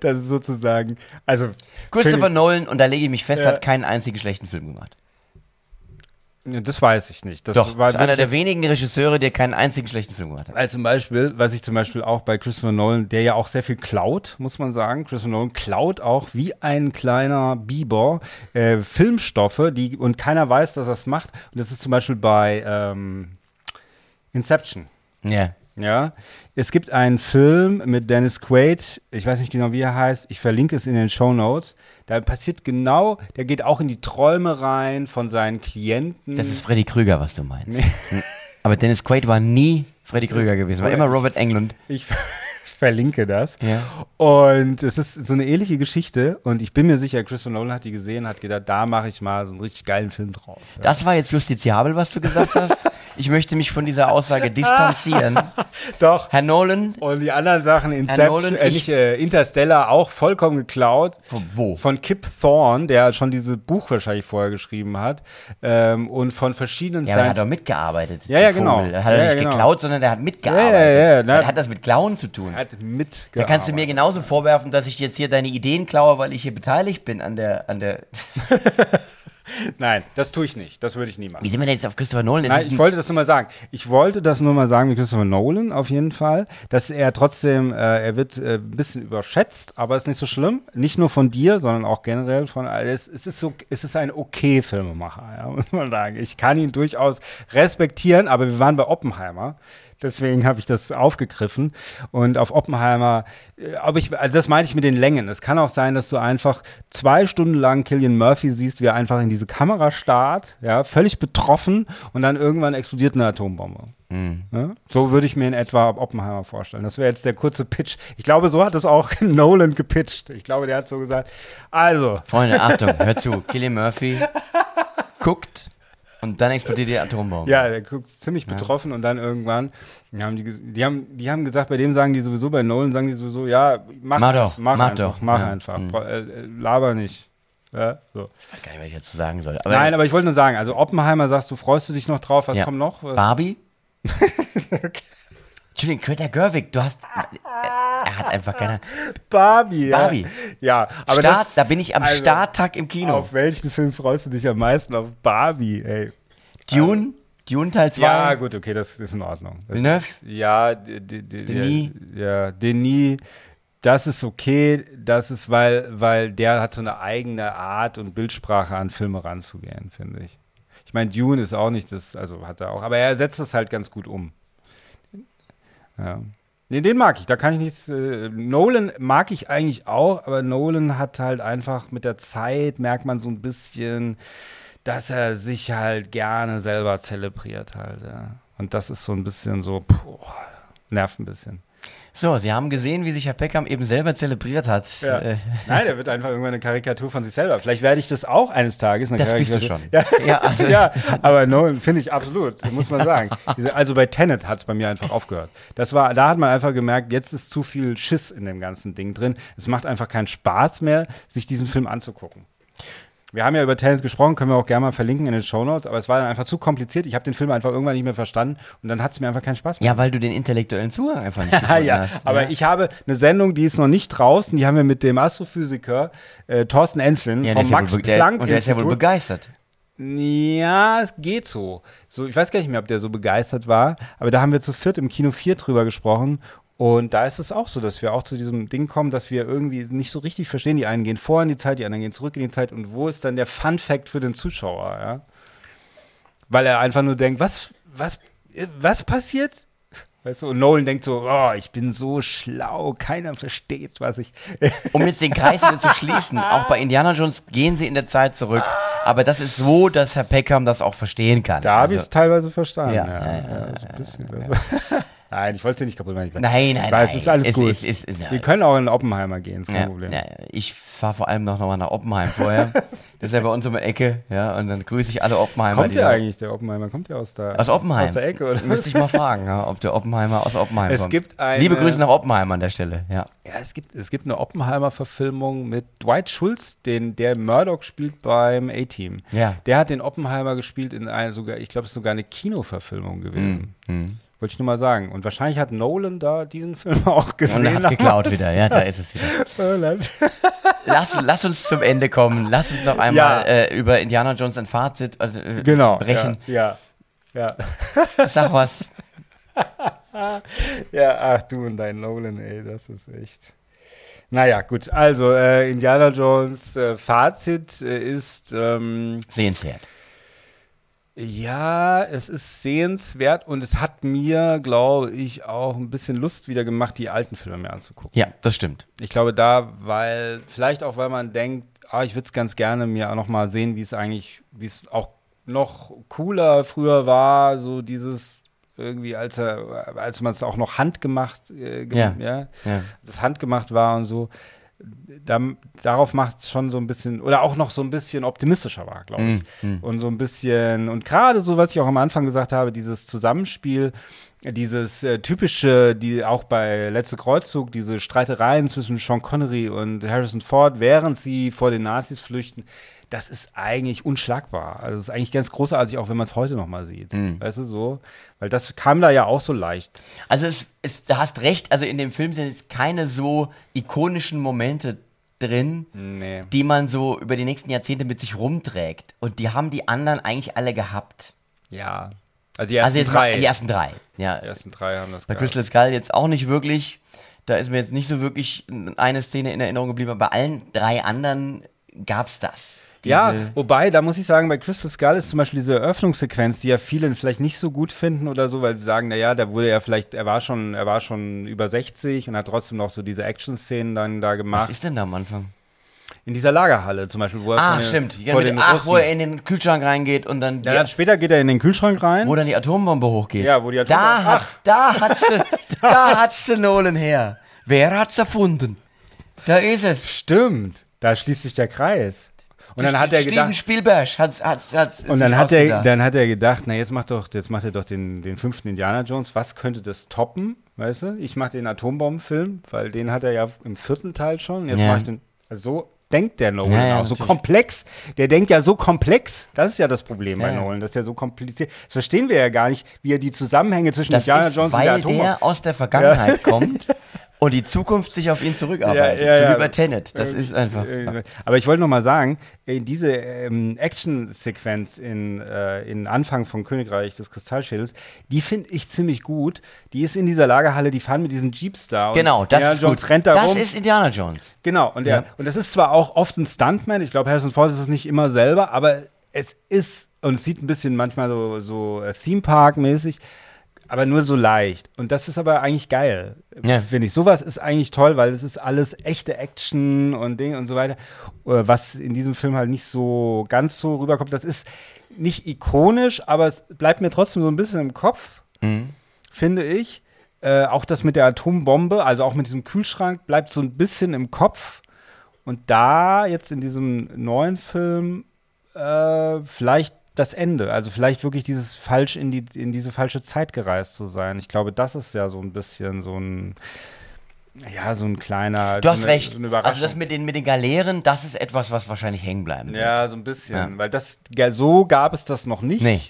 Speaker 2: Das ist sozusagen, also
Speaker 3: Christopher Nolan, und da lege ich mich fest,
Speaker 2: Ja.
Speaker 3: hat keinen einzigen schlechten Film gemacht.
Speaker 2: Das weiß ich nicht. Das
Speaker 3: Doch,
Speaker 2: war
Speaker 3: ist einer der wenigen Regisseure, der keinen einzigen schlechten Film gemacht hat.
Speaker 2: Weil zum Beispiel, was ich zum Beispiel auch bei Christopher Nolan, der ja auch sehr viel klaut, muss man sagen. Christopher Nolan klaut auch wie ein kleiner Biber äh, Filmstoffe, die und keiner weiß, dass er es macht. Und das ist zum Beispiel bei ähm, Inception.
Speaker 3: Ja.
Speaker 2: Ja, es gibt einen Film mit Dennis Quaid, ich weiß nicht genau, wie er heißt, ich verlinke es in den Show Notes. Da passiert genau, der geht auch in die Träume rein von seinen Klienten.
Speaker 3: Das ist Freddy Krüger, was du meinst. Hm. Aber Dennis Quaid war nie Freddy Krüger gewesen, war immer Robert Englund.
Speaker 2: Ich verlinke das.
Speaker 3: Ja.
Speaker 2: Und es ist so eine ähnliche Geschichte und ich bin mir sicher, Christopher Nolan hat die gesehen, hat gedacht, da mache ich mal so einen richtig geilen Film draus. Ja.
Speaker 3: Das war jetzt justiziabel, was du gesagt hast. Ich möchte mich von dieser Aussage distanzieren.
Speaker 2: Doch.
Speaker 3: Herr Nolan,
Speaker 2: Und die anderen Sachen, Inception,
Speaker 3: Nolan,
Speaker 2: äh,
Speaker 3: ich-
Speaker 2: nicht, äh, Interstellar, auch vollkommen geklaut.
Speaker 3: Von wo?
Speaker 2: Von Kip Thorne, der schon dieses Buch wahrscheinlich vorher geschrieben hat. Ähm, und von verschiedenen
Speaker 3: ja, aber er hat auch mitgearbeitet.
Speaker 2: Ja, ja,
Speaker 3: der
Speaker 2: genau.
Speaker 3: Vogel. Er hat er
Speaker 2: Ja,
Speaker 3: nicht
Speaker 2: genau.
Speaker 3: geklaut, sondern er hat mitgearbeitet.
Speaker 2: Ja, ja, ja, na-
Speaker 3: Er hat das mit Klauen zu tun.
Speaker 2: Hat mitgearbeitet.
Speaker 3: Da kannst du mir genauso vorwerfen, dass ich jetzt hier deine Ideen klaue, weil ich hier beteiligt bin an der, an der.
Speaker 2: Nein, das tue ich nicht. Das würde ich nie machen.
Speaker 3: Wie sind wir denn jetzt auf Christopher Nolan?
Speaker 2: Nein, ich wollte das nur mal sagen. Ich wollte das nur mal sagen mit Christopher Nolan auf jeden Fall, dass er trotzdem, äh, er wird äh, ein bisschen überschätzt, aber ist nicht so schlimm. Nicht nur von dir, sondern auch generell von alles. Es ist so, es ist ein okay Filmemacher, ja, muss man sagen. Ich kann ihn durchaus respektieren, aber wir waren bei Oppenheimer. Deswegen habe ich das aufgegriffen. Und auf Oppenheimer, äh, ob ich, also das meine ich mit den Längen. Es kann auch sein, dass du einfach zwei Stunden lang Killian Murphy siehst, wie er einfach in diese Kamera starrt, ja, völlig betroffen und dann irgendwann explodiert eine Atombombe. Ja? So würde ich mir in etwa Oppenheimer vorstellen. Das wäre jetzt der kurze Pitch. Ich glaube, so hat es auch Nolan gepitcht. Ich glaube, der hat so gesagt, also,
Speaker 3: Freunde, Achtung, hör zu. Killian Murphy guckt und dann explodiert die Atombombe.
Speaker 2: Ja, der guckt ziemlich betroffen und dann irgendwann, die haben, die, die, haben, die haben gesagt, bei dem sagen die sowieso, bei Nolan sagen die sowieso, ja, mach,
Speaker 3: Mach doch,
Speaker 2: mach,
Speaker 3: mach
Speaker 2: einfach,
Speaker 3: doch.
Speaker 2: mach
Speaker 3: Ja.
Speaker 2: einfach,
Speaker 3: Mhm.
Speaker 2: Äh, äh, laber nicht. Ja, so.
Speaker 3: Ich weiß gar nicht, was ich dazu sagen soll. Aber
Speaker 2: Nein, aber ich wollte nur sagen, also Oppenheimer sagst du, freust du dich noch drauf, was
Speaker 3: Ja.
Speaker 2: kommt noch? Was?
Speaker 3: Barbie? Entschuldigung, Greta Gerwig, du hast. Er hat einfach keine.
Speaker 2: Barbie, ja.
Speaker 3: Barbie.
Speaker 2: Ja, aber
Speaker 3: Start,
Speaker 2: das,
Speaker 3: da bin ich am
Speaker 2: also,
Speaker 3: Starttag im Kino.
Speaker 2: Auf welchen Film freust du dich am meisten? Auf Barbie, ey.
Speaker 3: Dune? Dune Teil 2?
Speaker 2: Ja, gut, okay, das ist in Ordnung. Das,
Speaker 3: Villeneuve?
Speaker 2: Ja,
Speaker 3: Denis?
Speaker 2: Ja, Denis, das ist okay. Das ist, weil, weil der hat so eine eigene Art und Bildsprache an Filme ranzugehen, finde ich. Ich meine, Dune ist auch nicht das, also hat er auch, aber er setzt es halt ganz gut um. Ja. Nee, den mag ich, da kann ich nichts. Äh, Nolan mag ich eigentlich auch, aber Nolan hat halt einfach mit der Zeit, merkt man so ein bisschen, dass er sich halt gerne selber zelebriert halt. Ja. Und das ist so ein bisschen so, puh, nervt ein bisschen.
Speaker 3: So, Sie haben gesehen, wie sich Herr Peckham eben selber zelebriert hat.
Speaker 2: Ja.
Speaker 3: Äh,
Speaker 2: Nein, er wird einfach irgendwann eine Karikatur von sich selber. Vielleicht werde ich das auch eines Tages. Eine
Speaker 3: Das bist du
Speaker 2: Karikatur-
Speaker 3: schon.
Speaker 2: Ja,
Speaker 3: Ja, also-
Speaker 2: ja aber Nolan finde ich absolut, muss man sagen. Also bei Tenet hat es bei mir einfach aufgehört. Das war, da hat man einfach gemerkt, jetzt ist zu viel Schiss in dem ganzen Ding drin. Es macht einfach keinen Spaß mehr, sich diesen Film anzugucken. Wir haben ja über Tenet gesprochen, können wir auch gerne mal verlinken in den Shownotes, aber es war dann einfach zu kompliziert. Ich habe den Film einfach irgendwann nicht mehr verstanden und dann hat es mir einfach keinen Spaß mehr
Speaker 3: ja, weil du den intellektuellen Zugang einfach nicht gefunden
Speaker 2: ja,
Speaker 3: hast.
Speaker 2: aber
Speaker 3: ja.
Speaker 2: ich habe eine Sendung, die ist noch nicht draußen, die haben wir mit dem Astrophysiker äh, Thorsten Enslin
Speaker 3: ja,
Speaker 2: vom
Speaker 3: ja
Speaker 2: Max
Speaker 3: wohl, be- der,
Speaker 2: Planck
Speaker 3: Und der ist ja wohl begeistert.
Speaker 2: Ja, es geht so. so. Ich weiß gar nicht mehr, ob der so begeistert war, aber da haben wir zu viert im Kino 4 drüber gesprochen. Und da ist es auch so, dass wir auch zu diesem Ding kommen, dass wir irgendwie nicht so richtig verstehen. Die einen gehen vor in die Zeit, die anderen gehen zurück in die Zeit. Und wo ist dann der Fun-Fact für den Zuschauer? Ja? Weil er einfach nur denkt, was, was, was passiert? Weißt du, und Nolan denkt so, oh, ich bin so schlau, keiner versteht, was ich.
Speaker 3: Um jetzt den Kreis wieder zu schließen, auch bei Indiana Jones gehen sie in der Zeit zurück. Aber das ist so, dass Herr Peckham das auch verstehen kann.
Speaker 2: Da habe ich
Speaker 3: Also-
Speaker 2: es teilweise verstanden.
Speaker 3: Ja,
Speaker 2: Ja,
Speaker 3: ja,
Speaker 2: ja, so ein bisschen. Also. Nein, ich wollte es dir nicht kaputt machen.
Speaker 3: Nein, nein, nein.
Speaker 2: Es ist alles
Speaker 3: Es
Speaker 2: gut.
Speaker 3: ist- ist- nein.
Speaker 2: Wir können auch in Oppenheimer gehen, ist kein
Speaker 3: Ja,
Speaker 2: Problem.
Speaker 3: ja, ich fahre vor allem noch mal nach Oppenheim vorher. das ist ja bei uns um die Ecke, ja, und dann grüße ich alle Oppenheimer.
Speaker 2: Kommt der
Speaker 3: da-
Speaker 2: eigentlich, der Oppenheimer? Kommt der aus der,
Speaker 3: Aus Oppenheim.
Speaker 2: Aus der Ecke, oder?
Speaker 3: Müsste ich mal fragen, ja, ob der Oppenheimer aus Oppenheim
Speaker 2: Es
Speaker 3: kommt.
Speaker 2: gibt eine-
Speaker 3: Liebe Grüße nach Oppenheim an der Stelle, ja.
Speaker 2: Ja, es gibt, es gibt eine Oppenheimer-Verfilmung mit Dwight Schultz, den, der Murdoch spielt beim A-Team.
Speaker 3: Ja.
Speaker 2: Der hat den Oppenheimer gespielt in einer sogar, ich glaube, es ist sogar eine Kinoverfilmung gewesen.
Speaker 3: Mhm.
Speaker 2: Wollte ich nur mal sagen. Und wahrscheinlich hat Nolan da diesen Film auch gesehen.
Speaker 3: Und er hat geklaut wieder, ja, da ist es wieder. Lass, lass uns zum Ende kommen. Lass uns noch einmal
Speaker 2: Ja.
Speaker 3: äh, über Indiana Jones ein Fazit äh,
Speaker 2: Genau.
Speaker 3: brechen.
Speaker 2: Ja. Ja. ja.
Speaker 3: Sag was.
Speaker 2: Ja, ach du und dein Nolan, ey, das ist echt. Naja, gut. Also, äh, Indiana Jones äh, Fazit äh, ist, ähm,
Speaker 3: Sehenswert.
Speaker 2: Ja, es ist sehenswert und es hat mir, glaube ich, auch ein bisschen Lust wieder gemacht, die alten Filme mir anzugucken.
Speaker 3: Ja, das stimmt.
Speaker 2: Ich glaube, da, weil, vielleicht auch, weil man denkt, ah, ich würde es ganz gerne mir auch noch mal sehen, wie es eigentlich, wie es auch noch cooler früher war, so dieses irgendwie, als er, als man es auch noch handgemacht, äh,
Speaker 3: Ja.
Speaker 2: ja,
Speaker 3: Ja.
Speaker 2: das handgemacht war und so. Da, darauf macht es schon so ein bisschen, oder auch noch so ein bisschen optimistischer war, glaube ich.
Speaker 3: Mm,
Speaker 2: Und so ein bisschen, und gerade so, was ich auch am Anfang gesagt habe, dieses Zusammenspiel, dieses äh, typische, die auch bei Letzte Kreuzzug, diese Streitereien zwischen Sean Connery und Harrison Ford, während sie vor den Nazis flüchten, das ist eigentlich unschlagbar. Also es ist eigentlich ganz großartig, auch wenn man es heute noch mal sieht. Weißt du so? Weil das kam da ja auch so leicht.
Speaker 3: Also es, es, du hast recht, also in dem Film sind jetzt keine so ikonischen Momente drin,
Speaker 2: Nee.
Speaker 3: die man so über die nächsten Jahrzehnte mit sich rumträgt. Und die haben die anderen eigentlich alle gehabt.
Speaker 2: Ja. Also die ersten
Speaker 3: Also
Speaker 2: drei.
Speaker 3: mal die ersten drei. Ja.
Speaker 2: Die ersten drei haben das
Speaker 3: Bei
Speaker 2: gehabt.
Speaker 3: Crystal Skull jetzt auch nicht wirklich. Da ist mir jetzt nicht so wirklich eine Szene in Erinnerung geblieben, aber bei allen drei anderen gab's das.
Speaker 2: Ja, wobei, da muss ich sagen, bei Crystal Skull ist zum Beispiel diese Eröffnungssequenz, die ja viele vielleicht nicht so gut finden oder so, weil sie sagen, naja, da wurde er vielleicht, er war schon, er war schon über 60 und hat trotzdem noch so diese Action-Szenen dann da
Speaker 3: Was
Speaker 2: gemacht.
Speaker 3: ist denn da am Anfang?
Speaker 2: In dieser Lagerhalle zum Beispiel, wo er
Speaker 3: Ah, stimmt. Ja,
Speaker 2: vor
Speaker 3: mit,
Speaker 2: den
Speaker 3: ach,
Speaker 2: Russen-
Speaker 3: wo er in den Kühlschrank reingeht und dann,
Speaker 2: ja, dann später geht er in den Kühlschrank rein.
Speaker 3: wo dann die Atombombe hochgeht.
Speaker 2: Ja, wo die
Speaker 3: Da
Speaker 2: Atombombe-
Speaker 3: hat's, da hat's, de- da hat's den Nolan her. Wer hat's erfunden? Da ist es.
Speaker 2: Stimmt, da schließt sich der Kreis. Und dann hat er
Speaker 3: Steven
Speaker 2: gedacht,
Speaker 3: Spielberg hat's, hat's, hat's
Speaker 2: und dann hat er, dann hat er gedacht, na jetzt macht doch, jetzt macht er doch den, den fünften Indiana Jones. Was könnte das toppen? Weißt du? Ich mache den Atombombenfilm, weil den hat er ja im vierten Teil schon. Jetzt
Speaker 3: Ja.
Speaker 2: mache ich den. Also so denkt der Nolan
Speaker 3: Ja, ja,
Speaker 2: auch. So
Speaker 3: natürlich.
Speaker 2: komplex. Der denkt ja so komplex. Das ist ja das Problem bei
Speaker 3: Ja, ja.
Speaker 2: Nolan. Das ist ja so kompliziert. Das verstehen wir ja gar nicht, wie er die Zusammenhänge zwischen
Speaker 3: das
Speaker 2: Indiana
Speaker 3: ist,
Speaker 2: Jones und der
Speaker 3: weil
Speaker 2: Atombombe.
Speaker 3: der aus der Vergangenheit kommt und die Zukunft sich auf ihn zurückarbeitet.
Speaker 2: Ja, ja,
Speaker 3: so
Speaker 2: ja.
Speaker 3: wie bei Tenet. Das ist einfach.
Speaker 2: Äh, Aber ich wollte noch mal sagen, äh, diese ähm, Action-Sequenz in, äh, in Anfang von Königreich des Kristallschädels, die finde ich ziemlich gut. Die ist in dieser Lagerhalle, die fahren mit diesen Jeeps da. und
Speaker 3: Genau, das
Speaker 2: Indiana
Speaker 3: ist
Speaker 2: Jones
Speaker 3: gut.
Speaker 2: rennt da
Speaker 3: das
Speaker 2: rum.
Speaker 3: ist Indiana Jones.
Speaker 2: Genau, und, der, und das ist zwar auch oft ein Stuntman, ich glaube, Harrison Ford ist es nicht immer selber, aber es ist, und es sieht ein bisschen manchmal so, so äh, Theme Park-mäßig, aber nur so leicht. Und das ist aber eigentlich geil,
Speaker 3: Ja.
Speaker 2: finde ich. Sowas ist eigentlich toll, weil es ist alles echte Action und Ding und so weiter, was in diesem Film halt nicht so ganz so rüberkommt. Das ist nicht ikonisch, aber es bleibt mir trotzdem so ein bisschen im Kopf, finde ich. Äh, auch das mit der Atombombe, also auch mit diesem Kühlschrank, bleibt so ein bisschen im Kopf. Und da jetzt in diesem neuen Film äh, vielleicht das Ende, also vielleicht wirklich dieses falsch in die in diese falsche Zeit gereist zu sein. Ich glaube, das ist ja so ein bisschen so ein ja so ein kleiner.
Speaker 3: Du
Speaker 2: so
Speaker 3: hast
Speaker 2: eine,
Speaker 3: recht.
Speaker 2: So
Speaker 3: also das mit den, mit den Galeeren, das ist etwas, was wahrscheinlich hängen bleiben wird.
Speaker 2: Ja, so ein bisschen.
Speaker 3: Ja.
Speaker 2: Weil das, so gab es das noch nicht.
Speaker 3: Nee.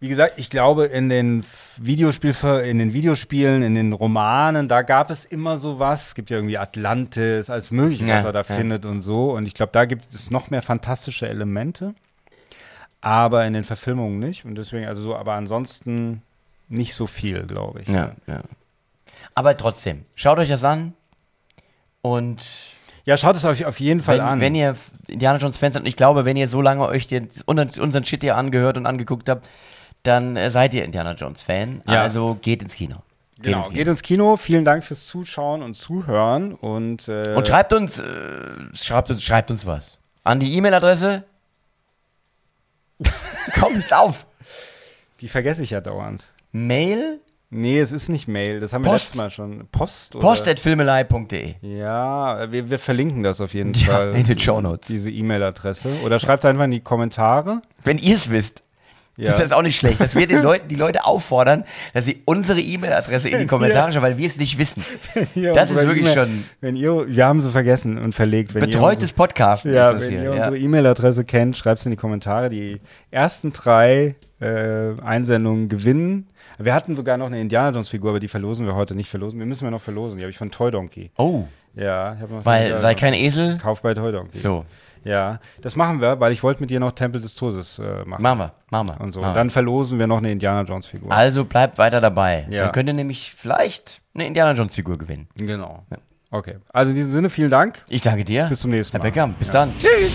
Speaker 2: Wie gesagt, ich glaube, in den Videospiel, in den Videospielen, in den Romanen, da gab es immer sowas. Es gibt ja irgendwie Atlantis, alles Mögliche,
Speaker 3: Ja,
Speaker 2: was er da
Speaker 3: ja.
Speaker 2: findet und so. Und ich glaube, da gibt es noch mehr fantastische Elemente. Aber in den Verfilmungen nicht. Und deswegen, also so, aber ansonsten nicht so viel, glaube ich.
Speaker 3: Ja, ja. Aber trotzdem, schaut euch das an und
Speaker 2: Ja, schaut es euch auf jeden Fall
Speaker 3: wenn,
Speaker 2: an.
Speaker 3: wenn ihr Indiana Jones Fans seid, und ich glaube, wenn ihr so lange euch den, unseren Shit hier angehört und angeguckt habt, dann äh, seid ihr Indiana Jones Fan.
Speaker 2: Ja.
Speaker 3: Also geht ins Kino. Geht
Speaker 2: genau,
Speaker 3: ins Kino.
Speaker 2: geht ins Kino. Vielen Dank fürs Zuschauen und Zuhören. Und, äh,
Speaker 3: Und schreibt uns, äh, schreibt uns, schreibt uns was. An die E-Mail-Adresse. Kommt jetzt auf.
Speaker 2: die vergesse ich ja dauernd.
Speaker 3: Mail
Speaker 2: Nee, es ist nicht Mail, das haben wir
Speaker 3: Post.
Speaker 2: letztes Mal schon. Post oder?
Speaker 3: post.filmelei.de.
Speaker 2: Ja, wir, wir verlinken das auf jeden
Speaker 3: Ja,
Speaker 2: Fall.
Speaker 3: in den Shownotes.
Speaker 2: Diese E-Mail-Adresse. Oder schreibt einfach in die Kommentare.
Speaker 3: Wenn ihr es wisst.
Speaker 2: Ja.
Speaker 3: Das ist auch nicht schlecht, dass wir den Leuten, die Leute auffordern, dass sie unsere E-Mail-Adresse in die Kommentare schreiben, weil wir es nicht wissen.
Speaker 2: Hier
Speaker 3: Das ist wirklich
Speaker 2: E-Mail-
Speaker 3: schon
Speaker 2: Wenn ihr, wir haben sie vergessen und verlegt. Wenn
Speaker 3: betreutes
Speaker 2: ihr
Speaker 3: Podcast
Speaker 2: ja,
Speaker 3: ist das
Speaker 2: wenn
Speaker 3: hier.
Speaker 2: ihr
Speaker 3: Ja.
Speaker 2: unsere E-Mail-Adresse kennt, schreibt es in die Kommentare. Die ersten drei äh, Einsendungen gewinnen. Wir hatten sogar noch eine Indiana Jones-Figur, aber die verlosen wir heute nicht verlosen. Wir müssen wir noch verlosen. Die habe ich von Toy Donkey.
Speaker 3: Oh,
Speaker 2: Ja, ich habe noch
Speaker 3: weil sei
Speaker 2: Jones.
Speaker 3: kein Esel.
Speaker 2: Kauf bei Toy Donkey.
Speaker 3: So,
Speaker 2: Ja, das machen wir, weil ich wollte mit dir noch Tempel des Todes äh, machen.
Speaker 3: machen wir, machen wir.
Speaker 2: Und so. Und dann verlosen wir noch eine Indiana Jones Figur.
Speaker 3: Also bleibt weiter dabei.
Speaker 2: Ja.
Speaker 3: Dann könnt ihr nämlich vielleicht eine Indiana Jones Figur gewinnen.
Speaker 2: Genau. Okay. Also in diesem Sinne, vielen Dank.
Speaker 3: Ich danke dir.
Speaker 2: Bis zum nächsten
Speaker 3: Herr
Speaker 2: Mal.
Speaker 3: Beckham. Bis
Speaker 2: Ja.
Speaker 3: dann. Tschüss.